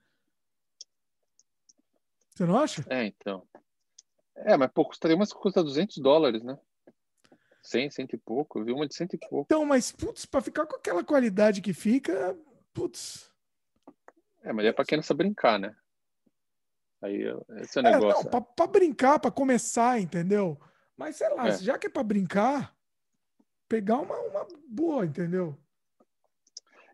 Você não acha? É, então. É, mas pô, custaria que custa 200 dólares, né? 100, 100 e pouco. Eu vi uma de 100 e pouco. Então, mas, putz, pra ficar com aquela qualidade que fica, putz. É, mas é pra quem não sabe brincar, né? Aí, esse é o negócio. É, não, pra, pra, brincar, pra começar, entendeu? Mas, sei lá, é. já que é pra brincar, pegar uma, uma boa, entendeu?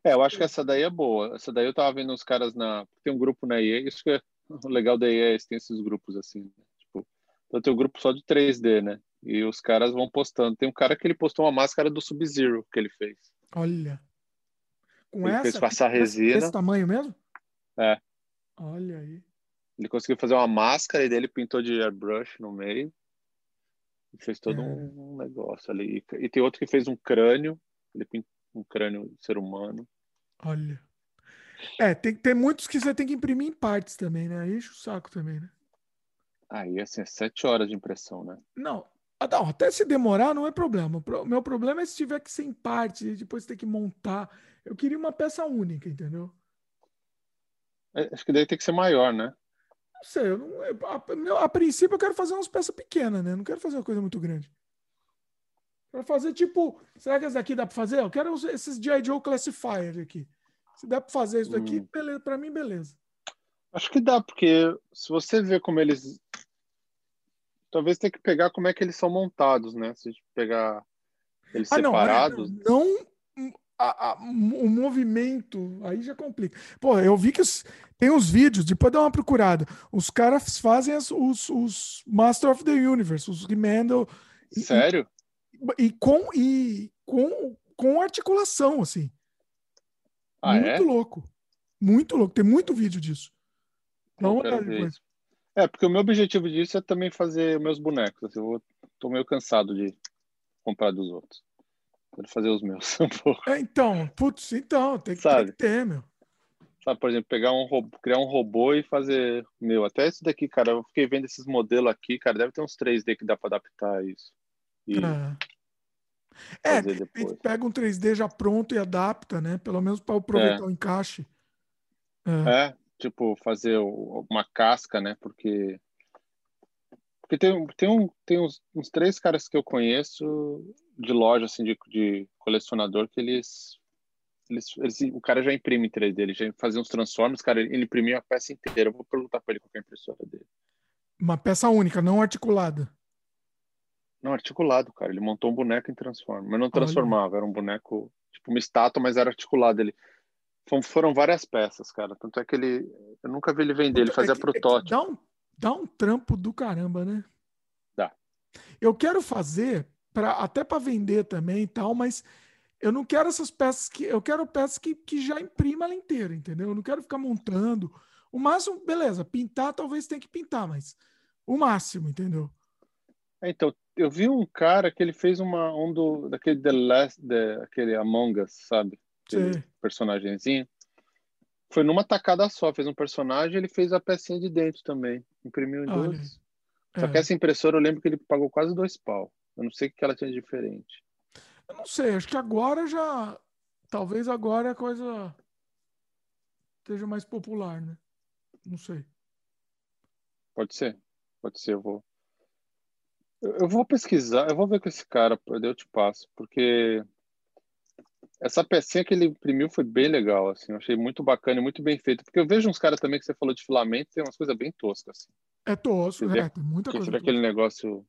É, eu acho que essa daí é boa. Essa daí eu tava vendo os caras na. Tem um grupo na EA, isso que é o legal da EA, é tem esses grupos assim. Né? Tipo, então tem um grupo só de 3D, né? E os caras vão postando. Tem um cara que ele postou uma máscara do Sub-Zero que ele fez. Olha. Com ele essa? fez passar resina. Desse tamanho mesmo? É. Olha aí. Ele conseguiu fazer uma máscara e dele pintou de airbrush no meio fez todo é. um negócio ali. E tem outro que fez um crânio, ele pintou um crânio de ser humano. Olha. É, tem, tem muitos que você tem que imprimir em partes também, né? Aí enche o saco também, né? Aí, assim, é sete horas de impressão, né? Não, até se demorar não é problema. O meu problema é se tiver que ser em partes e depois ter que montar. Eu queria uma peça única, entendeu? É, acho que daí tem que ser maior, né? Não sei, eu não, eu, a, a, princípio eu quero fazer umas peças pequenas, né? Não quero fazer uma coisa muito grande. Quero fazer tipo. Será que esse daqui dá para fazer? Eu quero esses G.I. Joe Classifier aqui. Se dá para fazer isso daqui, hum. beleza, para mim, beleza. Acho que dá, porque se você ver como eles. Talvez tenha que pegar como é que eles são montados, né? Se pegar eles ah, separados. Não, é, não a, a, o movimento, aí já complica. Pô, eu vi que os, tem uns vídeos, depois dá uma procurada. Os caras fazem as, os, os Master of the Universe, os Remandel. Sério? E, e, com, e com, com articulação, assim. Ah, muito é? louco. Muito louco. Tem muito vídeo disso. Não é, porque o meu objetivo disso é também fazer meus bonecos. Assim, eu vou, tô meio cansado de comprar dos outros. Quero fazer os meus um pouco. É, então, putz, então, tem que, tem que ter, meu. Sabe, por exemplo, pegar um robô, criar um robô e fazer. Meu, até esse daqui, cara, eu fiquei vendo esses modelos aqui, cara, deve ter uns 3D que dá para adaptar isso. E é, é pega um 3D já pronto e adapta, né? Pelo menos para aproveitar é. o encaixe. É. é, tipo, fazer uma casca, né? Porque. Porque tem, tem, um, tem uns, uns três caras que eu conheço de loja, assim, de, de colecionador, que eles eles, eles, o cara já imprime em 3D, ele já fazia uns transformes, cara, ele imprimiu a peça inteira. Eu vou perguntar para ele qual é a impressora dele. Uma peça única, não articulada. Não, articulado, cara. Ele montou um boneco em Transform, mas não transformava, Olha. era um boneco, tipo uma estátua, mas era articulado. Ele foram várias peças, cara. Tanto é que ele, eu nunca vi ele vender, ele fazia é protótipo. É dá um, dá um trampo do caramba, né? Dá. Eu quero fazer para até para vender também e tal, mas eu não quero essas peças que eu quero peças que, que já imprima ela inteira, entendeu? Eu não quero ficar montando. O máximo, beleza, pintar talvez tenha que pintar, mas o máximo, entendeu? É, então, eu vi um cara que ele fez uma um do daquele The Last, the, aquele Among Us, sabe? Personagemzinho. Foi numa tacada só, fez um personagem, ele fez a pecinha de dentro também, imprimiu em dois. Só é. que essa impressora eu lembro que ele pagou quase dois pau. Eu não sei o que ela tinha de diferente. Eu não sei, acho que agora já. Talvez agora a coisa esteja mais popular, né? Não sei. Pode ser, pode ser, eu vou. Eu vou pesquisar, eu vou ver com esse cara, eu te passo, porque essa pecinha que ele imprimiu foi bem legal, assim, eu achei muito bacana e muito bem feito, porque eu vejo uns caras também que você falou de filamento, tem umas coisas bem toscas, assim. É tosco, é, tem muita coisa. Aquele negócio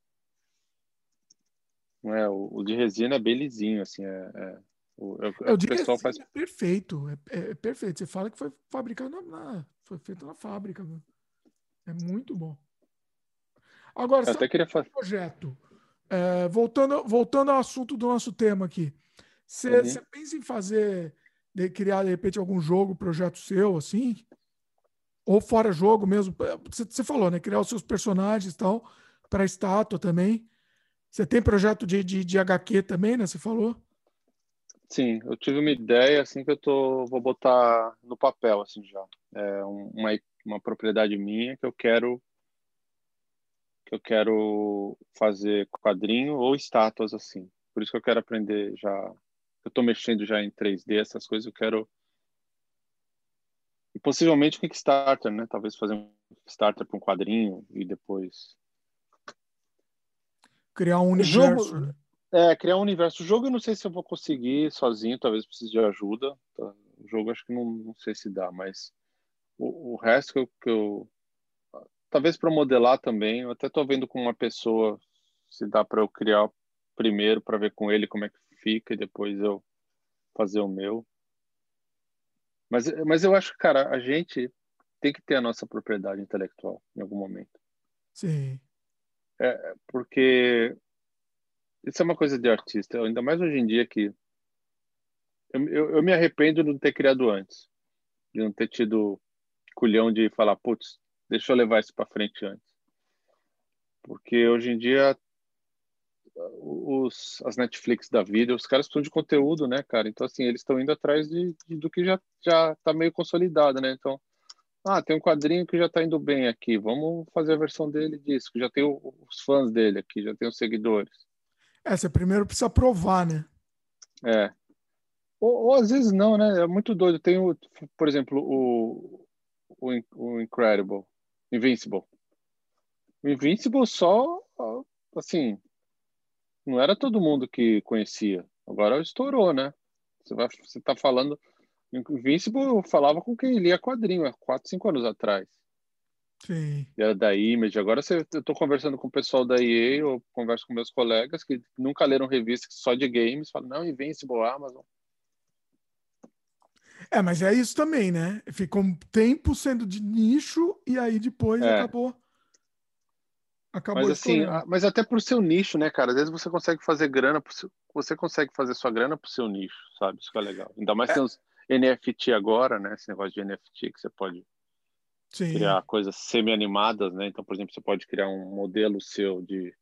não é, o, o, de resina é bem lisinho, assim, é, é o, é, é o de pessoal faz... é perfeito, é, é, perfeito. Você fala que foi fabricado na, na foi feito na fábrica, é muito bom. Agora, Eu até queria fazer projeto. É, voltando, voltando ao assunto do nosso tema aqui, você uhum. pensa em fazer, de, criar de repente algum jogo, projeto seu, assim? Ou fora jogo mesmo? Você falou, né? Criar os seus personagens e tal, para estátua também. Você tem projeto de, de, de HQ também, né? Você falou? Sim, eu tive uma ideia assim que eu tô, vou botar no papel assim já. É uma, uma propriedade minha que eu quero que eu quero fazer quadrinho ou estátuas assim. Por isso que eu quero aprender já. Eu estou mexendo já em 3D essas coisas. Eu quero e possivelmente Kickstarter, né? Talvez fazer um Kickstarter para um quadrinho e depois Criar um universo. Jogo, né? É, criar um universo. O jogo eu não sei se eu vou conseguir sozinho, talvez precise de ajuda. Tá? O jogo acho que não, não sei se dá, mas o, o resto que eu, que eu talvez para modelar também, eu até estou vendo com uma pessoa se dá para eu criar primeiro para ver com ele como é que fica e depois eu fazer o meu. Mas, mas eu acho, cara, a gente tem que ter a nossa propriedade intelectual em algum momento. Sim. É, porque isso é uma coisa de artista, ainda mais hoje em dia que eu, eu, eu me arrependo de não ter criado antes, de não ter tido culhão de falar, putz, deixa eu levar isso para frente antes. Porque hoje em dia os, as Netflix da vida, os caras estão de conteúdo, né, cara? Então, assim, eles estão indo atrás de, de, do que já, já tá meio consolidado, né? Então, ah, tem um quadrinho que já está indo bem aqui. Vamos fazer a versão dele disso. Que já tem os fãs dele aqui, já tem os seguidores. É, você primeiro precisa provar, né? É. Ou, ou às vezes não, né? É muito doido. Tem, o, por exemplo, o, o, o Incredible, Invincible. O Invincible só, assim, não era todo mundo que conhecia. Agora estourou, né? Você vai, você tá falando Invincible eu falava com quem lia quadrinho há 4, 5 anos atrás. Sim. E era da Image. Agora você, eu estou conversando com o pessoal da EA, eu converso com meus colegas que nunca leram revistas só de games, falam, não, Invincible, Amazon. É, mas é isso também, né? Ficou um tempo sendo de nicho e aí depois é. acabou. Acabou mas assim, mas até por seu nicho, né, cara? Às vezes você consegue fazer grana, seu, você consegue fazer sua grana pro seu nicho, sabe? Isso que é legal. Ainda mais é. tem uns NFT agora, né? Esse negócio de NFT que você pode Sim. criar coisas semi-animadas, né? Então, por exemplo, você pode criar um modelo seu de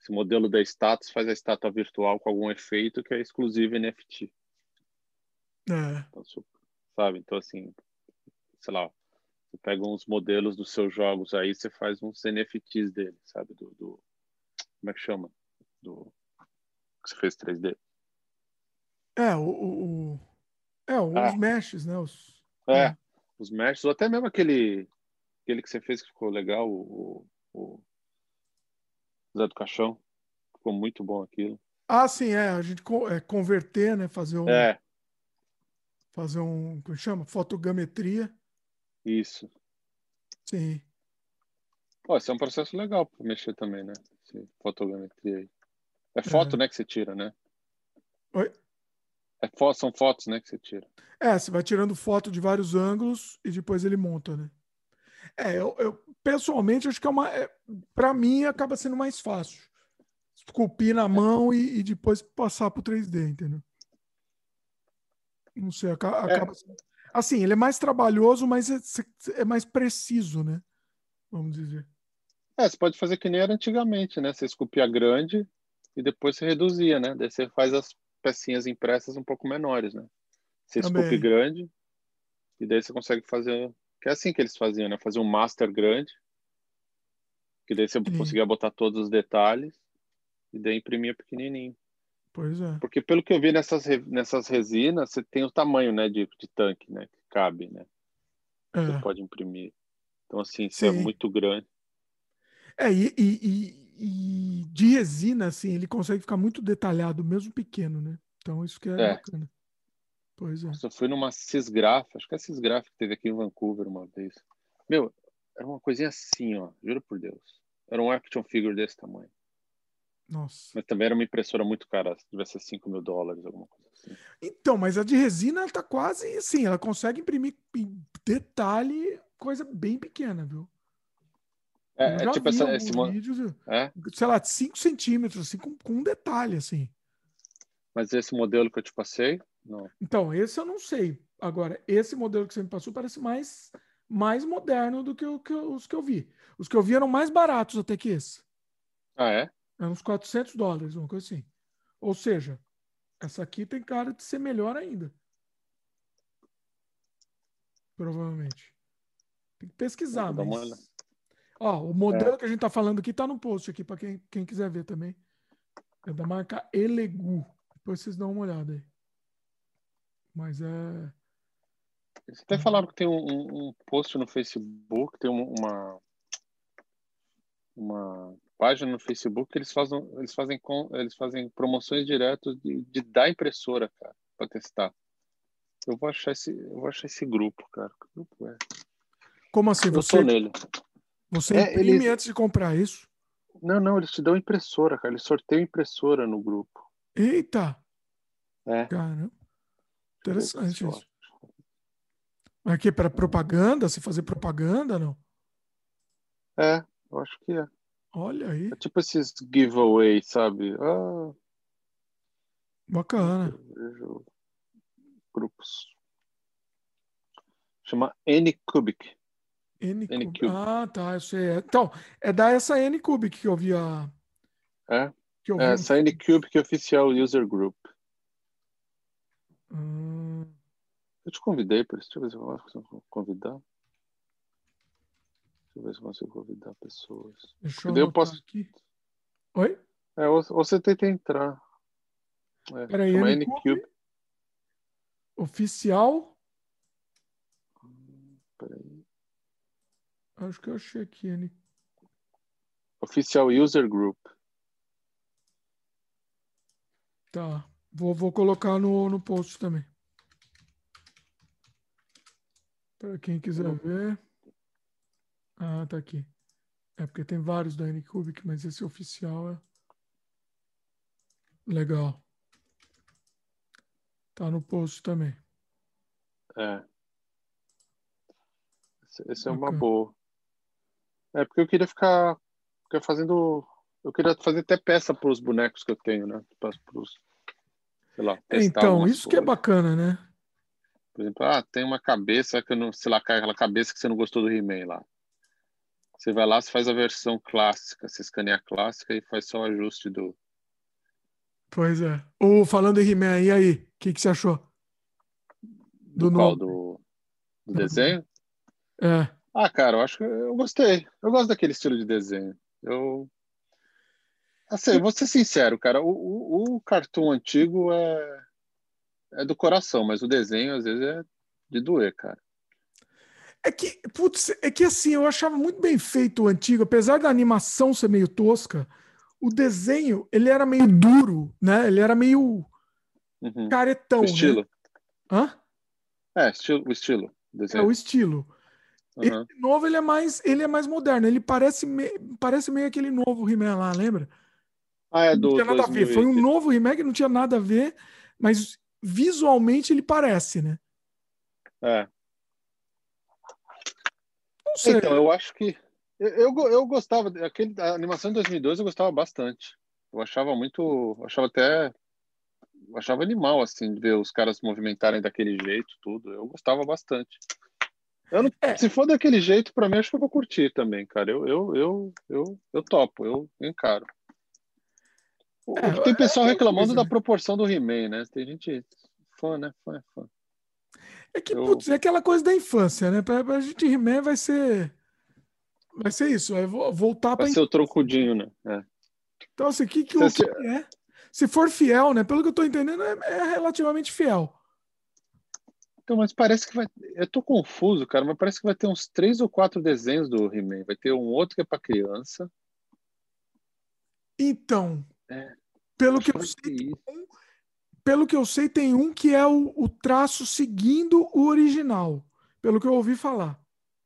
esse modelo da status faz a estátua virtual com algum efeito que é exclusivo NFT. É. Então, sabe? Então, assim, sei lá, você pega uns modelos dos seus jogos aí, você faz uns NFTs dele, sabe? Do, do como é que chama? Do que você fez 3D. É, o, o, é, os ah. meshes, né? Os... É, é, os meshes, ou até mesmo aquele, aquele que você fez que ficou legal, o, o Zé do Caixão. Ficou muito bom aquilo. Ah, sim, é. A gente é, converter, né? Fazer um. É. Fazer um. Como chama? Fotogrametria. Isso. Sim. Pô, esse é um processo legal para mexer também, né? esse fotogrametria aí. É foto, é. né, que você tira, né? Oi? É fo são fotos, né, que você tira. É, você vai tirando foto de vários ângulos e depois ele monta, né? É, eu, eu pessoalmente acho que é uma. É, para mim acaba sendo mais fácil. Esculpir na mão e, e depois passar pro 3D, entendeu? Não sei, acaba, é. acaba sendo... Assim, ele é mais trabalhoso, mas é, é mais preciso, né? Vamos dizer. É, você pode fazer que nem era antigamente, né? Você esculpia grande e depois você reduzia, né? Daí você faz as pecinhas impressas um pouco menores, né? Você Também. esculpe grande e daí você consegue fazer. Que é assim que eles faziam, né? Fazer um master grande, que daí você conseguia botar todos os detalhes e daí imprimia pequenininho. Pois é. Porque pelo que eu vi nessas, nessas resinas, você tem o tamanho, né, de, de tanque, né? Que cabe, né? É. Você pode imprimir. Então, assim, se é muito grande. É, e, e, e, de resina, assim, ele consegue ficar muito detalhado, mesmo pequeno, né? Então, isso que é, é. bacana. Pois é. Eu fui numa Cisgraf, acho que é a Cisgraf que teve aqui em Vancouver uma vez. Meu, era uma coisinha assim, ó, juro por Deus. Era um action figure desse tamanho. Nossa. Mas também era uma impressora muito cara, devia ser 5 mil dólares, alguma coisa assim. Então, mas a de resina ela tá quase assim, ela consegue imprimir em detalhe coisa bem pequena, viu? É, é tipo essa, esse vídeos, é? sei lá, 5 centímetros, assim, com, com, um detalhe, assim. Mas esse modelo que eu te passei, não. Então, esse eu não sei. Agora, esse modelo que você me passou parece mais, mais moderno do que, o, que os que eu vi. Os que eu vi eram mais baratos até que esse. Ah, é? É uns 400 dólares, uma coisa assim. Ou seja, essa aqui tem cara de ser melhor ainda. Provavelmente. Tem que pesquisar, mas... Ó, o modelo é. que a gente tá falando aqui tá no post aqui, para quem, quem quiser ver também. É da marca Elegu. Depois vocês dão uma olhada aí. Mas é... Vocês até falaram que tem um, um post no Facebook, tem uma, uma página no Facebook que eles fazem, eles fazem, eles fazem promoções direto de, de da impressora, cara, para testar. Eu vou achar esse, eu vou achar esse grupo, cara. Que grupo é? Como assim? Eu você, nele. Você é, imprime eles... antes de comprar isso? Não, não, eles te dão impressora, cara. Eles sorteiam impressora no grupo. Eita! É. Caramba. Interessante isso. Mas aqui para propaganda? Se fazer propaganda, não? É, eu acho que é. Olha aí. É tipo esses giveaway, sabe? Ah, Bacana. Vejo grupos. Chama N-Cubic. N-Cubic. Ah, tá. Eu sei. Então, é da essa N-Cubic que eu vi a. É? Que eu vi é, essa N-Cubic oficial user group. Hum. Eu te convidei para isso. Deixa eu ver se eu posso convidar. Deixa eu ver se eu consigo convidar pessoas. Deixa eu, eu posso... aqui. Oi? É, ou, ou você tenta entrar. É, Peraí, N-Cube. Oficial. Hum, peraí. Acho que eu achei aqui, N. Oficial User Group. Tá. Vou, vou colocar no, no post também. Para quem quiser ver. Ah, tá aqui. É porque tem vários da Anycubic, mas esse oficial é legal. Tá no post também. É. Esse é uma boa. É porque eu queria ficar, ficar fazendo. Eu queria fazer até peça para os bonecos que eu tenho, né? Para os, sei lá. Então, isso coisas. que é bacana, né? Por exemplo, ah, tem uma cabeça que eu não, sei lá, aquela cabeça que você não gostou do He-Man lá. Você vai lá, você faz a versão clássica, você escaneia a clássica e faz só o ajuste do. Pois é. Ou falando em He-Man, e aí? O que, que você achou? Do, do qual? Do, do desenho? É. Ah, cara, eu acho que eu gostei. Eu gosto daquele estilo de desenho. Eu. Assim, vou ser sincero, cara. O, o, o cartoon antigo é, é do coração, mas o desenho às vezes é de doer, cara. É que, putz, é que assim, eu achava muito bem feito o antigo, apesar da animação ser meio tosca, o desenho, ele era meio duro, né? Ele era meio uhum. caretão. O estilo. Né? Hã? É, estilo, o estilo. Desenho. É, o estilo. Uhum. Esse novo ele é mais, ele é mais moderno. Ele parece, me, parece meio aquele novo He-Man lá, lembra? Ah, é do. Não tinha nada 2008. a ver. Foi um novo remake, não tinha nada a ver, mas visualmente ele parece, né? É. Não sei. Então, eu acho que. Eu, eu, eu gostava. Aquele, a animação de 2012 eu gostava bastante. Eu achava muito. Eu achava até. Eu achava animal, assim, ver os caras se movimentarem daquele jeito, tudo. Eu gostava bastante. Não, é. Se for daquele jeito, para mim, acho que eu vou curtir também, cara. Eu, eu, eu, eu, eu topo, eu encaro. É, tem pessoal é reclamando coisa, da né? proporção do He-Man, né? Tem gente fã, né? Fã, é fã. É que, eu... putz, é aquela coisa da infância, né? Pra, pra gente He-Man vai ser. Vai ser isso, vai voltar para. Vai ser o trocudinho, né? É. Então, assim, que, que, o que é? Se for fiel, né? Pelo que eu tô entendendo, é, é relativamente fiel. Então, mas parece que vai. Eu tô confuso, cara, mas parece que vai ter uns três ou quatro desenhos do He-Man. Vai ter um outro que é para criança. Então, é, pelo que eu sei, um, pelo que eu sei, tem um que é o, o, traço seguindo o original, pelo que eu ouvi falar.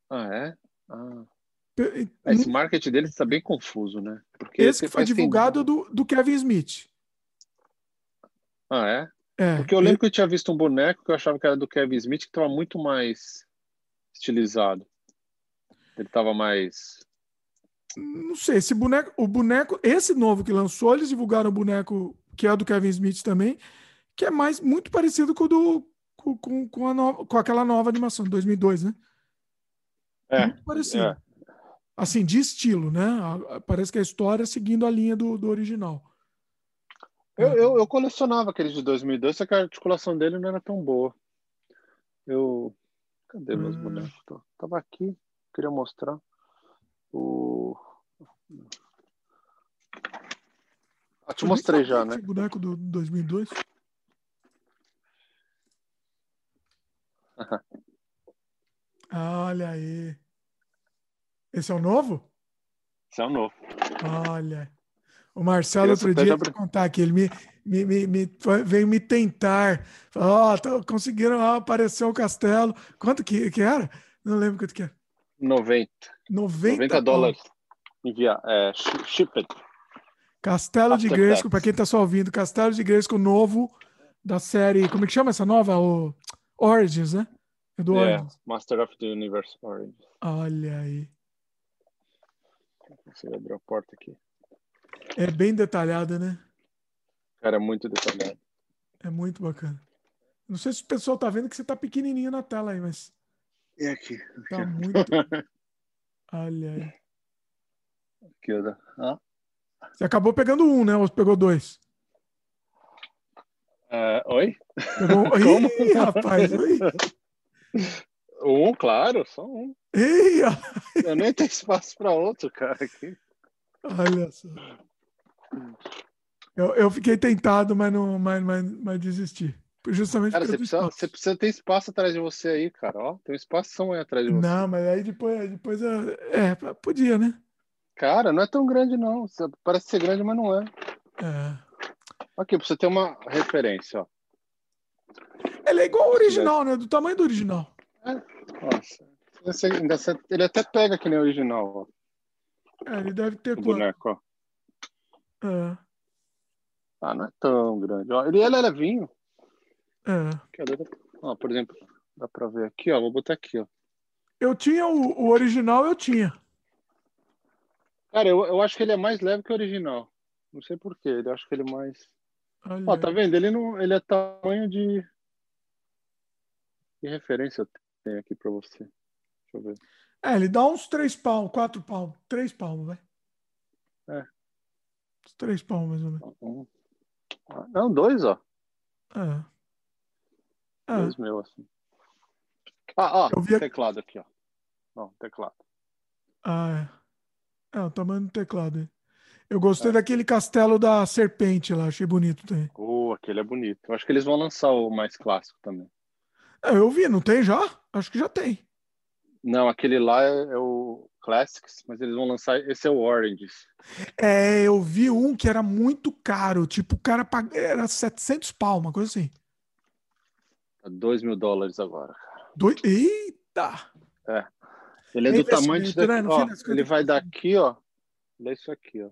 Ah, é? Ah. Esse marketing dele está bem confuso, né? Porque esse que foi divulgado do, do Kevin Smith. Ah, é? É, Porque eu lembro ele... que eu tinha visto um boneco que eu achava que era do Kevin Smith, que estava muito mais estilizado. Ele estava mais. Não sei, esse boneco, o boneco, esse novo que lançou, eles divulgaram o boneco que é do Kevin Smith também, que é mais muito parecido com o do com, com, com, a nova, com aquela nova animação de 2002, né? É. Muito parecido. É. Assim, de estilo, né? Parece que a história é seguindo a linha do, do original. Eu, eu, eu, colecionava aqueles de 2002, só que a articulação dele não era tão boa. Eu. Cadê meus hum. bonecos? Tava aqui, queria mostrar. O. Ah, te mostrei já, né? boneco do 2002? Olha aí. Esse é o novo? Esse é o novo. Olha. O Marcelo, outro dia, vou contar que ele me, me, me, me, veio me tentar. Ó, oh, conseguiram aparecer o castelo. Quanto que, que era? Não lembro quanto que era. 90. 90, 90 dólares. Envia, é, shipped. Castelo After de Grayskull, para quem está só ouvindo, Castelo de Grayskull novo da série. Como é que chama essa nova? O Origins, né? É do yeah, Origins. Master of the Universe Origins. Olha aí. Você abriu a porta aqui. É bem detalhada, né? Cara, é muito detalhado. É muito bacana. Não sei se o pessoal tá vendo que você tá pequenininho na tela aí, mas. É aqui. Tá muito. Olha aí. Aqui, ó. Ah. Você acabou pegando um, né? Ou pegou dois? Uh, oi? Pegou... Como? Ih, rapaz, oi. Um, claro, só um. Eu nem tenho espaço para outro, cara. Aqui. Olha só. Eu, eu fiquei tentado, mas não, mas, mas, mas desisti. Justamente cara, você precisa, você precisa ter espaço atrás de você aí, cara. Ó, tem um espaço aí atrás de você. Não, mas aí depois, depois eu, é, podia, né? Cara, não é tão grande, não. Parece ser grande, mas não é. É. Aqui, pra você ter uma referência, ó. Ele é igual ao original, né? Do tamanho do original. É. Nossa. Ele até pega que nem o original, ó. É, ele deve ter o boneco, ó. É. Ah, não é tão grande. Ó, ele, ele é levinho. É. Ó, por exemplo, dá pra ver aqui, ó. Vou botar aqui, ó. Eu tinha o, o original, eu tinha. Cara, eu, eu acho que ele é mais leve que o original. Não sei porquê. Eu acho que ele é mais. Olha. Ó, tá vendo? Ele não. Ele é tamanho de. Que referência eu tenho aqui pra você? Deixa eu ver. É, ele dá uns três palmos, quatro palmos, três palmos, vai. É. Uns três palmos, mais ou menos. Um. Não, dois, ó. É. é. Dois meu, assim. Ah, ó, vi... teclado aqui, ó. Não, teclado. Ah, é. É, o tamanho do teclado aí. Eu gostei é. daquele castelo da serpente lá, achei bonito também. Oh, aquele é bonito. Eu acho que eles vão lançar o mais clássico também. É, eu vi, não tem já? Acho que já tem. Não, aquele lá é, é, o Classics, mas eles vão lançar. Esse é o Oranges. É, eu vi um que era muito caro. Tipo, o cara pag... era 700 pau, uma coisa assim. 2 tá mil dólares agora. Dois... Eita! É. Ele é, é do tamanho daqui, né? ó, Ele vai daqui, ó. Olha isso aqui, ó.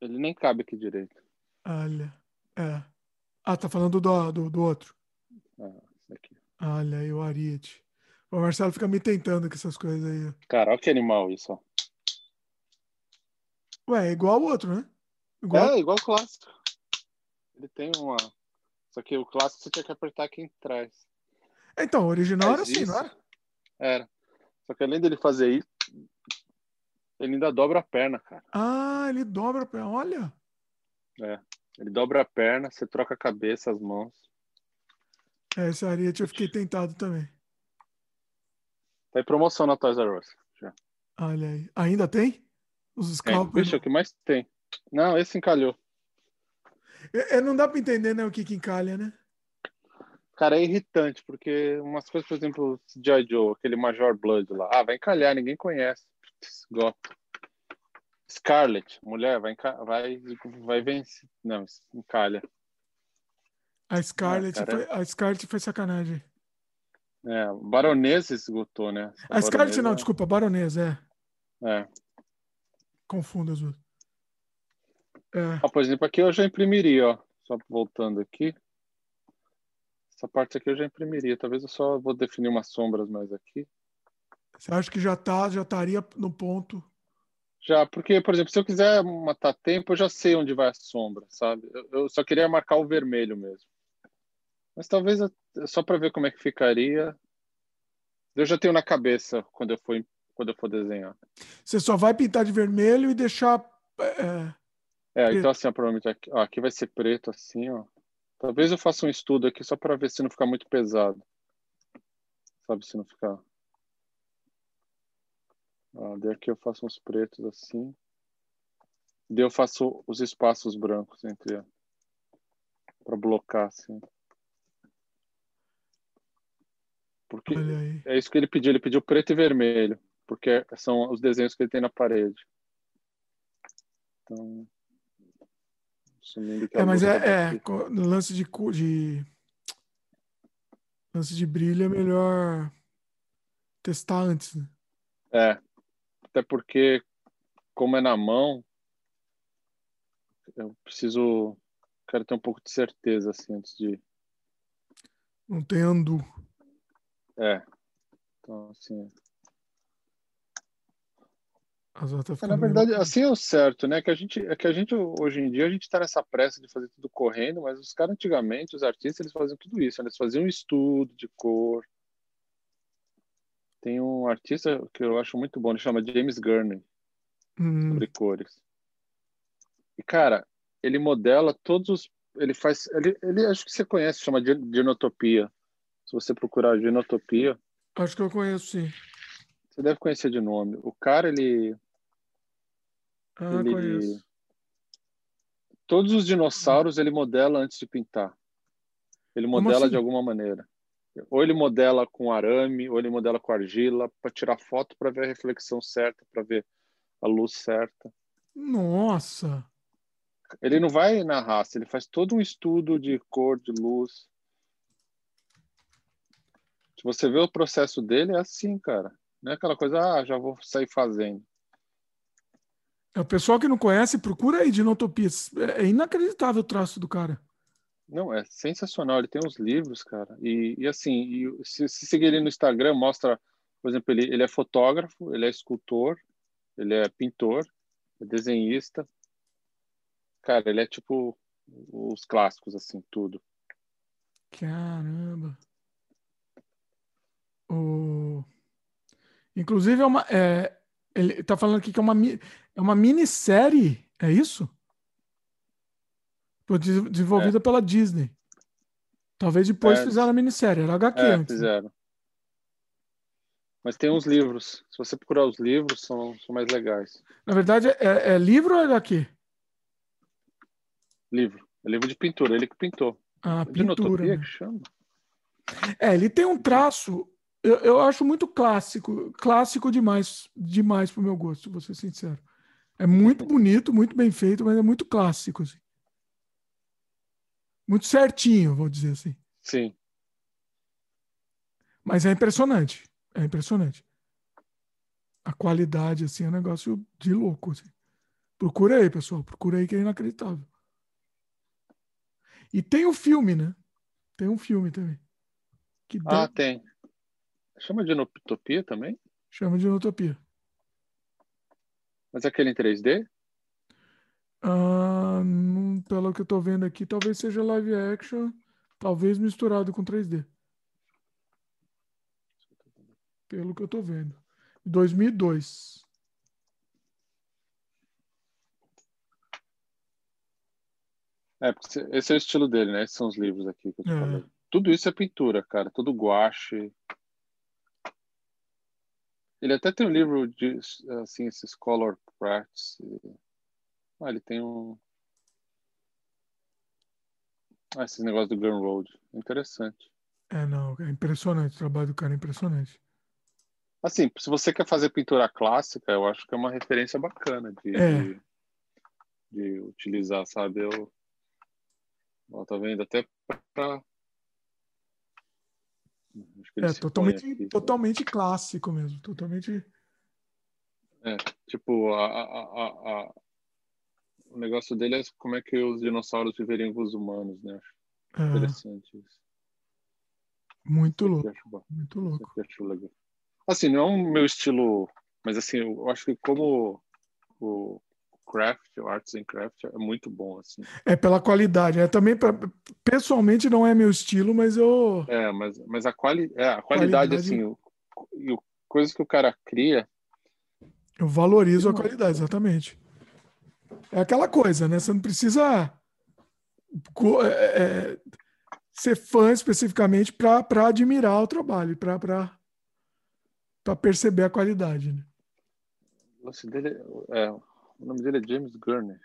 Ele nem cabe aqui direito. Olha. É. Ah, tá falando do, do, do outro. Ah, esse aqui. Olha aí o Ariete. O Marcelo fica me tentando com essas coisas aí. Cara, olha que animal isso, ó. Ué, é igual o outro, né? Igual... É, igual o clássico. Ele tem uma. Só que o clássico você tinha que apertar aqui em trás. Então, o original Mas era assim, não era? Era. Só que além dele fazer isso, ele ainda dobra a perna, cara. Ah, ele dobra a perna. Olha. É. Ele dobra a perna, você troca a cabeça, as mãos. É, esse Ariete eu fiquei tentado também. Tá em promoção na Toys R Us. Já. Olha aí. Ainda tem? Os scalpers? É, bicho, é o que mais tem. Não, esse encalhou. É, é, não dá para entender né, o que, que encalha, né? Cara, é irritante, porque umas coisas, por exemplo, G.I. Joe, aquele Major Blood lá, ah, vai encalhar, ninguém conhece. Gosto. Scarlet, mulher, vai, vai, vai vencer. Não, encalha. A Scarlet, ah, foi, a Scarlet foi sacanagem. É, baronesa esgotou, né? A, a Scarlet não, desculpa, baronesa, é. É. Confundo as duas. É. Ah, por exemplo, aqui eu já imprimiria, ó. Só voltando aqui. Essa parte aqui eu já imprimiria. Talvez eu só vou definir umas sombras mais aqui. Você acha que já tá, já estaria no ponto? Já, porque, por exemplo, se eu quiser matar tempo, eu já sei onde vai a sombra, sabe? Eu, eu só queria marcar o vermelho mesmo. Mas talvez só para ver como é que ficaria. Eu já tenho na cabeça quando eu for quando eu for desenhar. Você só vai pintar de vermelho e deixar é, é, então assim, ó, provavelmente aqui, ó, aqui vai ser preto assim, ó. Talvez eu faça um estudo aqui só para ver se não ficar muito pesado. Sabe, se não ficar... Ó, daí aqui eu faço uns pretos assim. Daí eu faço os espaços brancos entre... para blocar, assim. Porque é isso que ele pediu. Ele pediu preto e vermelho. Porque são os desenhos que ele tem na parede. Então... É, mas é, é lance de, de lance de brilho é melhor testar antes, né? É. Até porque como é na mão, eu preciso quero ter um pouco de certeza assim antes de não tem andu. É. Então assim, é, na verdade, assim é o certo, né? Que a gente, é que a gente hoje em dia a gente está nessa pressa de fazer tudo correndo, mas os caras antigamente, os artistas, eles faziam tudo isso, né? eles faziam um estudo de cor. Tem um artista que eu acho muito bom, ele chama James Gurney, hum. sobre cores. E cara, ele modela todos os, ele faz, ele, ele acho que você conhece, chama de Genotopia. Se você procurar Genotopia, acho que eu conheço, sim. Você deve conhecer de nome. O cara, ele ah, ele... conheço. Todos os dinossauros ele modela antes de pintar. Ele modela assim? de alguma maneira. Ou ele modela com arame, ou ele modela com argila, para tirar foto, para ver a reflexão certa, para ver a luz certa. Nossa! Ele não vai na raça, ele faz todo um estudo de cor, de luz. Se você vê o processo dele, é assim, cara. Não é aquela coisa, ah, já vou sair fazendo. É, o pessoal que não conhece, procura aí Dinotopias. É, é inacreditável o traço do cara. Não, é sensacional. Ele tem uns livros, cara. E, e assim, e se, se seguir ele no Instagram, mostra, por exemplo, ele, ele é fotógrafo, ele é escultor, ele é pintor, é desenhista. Cara, ele é tipo os clássicos, assim, tudo. Caramba. O... Inclusive, é uma, é, ele está falando aqui que é uma, é uma minissérie, é isso? Desenvolvida é. pela Disney. Talvez depois é, fizeram a minissérie, era HQ é, antes. Né? Fizeram. Mas tem uns livros. Se você procurar os livros, são, são mais legais. Na verdade, é, é livro ou é HQ? Livro. É livro de pintura, ele que pintou. Ah, pintura. Né? que chama. É, ele tem um traço eu, eu acho muito clássico, clássico demais, demais pro meu gosto, vou ser sincero. É muito bonito, muito bem feito, mas é muito clássico, assim. Muito certinho, vou dizer assim. Sim. Mas é impressionante. É impressionante. A qualidade, assim, é um negócio de louco, assim. Procura aí, pessoal. Procura aí que é inacreditável. E tem o um filme, né? Tem um filme também. Que ah, tem. Chama de Utopia também? Chama de Utopia. Mas é aquele em 3D? Ah, não, pelo que eu tô vendo aqui, talvez seja live action, talvez misturado com 3D. Pelo que eu tô vendo. 2002. É, porque esse é o estilo dele, né? Esses são os livros aqui que eu te é. Tudo isso é pintura, cara. Tudo guache. Ele até tem um livro de, assim, esses color crafts. Ah, ele tem um... Ah, esses negócios do Gun Road. Interessante. É, não. É impressionante. O trabalho do cara é impressionante. Assim, se você quer fazer pintura clássica, eu acho que é uma referência bacana de, é. de, de, utilizar, sabe? Eu, ó, tá vendo? Até para é totalmente, aqui, totalmente clássico mesmo, totalmente. É, tipo, a, a, a, o negócio dele é como é que os dinossauros viveriam com os humanos, né? Acho é. interessante isso. Muito louco. Muito louco. Acho legal. Assim, não é o meu estilo, mas assim, eu acho que como o craft, o arts and craft é muito bom assim. É pela qualidade, é também pra, pessoalmente não é meu estilo, mas eu É, mas mas a, quali, é, a qualidade, qualidade... assim, o, o, coisas que o cara cria eu valorizo a qualidade, exatamente. É aquela coisa, né? Você não precisa é, é, ser fã especificamente para admirar o trabalho, para perceber a qualidade. Né? É, o nome dele é James Gurney.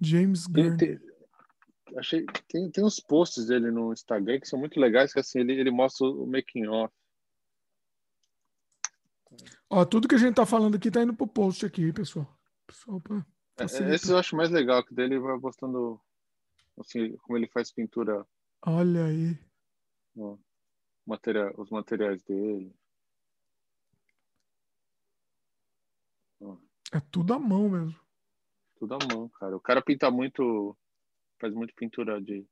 James Gurney. Tem, tem, achei, tem, tem uns posts dele no Instagram que são muito legais, que assim, ele, ele mostra o making off. Ó, tudo que a gente tá falando aqui tá indo pro post aqui, pessoal. Pessoal pra, é, esse eu acho mais legal, que dele vai mostrando assim, como ele faz pintura. Olha aí. Ó material, os materiais dele. É tudo à mão mesmo. Tudo à mão, cara. O cara pinta muito, faz muito pintura de.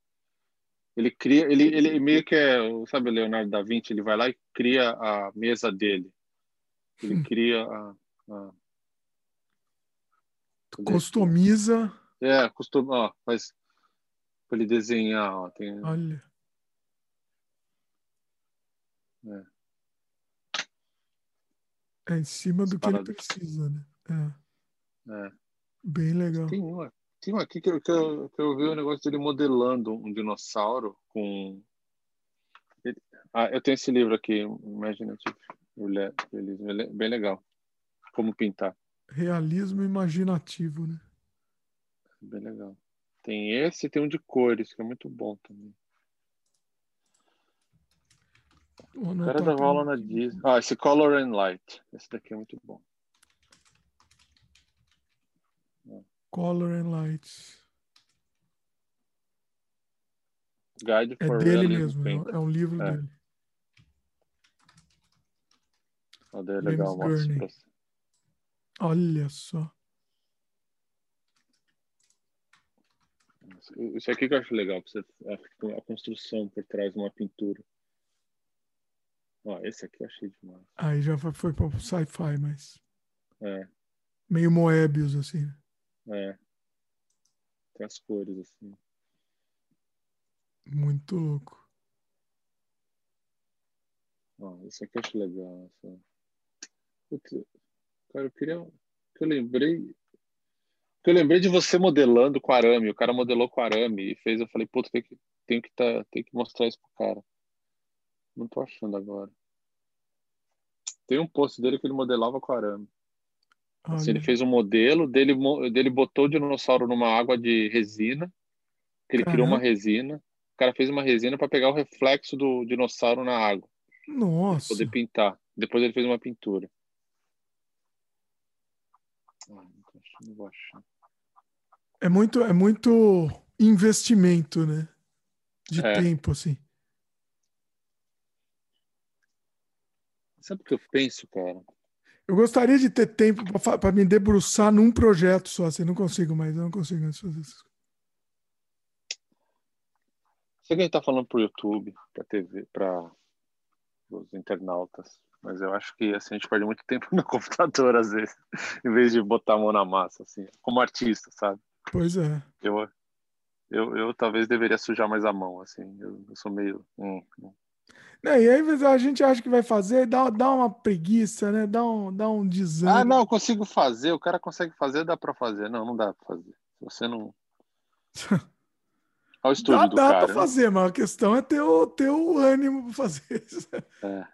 Ele cria, ele, ele meio que é, sabe, o Leonardo da Vinci, ele vai lá e cria a mesa dele. Ele hum. cria a, a... Customiza. É, costuma, ó, faz para ele desenhar, ó, tem... Olha. É. é em cima do que ele precisa, né? É. é. Bem legal. Tem uma, tem uma aqui que eu, que, eu, que eu vi o um negócio dele modelando um dinossauro com. Ah, eu tenho esse livro aqui, Imaginative Realism, bem legal. Como pintar. Realismo imaginativo, né? Bem legal. Tem esse e tem um de cores, que é muito bom também. O cara dava aula na Disney. Ah, esse Color and Light. Esse daqui é muito bom. Color and Light. Guide é for dele mesmo, paint. é um livro é. dele. Oh, é legal, Olha só. Isso aqui que eu acho legal, a, construção por trás de uma pintura. Ó, esse aqui eu achei demais. Aí já foi, para sci-fi, mas. É. Meio Moebius, assim. É. Tem as cores, assim. Muito louco. Ó, esse aqui eu acho legal. Essa... Cara, eu queria. Que eu lembrei. Que eu lembrei de você modelando com arame. O cara modelou com arame e fez. Eu falei, puta, tem que, tem que, tá, tem que mostrar isso pro cara. Não tô achando agora. Tem um post dele que ele modelava com arame. Assim, ele fez um modelo, dele, dele botou o dinossauro numa água de resina, que ele criou uma resina. O cara fez uma resina para pegar o reflexo do dinossauro na água. Nossa. Poder pintar. Depois ele fez uma pintura. Não vou achar. É muito, é muito investimento, né? De é. tempo, assim. Sabe o que eu penso, cara? Eu gostaria de ter tempo para me debruçar num projeto só, assim, não consigo mais, eu não consigo mais fazer isso. Sei que a gente tá falando pro YouTube, pra TV, para os internautas, mas eu acho que assim, a gente perde muito tempo no computador, às vezes, em vez de botar a mão na massa, assim, como artista, sabe? Pois é. Eu, eu, eu talvez deveria sujar mais a mão, assim, eu, eu sou meio. Hum, hum. Não, e aí a gente acha que vai fazer, dá, dá uma preguiça, né? Dá um, dá um desânimo. Ah, não, eu consigo fazer, o cara consegue fazer, dá para fazer. Não, não dá para fazer. Se você não. Olha o estúdio dá, do dá cara. Dá para fazer, mas a questão é ter o, ter o ânimo para fazer isso. É.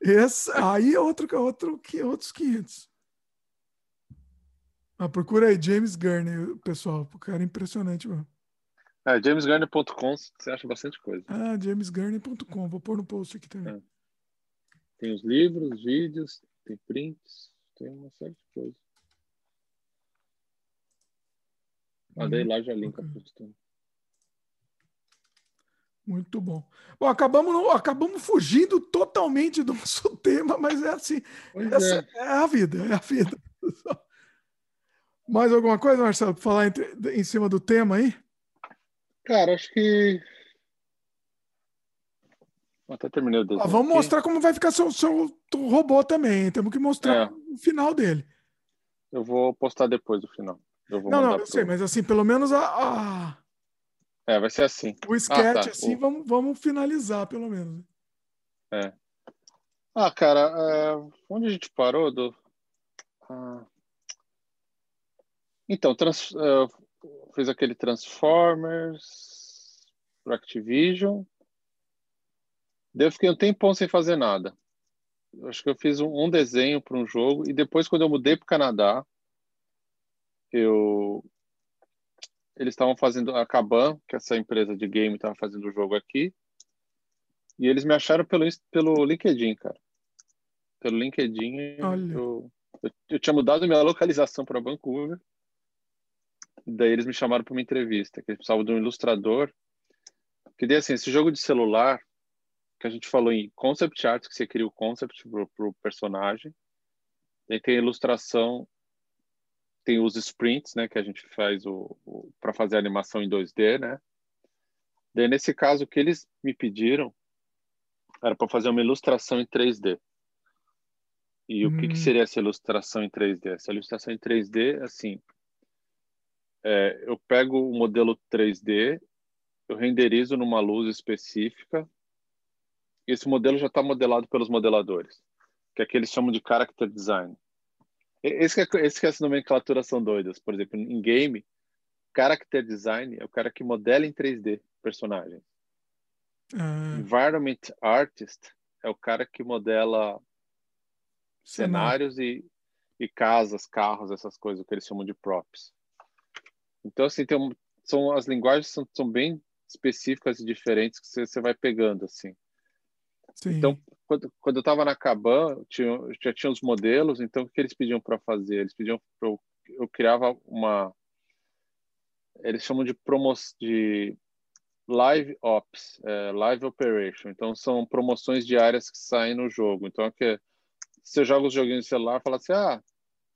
Esse, aí é outro, outro, outros 500. Ah, procura aí, James Gurney, pessoal. O cara é impressionante, mano. É, jamesgurney.com você acha bastante coisa. Ah, jamesgurney.com. Vou pôr no post aqui também. É. Tem os livros, vídeos, tem prints, tem uma série de coisas. Ah, daí lá já linka okay. Muito bom. Bom, acabamos, acabamos fugindo totalmente do nosso tema, mas é assim. Essa é. é. a vida, é a vida. Mais alguma coisa, Marcelo, para falar entre, em cima do tema aí? Cara, acho que. Até terminei o desenho. Ah, vamos aqui. mostrar como vai ficar seu, seu robô também. Temos que mostrar é. o final dele. Eu vou postar depois do final. não, não, eu pro... sei, mas assim, pelo menos a, a... É, vai ser assim. O sketch, ah, tá. assim, o... vamos, vamos finalizar, pelo menos. É. Ah, cara, é... onde a gente parou? Do... Ah... Então, trans... Uh, fez aquele Transformers para Activision. Daí eu fiquei um tempão sem fazer nada. Eu acho que eu fiz um, um desenho para um jogo e depois quando eu mudei para o Canadá, eu eles estavam fazendo a Kaban, que é essa empresa de game estava fazendo o jogo aqui, e eles me acharam pelo pelo LinkedIn, cara. Pelo LinkedIn, eu, eu, eu tinha mudado minha localização para Vancouver daí eles me chamaram para uma entrevista, que eles precisavam de um ilustrador. Que daí, assim, esse jogo de celular, que a gente falou em concept art, que você cria o concept para o personagem. Daí tem a ilustração, tem os sprints, né, que a gente faz o, o para fazer a animação em 2D, né? Daí, nesse caso, o que eles me pediram era para fazer uma ilustração em 3D. E hum. o que, que, hum. seria essa ilustração em 3D? Essa ilustração em 3D, assim, é, eu pego o modelo 3D, eu renderizo numa luz específica, e esse modelo já está modelado pelos modeladores, que é que eles chamam de character design. Esse que, é, esse que é essa nomenclatura são doidas. Por exemplo, em game, character design é o cara que modela em 3D personagens. Uhum. Environment artist é o cara que modela cenários e, e casas, carros, essas coisas, que eles chamam de props. Então, assim, tem um, são, as linguagens são, são bem específicas e diferentes que você, você vai pegando, assim. Sim. Então, quando, quando eu estava na Caban, tinha, já tinha os modelos, então o que eles pediam para fazer? Eles pediam eu, eu criava uma eles chamam de promos de live ops, é, live operation. Então são promoções diárias que saem no jogo. Então é que você joga os joguinhos de celular, fala assim: "Ah,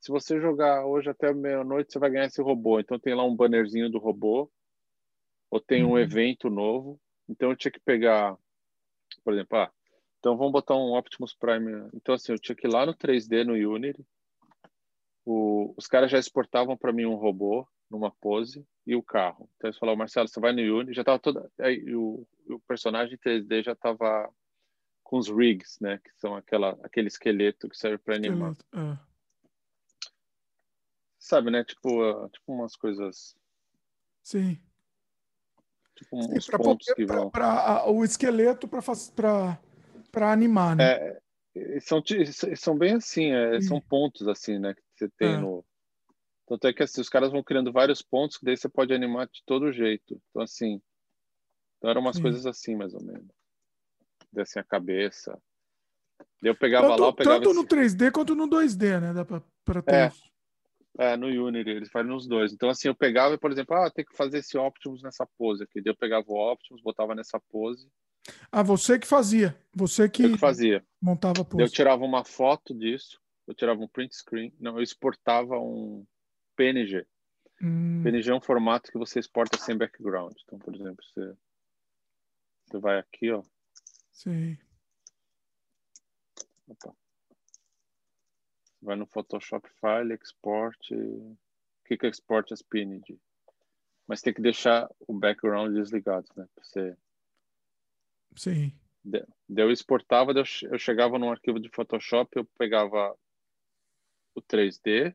se você jogar hoje até meia-noite, você vai ganhar esse robô. Então tem lá um bannerzinho do robô, ou tem um uhum. evento novo. Então eu tinha que pegar, por exemplo, ah, então vamos botar um Optimus Prime. Então assim, eu tinha que ir lá no 3D, no Unity. O, os caras já exportavam para mim um robô numa pose e o carro. Então eles falavam, Marcelo, você vai no Unity, já estava toda. Aí, o, o personagem 3D já estava com os rigs, né? Que são aquela, aquele esqueleto que serve para animar. É. Sabe, né? Tipo, uh, tipo umas coisas. Sim. Tipo Sim, que vão. O esqueleto para animar, né? É, são, são bem assim, é, são pontos assim, né? Que você tem é. no. Tanto é que assim, os caras vão criando vários pontos que daí você pode animar de todo jeito. Então, assim. Então eram umas Sim. coisas assim, mais ou menos. Descem a cabeça. Eu pegava tanto, lá, eu pegava Tanto esse... no 3D quanto no 2D, né? Dá para ter. É, é, no Unity, eles fazem nos dois. Então, assim, eu pegava, por exemplo, ah, tem que fazer esse Optimus nessa pose aqui. Daí eu pegava o Optimus, botava nessa pose. Ah, você que fazia. Você que, eu que fazia. montava post. Eu tirava uma foto disso, eu tirava um print screen, não, eu exportava um PNG. Hum. PNG é um formato que você exporta sem background. Então, por exemplo, você, você vai aqui, ó. Sim. Opa. Vai no Photoshop File, Export. Clica Export as PNG. Mas tem que deixar o background desligado, né? Pra você... Sim. Eu exportava, eu chegava num arquivo de Photoshop, eu pegava o 3D,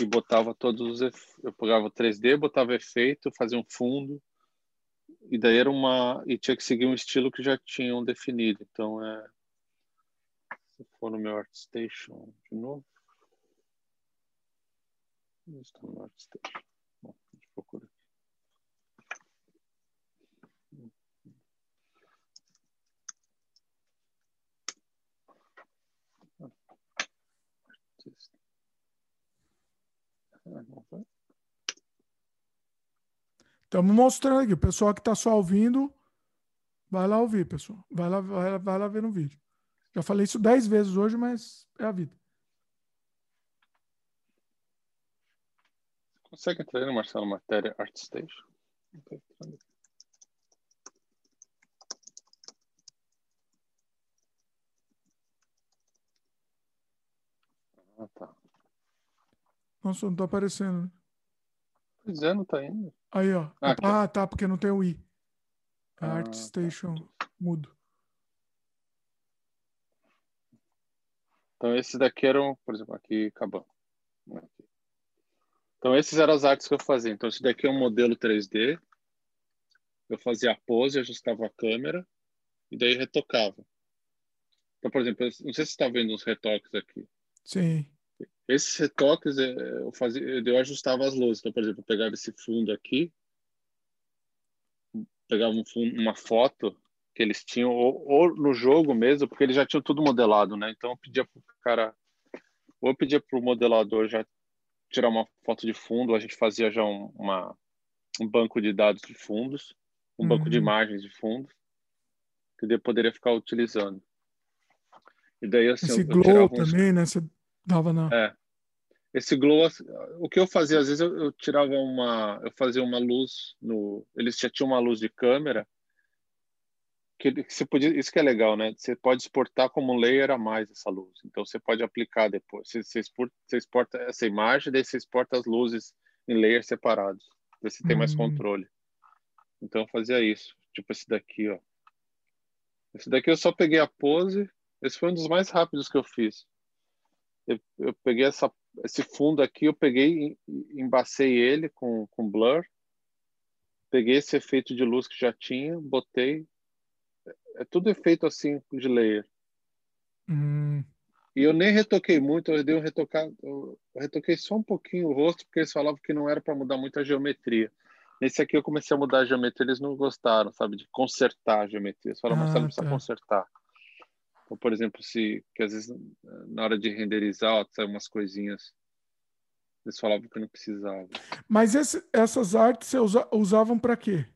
e botava todos os eu pegava o 3D, botava efeito, fazia um fundo e daí era uma e tinha que seguir um estilo que já tinham definido. Então é se for no meu ArtStation de novo, estou no ArtStation. Bom, a gente procura aqui. Estamos mostrando aqui. O pessoal que está só ouvindo, vai lá ouvir, pessoal. Vai lá, vai, lá, vai lá ver no vídeo. Já falei isso dez vezes hoje, mas é a vida. Consegue entrar no Marcelo Matéria ArtStation? Ah, tá. Nossa, não tá aparecendo. Né? Não tá indo. Aí, ó. Ah, ah tá, porque não tem o i. Ah, ArtStation tá. mudo. Então, esses daqui eram, por exemplo, aqui acabando. Então, esses eram as artes que eu fazia. Então, esse daqui é um modelo 3D. Eu fazia a pose, ajustava a câmera e daí retocava. Então, por exemplo, não sei se você está vendo os retoques aqui. Sim. Esses retoques é, eu fazia, eu ajustava as luzes. Então, por exemplo, eu pegava esse fundo aqui, pegava um fundo, uma foto que eles tinham, ou, ou, no jogo mesmo, porque eles já tinham tudo modelado, né? Então eu pedia pro cara, ou eu pedia pro modelador já tirar uma foto de fundo, a gente fazia já um, uma, um banco de dados de fundos, um uhum. banco de uhum. imagens de fundos, que eu poderia ficar utilizando. E daí assim, Esse eu, eu glow também, uns... né? Você Dava não. É. Esse glow, assim, o que eu fazia, às vezes eu, eu, tirava uma, eu fazia uma luz no, eles já tinham uma luz de câmera, que, que você podia, isso que é legal, né? Você pode exportar como um layer a mais essa luz. Então você pode aplicar depois. Você, você, exporta, você exporta essa imagem, daí você exporta as luzes em layers separados. Você tem mais uhum. controle. Então eu fazia isso. Tipo esse daqui, ó. Esse daqui eu só peguei a pose. Esse foi um dos mais rápidos que eu fiz eu, eu peguei essa, esse fundo aqui, eu peguei, embacei ele com, com blur, peguei esse efeito de luz que já tinha, botei. É, é tudo efeito assim de layer. Hum. E eu nem retoquei muito, eu dei um retocado, eu retoquei só um pouquinho o rosto, porque eles falavam que não era para mudar muito a geometria. Nesse aqui eu comecei a mudar a geometria, eles não gostaram, sabe, de consertar a geometria. Eles falaram, ah, você não precisa tá. consertar. Por exemplo, se que às vezes na hora de renderizar, sai umas coisinhas. Eles falavam que não precisava. Mas esse, essas artes você usa, usavam para quê?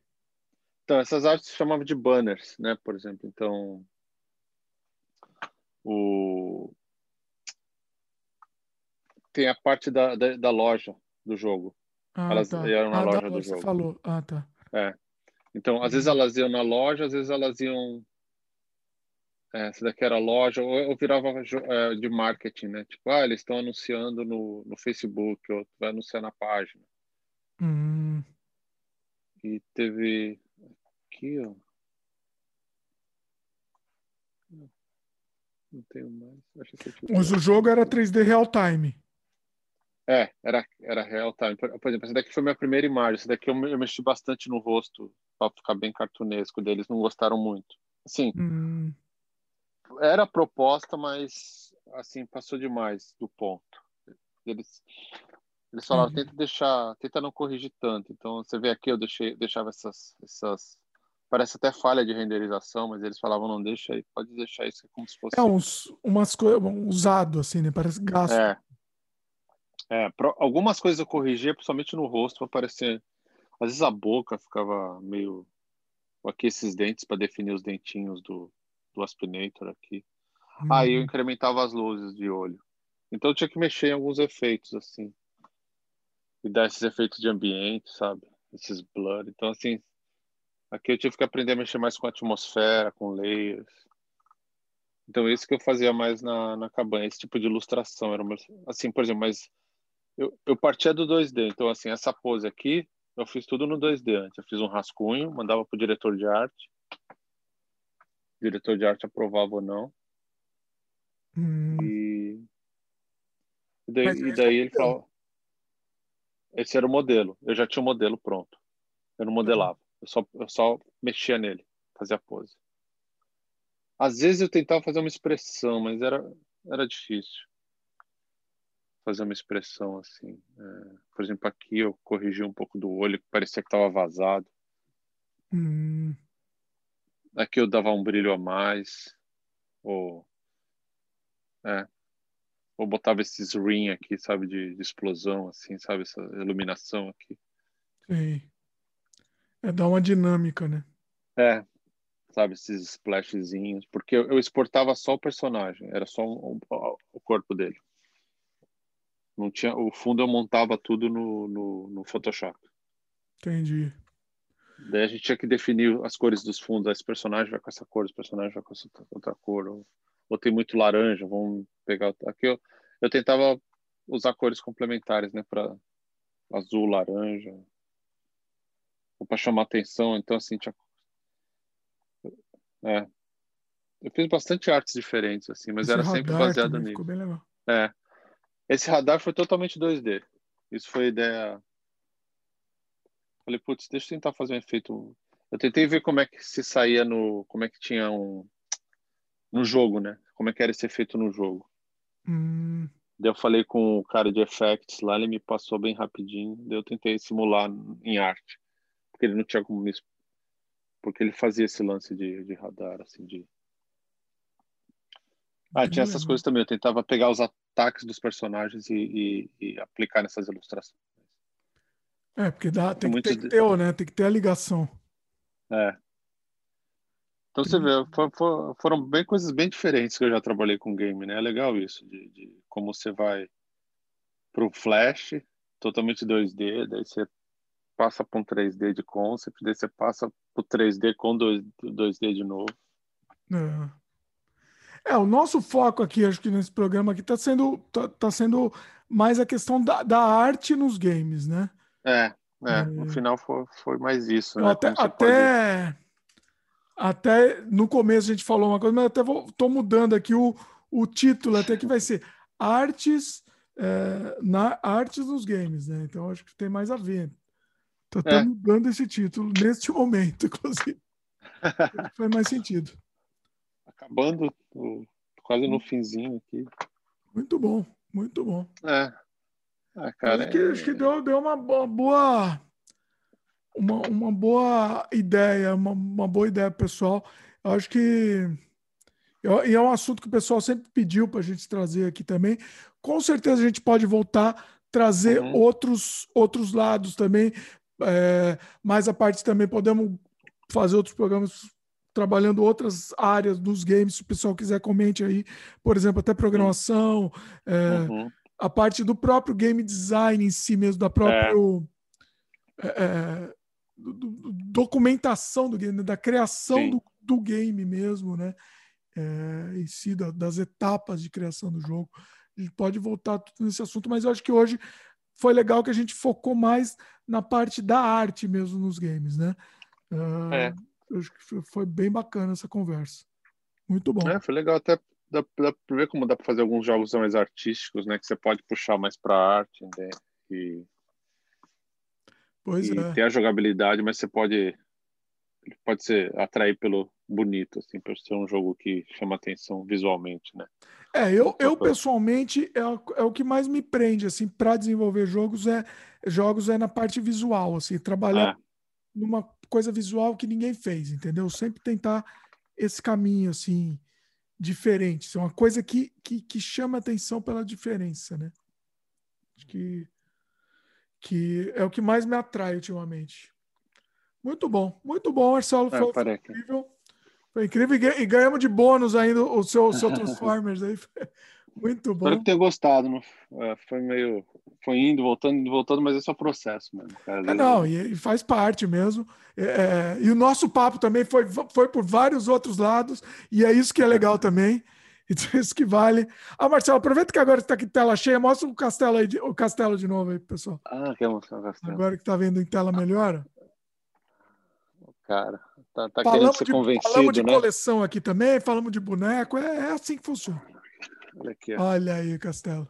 Então, essas artes se chamavam de banners, né? Por exemplo, então o tem a parte da, da, da loja do jogo. Ah, elas tá. iam na ah, loja do jogo. Você falou. Ah, tá. É. Então, às vezes elas iam na loja, às vezes elas iam é, essa daqui era loja, ou eu virava é, de marketing, né? Tipo, ah, eles estão anunciando no, no Facebook, ou vai anunciar na página. Hum. E teve aqui, ó. Não tenho mais. Acho que Mas o jogo era 3D real time. É, era, era real time. Por, por exemplo, essa daqui foi minha primeira imagem. Essa daqui eu, eu mexi bastante no rosto para ficar bem cartunesco deles. Não gostaram muito. Assim, hum era proposta, mas assim passou demais do ponto. Eles eles falaram uhum. tenta deixar, tenta não corrigir tanto. Então você vê aqui eu deixei deixava essas essas parece até falha de renderização, mas eles falavam não deixa aí, pode deixar isso como se fosse É uns umas coisas usado assim, né? Parece gasto. É. É, pro, algumas coisas eu corrigia, principalmente no rosto, para parecer às vezes a boca ficava meio aqui esses dentes para definir os dentinhos do, do aspinator aqui. Uhum. Aí eu incrementava as luzes de olho. Então eu tinha que mexer em alguns efeitos, assim. E dar esses efeitos de ambiente, sabe? Esses blur. Então, assim, aqui eu tive que aprender a mexer mais com a atmosfera, com layers. Então, isso que eu fazia mais na, na cabanha, esse tipo de ilustração. Era uma, assim, por exemplo, mas eu, eu partia do 2D. Então, assim, essa pose aqui, eu fiz tudo no 2D antes. Eu fiz um rascunho, mandava para o diretor de arte. Diretor de arte aprovava ou não. Hum. E, e daí, e daí ele falou: esse era o modelo. Eu já tinha o modelo pronto. Eu não modelava. Eu só, eu só mexia nele, fazia pose. Às vezes eu tentava fazer uma expressão, mas era, era difícil fazer uma expressão assim. É, por exemplo, aqui eu corrigi um pouco do olho, que parecia que estava vazado. Hum. Aqui eu dava um brilho a mais. Ou, é, ou botava esses ring aqui, sabe, de, de, explosão, assim, sabe, essa iluminação aqui. Sim. É dar uma dinâmica, né? É, sabe, esses splashzinhos, porque eu, eu exportava só o personagem, era só um, um, o corpo dele. Não tinha, o fundo eu montava tudo no, no, no, Photoshop. Entendi. Daí a gente tinha que definir as cores dos fundos. Esse personagem vai com essa cor, esse personagem vai com essa outra cor. Ou, ou tem muito laranja, vamos pegar. Aqui eu, eu tentava usar cores complementares, né? Para azul, laranja. Ou para chamar atenção. Então, assim, tinha. É. Eu fiz bastante artes diferentes, assim, mas Esse era sempre baseado nisso. Ficou bem legal. É. Esse radar foi totalmente 2D. Isso foi ideia. Falei, putz, deixa eu tentar fazer um efeito. Eu tentei ver como é que se saía no. Como é que tinha um. No jogo, né? Como é que era esse efeito no jogo. Hum. Daí eu falei com o cara de effects lá, ele me passou bem rapidinho. Daí eu tentei simular em arte. Porque ele não tinha como me. Porque ele fazia esse lance de, de radar, assim, de. Ah, tinha essas coisas também. Eu tentava pegar os, ataques dos personagens e, e, e aplicar nessas ilustrações. É, porque dá, tem, que ter, de... ter, né? Tem que ter a ligação. É. Então você vê, for, for, foram bem coisas bem diferentes que eu já trabalhei com game, né? É legal isso, de, de como você vai para o Flash, totalmente 2D, daí você passa para um 3D de concept, daí você passa para o 3D com 2, 2D de novo. É. É, o nosso foco aqui, acho que nesse programa aqui, está sendo, tá, tá, sendo mais a questão da, da arte nos games, né? É, é, no final foi, foi mais isso. Né? Até, até, até no começo a gente falou uma coisa, mas até tô mudando aqui o, o título, até que vai ser Artes, é, na, artes nos games, né? Então acho que tem mais a ver. Tô até é. mudando esse título neste momento, inclusive. Faz mais sentido acabando quase no finzinho aqui. Muito bom, muito bom. É. Ah, cara, acho que, é... acho que deu, deu uma boa uma, uma boa ideia, uma, uma boa ideia pessoal. Eu acho que e é um assunto que o pessoal sempre pediu para a gente trazer aqui também. Com certeza a gente pode voltar trazer uhum. outros outros lados também. É, mais a parte também podemos fazer outros programas trabalhando outras áreas dos games, se o pessoal quiser comente aí, por exemplo, até programação, é, uhum. A parte do próprio game design em si mesmo, da própria é. é, do, do, documentação do game, da criação do, do, game mesmo, né? É, em si, da, das etapas de criação do jogo. A gente pode voltar tudo nesse assunto, mas eu acho que hoje foi legal que a gente focou mais na parte da arte mesmo nos games, né? Uh, é acho que foi bem bacana essa conversa. Muito bom. É, foi legal até dá, dá pra ver como dá para fazer alguns jogos mais artísticos, né? Que você pode puxar mais para arte né? e pois e é. ter a jogabilidade, mas você pode pode ser atrair pelo bonito, assim, por ser um jogo que chama atenção visualmente, né? É, eu, eu pessoalmente é, é o que mais me prende assim para desenvolver jogos é jogos é na parte visual, assim, trabalhar é. numa coisa visual que ninguém fez, entendeu? Sempre tentar esse caminho assim diferente, isso é uma coisa que, que, que chama atenção pela diferença, né? Acho que, que é o que mais me atrai ultimamente. Muito bom, muito bom, Marcelo. É, foi, foi incrível. Foi incrível e ganhamos de bônus ainda o seu, o seu Transformers aí. Muito bom. Espero que tenha gostado. Não? É, foi meio. Foi indo, voltando, indo, voltando, mas esse é o processo mesmo. Cara. É, não, e, faz parte mesmo. É, é, e o nosso papo também foi, foi por vários outros lados, e é isso que é legal também. Então, isso que vale. Ah, Marcelo, aproveita que agora está aqui tela cheia, mostra o castelo aí, o castelo de novo aí, pessoal. Ah, quer mostrar o castelo. Agora que está vendo em tela melhor. Cara, tá, tá querendo ser de, convencido, Falamos de né? coleção aqui também, falamos de boneco, é, é assim que funciona. Olha aqui, ó. Olha aí, Castelo.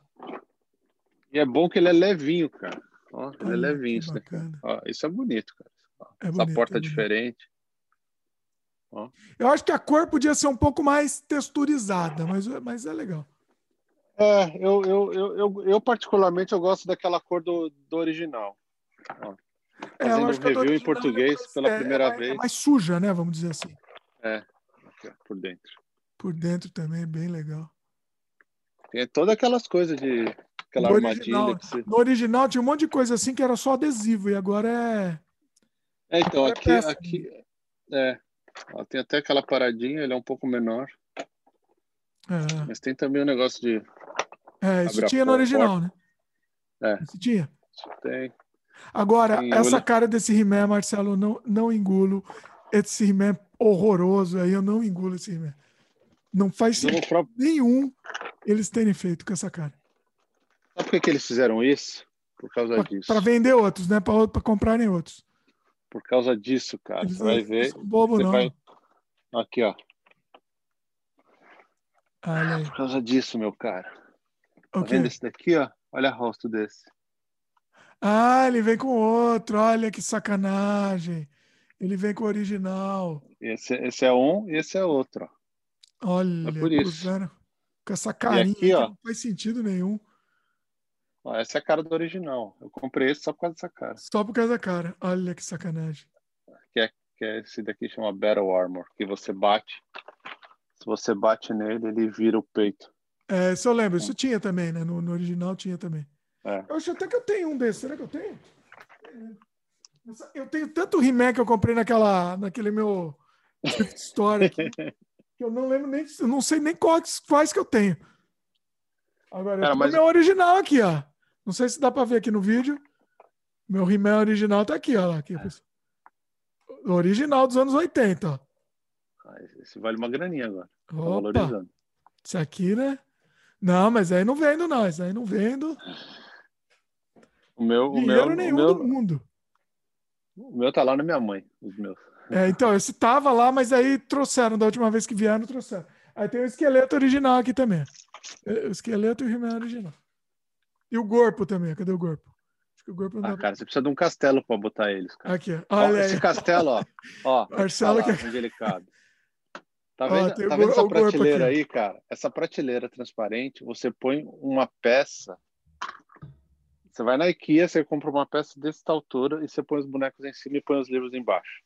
E é bom que ele é levinho, cara. Ó, ele é Olha, é levinho isso daqui. Ó, isso é bonito, cara. É Essa bonito, porta é diferente. Ó. Eu acho que a cor podia ser um pouco mais texturizada, mas, mas é legal. É, eu, eu, eu, eu, eu particularmente eu gosto daquela cor do, do original. Ó. É, Fazendo um review em português é, pela primeira é, vez. É mais suja, né? Vamos dizer assim. É, por dentro. Por dentro também é bem legal. Tem todas aquelas coisas de aquela no armadilha. Original, você... No original tinha um monte de coisa assim que era só adesivo e agora é. É, então, aqui, é aqui é. Ó, tem até aquela paradinha, ele é um pouco menor. É. Mas tem também o um negócio de. É, isso tinha no original, porta. né? É. Isso tinha. Tem. Agora, Sim, essa cara desse He-Man, Marcelo, não, não engulo. Esse He-Man horroroso aí, eu não engulo esse He-Man. Não faz sentido próprio... nenhum eles terem feito com essa cara. Sabe por que, eles fizeram isso? Por causa pra, disso. Para vender outros, né? Para comprarem outros. Por causa disso, cara. Eles você vai ver. Bobo, não. Vai... Aqui, ó. Aí. Por causa disso, meu cara. Tá okay. vendo esse daqui, ó? Olha o rosto desse. Ah, ele vem com outro. Olha que sacanagem. Ele vem com o original. Esse, esse é um e esse é outro. Olha, é por isso. Com essa carinha aqui, ó, não faz sentido nenhum. Ó, essa é a cara do original. Eu comprei esse só por causa dessa cara. Só por causa da cara. Olha que sacanagem. Que é, que é esse daqui chama Battle Armor, que você bate. Se você bate nele, ele vira o peito. É, isso eu lembro. Isso tinha também, né? No, no original tinha também. É. Eu acho até que eu tenho um desses. Será que eu tenho? Eu tenho tanto He-Man que eu comprei naquela, naquele meu Store aqui, que eu não lembro nem, eu não sei nem quais, quais que eu tenho. Agora, Cara, eu mas... meu original aqui, ó. Não sei se dá para ver aqui no vídeo. Meu He-Man original tá aqui, ó. Aqui, o original dos anos 80, ó. Esse vale uma graninha agora. Tá Opa. valorizando. Isso aqui, né? Não, mas aí não vendo, não. Isso aí não vendo. O meu, o Dinheiro meu, nenhum o meu, do mundo. O meu tá lá na minha mãe, os meus. É, então, esse tava lá, mas aí trouxeram, da última vez que vieram, trouxeram. Aí tem o esqueleto original aqui também. É, o esqueleto e o He-Man original. E o corpo também, cadê o corpo? Acho que o corpo não ah, dá cara, você precisa de um castelo para botar eles. Cara. Aqui, olha ó, Esse castelo, ó. ó Marcelo tá lá, que... delicado. Tá vendo, ó, tá vendo essa prateleira aí, cara? Essa prateleira transparente, você põe uma peça você vai na IKEA, você compra uma peça dessa altura e você põe os bonecos em cima e põe os livros embaixo.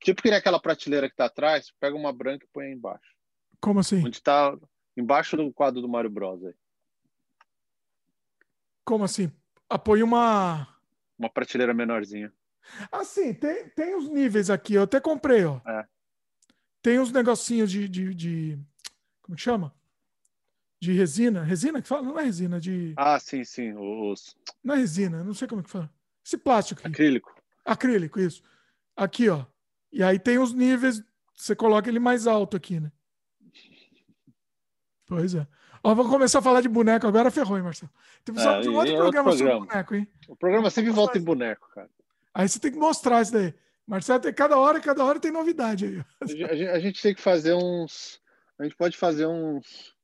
Tipo que nem aquela prateleira que tá atrás, pega uma branca e põe aí embaixo. Como assim? Onde tá embaixo do quadro do Mario Bros. Aí. Como assim? Apoia uma. Uma prateleira menorzinha. Ah, sim, tem, tem os níveis aqui. Eu até comprei, ó. É. Tem uns negocinhos de, de, de. Como que chama? de resina. Resina que fala? Não é resina, de. Ah, sim, sim. Os... Não é resina, não sei como que fala. Esse plástico. Aqui. Acrílico. Acrílico, isso. Aqui, ó. E aí tem os níveis, você coloca ele mais alto aqui, né? Pois é. Ó, vamos começar a falar de boneco agora, ferrou, hein, Marcelo? Tem que de um outro programa, outro programa sobre boneco, hein? O programa sempre volta em boneco, cara. Aí você tem que mostrar isso daí. Marcelo, tem, cada hora, cada hora tem novidade aí. A gente, a gente tem que fazer uns. A gente pode fazer uns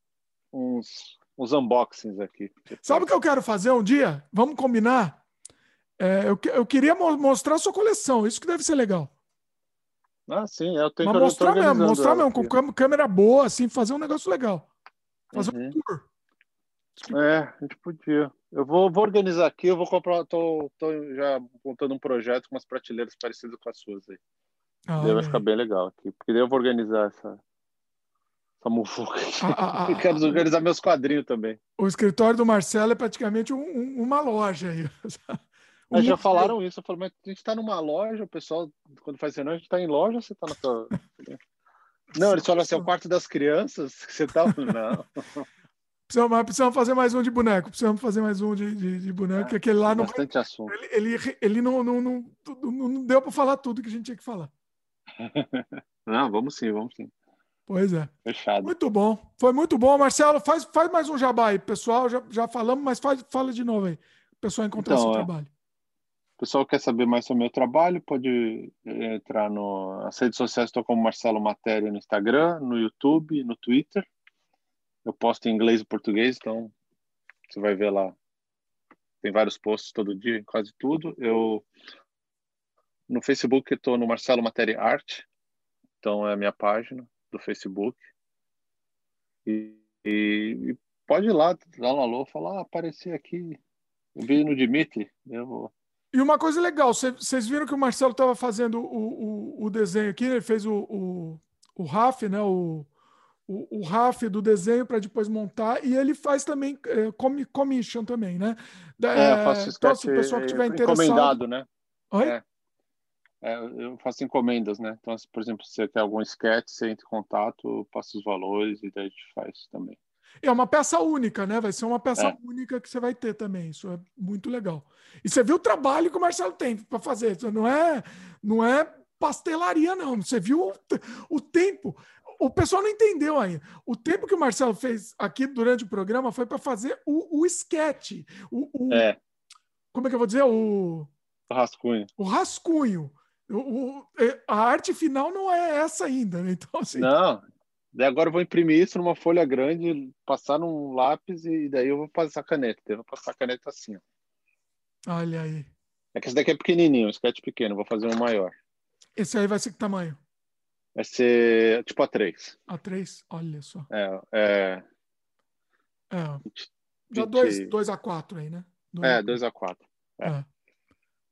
uns, uns unboxings aqui. Sabe o que eu quero fazer um dia? Vamos combinar? É, eu, eu queria mostrar a sua coleção, isso que deve ser legal. Ah, sim, eu tenho Mas que mostrar mesmo, mostrar mesmo, com câmera boa, assim, fazer um negócio legal. Fazer uhum. um tour. É, a gente podia. Eu vou, vou organizar aqui, eu vou comprar, tô, tô já montando um projeto com umas prateleiras parecidas com as suas aí. Ah, vai ficar bem legal aqui, porque daí eu vou organizar essa, essa mufuca. Ah, ah, ah, quero organizar meus quadrinhos também. O escritório do Marcelo é praticamente um, um, uma loja aí. Mas já falaram isso, eu falo, mas a gente está numa loja, o pessoal, quando faz reunião, a gente está em loja, você está na sua. Não, eles falam assim, é o quarto das crianças, você tá. Não. Precisamos, precisamos fazer mais um de boneco. Precisamos fazer mais um de, de, de boneco, é, aquele lá não. Bastante assunto. Ele, ele, ele não, não, não, não deu para falar tudo que a gente tinha que falar. não, vamos sim, vamos sim. Pois é. Fechado. Muito bom. Foi muito bom. Marcelo, faz, faz mais um jabá aí, pessoal. Já, já falamos, mas faz, fala de novo aí. O pessoal encontrar então, seu é. trabalho. Pessoal quer saber mais sobre o meu trabalho, pode eh, entrar no, nas redes sociais, estou como Marcelo Matéria no Instagram, no YouTube, no Twitter. Eu posto em inglês e português, então você vai ver lá. Tem vários posts todo dia, quase tudo. Eu no Facebook estou no Marcelo Matéria Arte, então é a minha página do Facebook. E, e, e pode ir lá, dar um alô, falar, ah, apareci aqui, eu vi no Dimitri, eu vou. E uma coisa legal, vocês viram que o Marcelo estava fazendo o, o, o, desenho aqui, ele fez o, o, o RAF, né? O, o, o RAF do desenho para depois montar, e ele faz também é, commission também, né? É, eu faço então, se o pessoal que tiver interessado... Encomendado, né? Oi? É. É, eu faço encomendas, né? Então, por exemplo, se você quer algum sketch, você entra em contato, passa os valores e daí a gente faz também. É uma peça única, né? Vai ser uma peça é. única que você vai ter também. Isso é muito legal. E você viu o trabalho que o Marcelo tem para fazer. Isso não é, não é pastelaria, não. Você viu o, o tempo. O pessoal não entendeu ainda. O tempo que o Marcelo fez aqui durante o programa foi para fazer o, o sketch. O, o, é. Como é que eu vou dizer? O, o rascunho. O rascunho. O, a arte final não é essa ainda, né? Então, assim, não, Daí agora eu vou imprimir isso numa folha grande, passar num lápis e daí eu vou passar caneta. Eu vou passar a caneta assim, ó. Olha aí. É que esse daqui é pequenininho, um sketch pequeno, vou fazer um maior. Esse aí vai ser que tamanho? Vai ser tipo A3. A3, olha só. É. é... é. Já 2 dois, a 4 aí, né? Dois é, 2 a 4. É. é.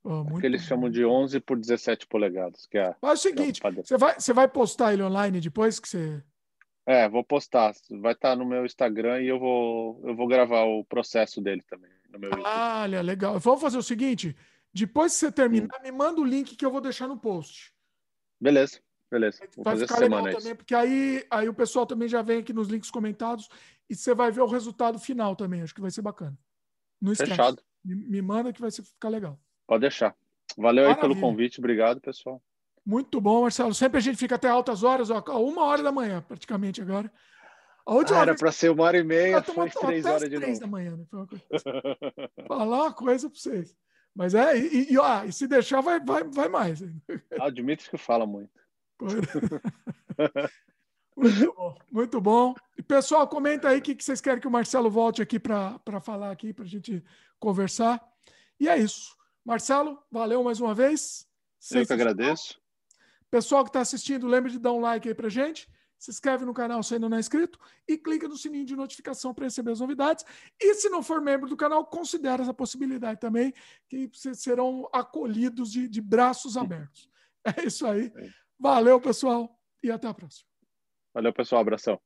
Oh, que eles bom. chamam de 11 por 17 polegadas. Que é, Mas é o seguinte, é você, vai, você vai postar ele online depois que você é, vou postar. Vai estar tá no meu Instagram e eu vou, eu vou gravar o processo dele também. No meu olha, legal. Vamos fazer o seguinte: depois que você terminar, hum. me manda o link que eu vou deixar no post. Beleza, beleza. Vou vai ficar legal também, porque aí, aí o pessoal também já vem aqui nos links comentados e você vai ver o resultado final também. Acho que vai ser bacana. Não esquece. Fechado. Me, me manda que vai ficar legal. Pode deixar. Valeu Maravilha. aí pelo convite. Obrigado, pessoal. Muito bom, Marcelo. Sempre a gente fica até altas horas, ó, uma hora da manhã, praticamente agora. A última ah, era para ser uma hora e meia, foi três horas de três novo. da manhã, né? Assim. Falar uma coisa para vocês. Mas é, e, e, ó, e se deixar, vai, vai, vai mais. Ah, o Dimitri que fala muito. muito bom, muito bom. E pessoal, comenta aí o que, que vocês querem que o Marcelo volte aqui para falar aqui, para a gente conversar. E é isso. Marcelo, valeu mais uma vez. Eu que agradeço. Pessoal que está assistindo, lembre de dar um like aí para gente. Se inscreve no canal se ainda não é inscrito e clica no sininho de notificação para receber as novidades. E se não for membro do canal, considere essa possibilidade também, que vocês serão acolhidos de, de braços abertos. É isso aí. Valeu, pessoal, e até a próxima. Valeu, pessoal. Abração.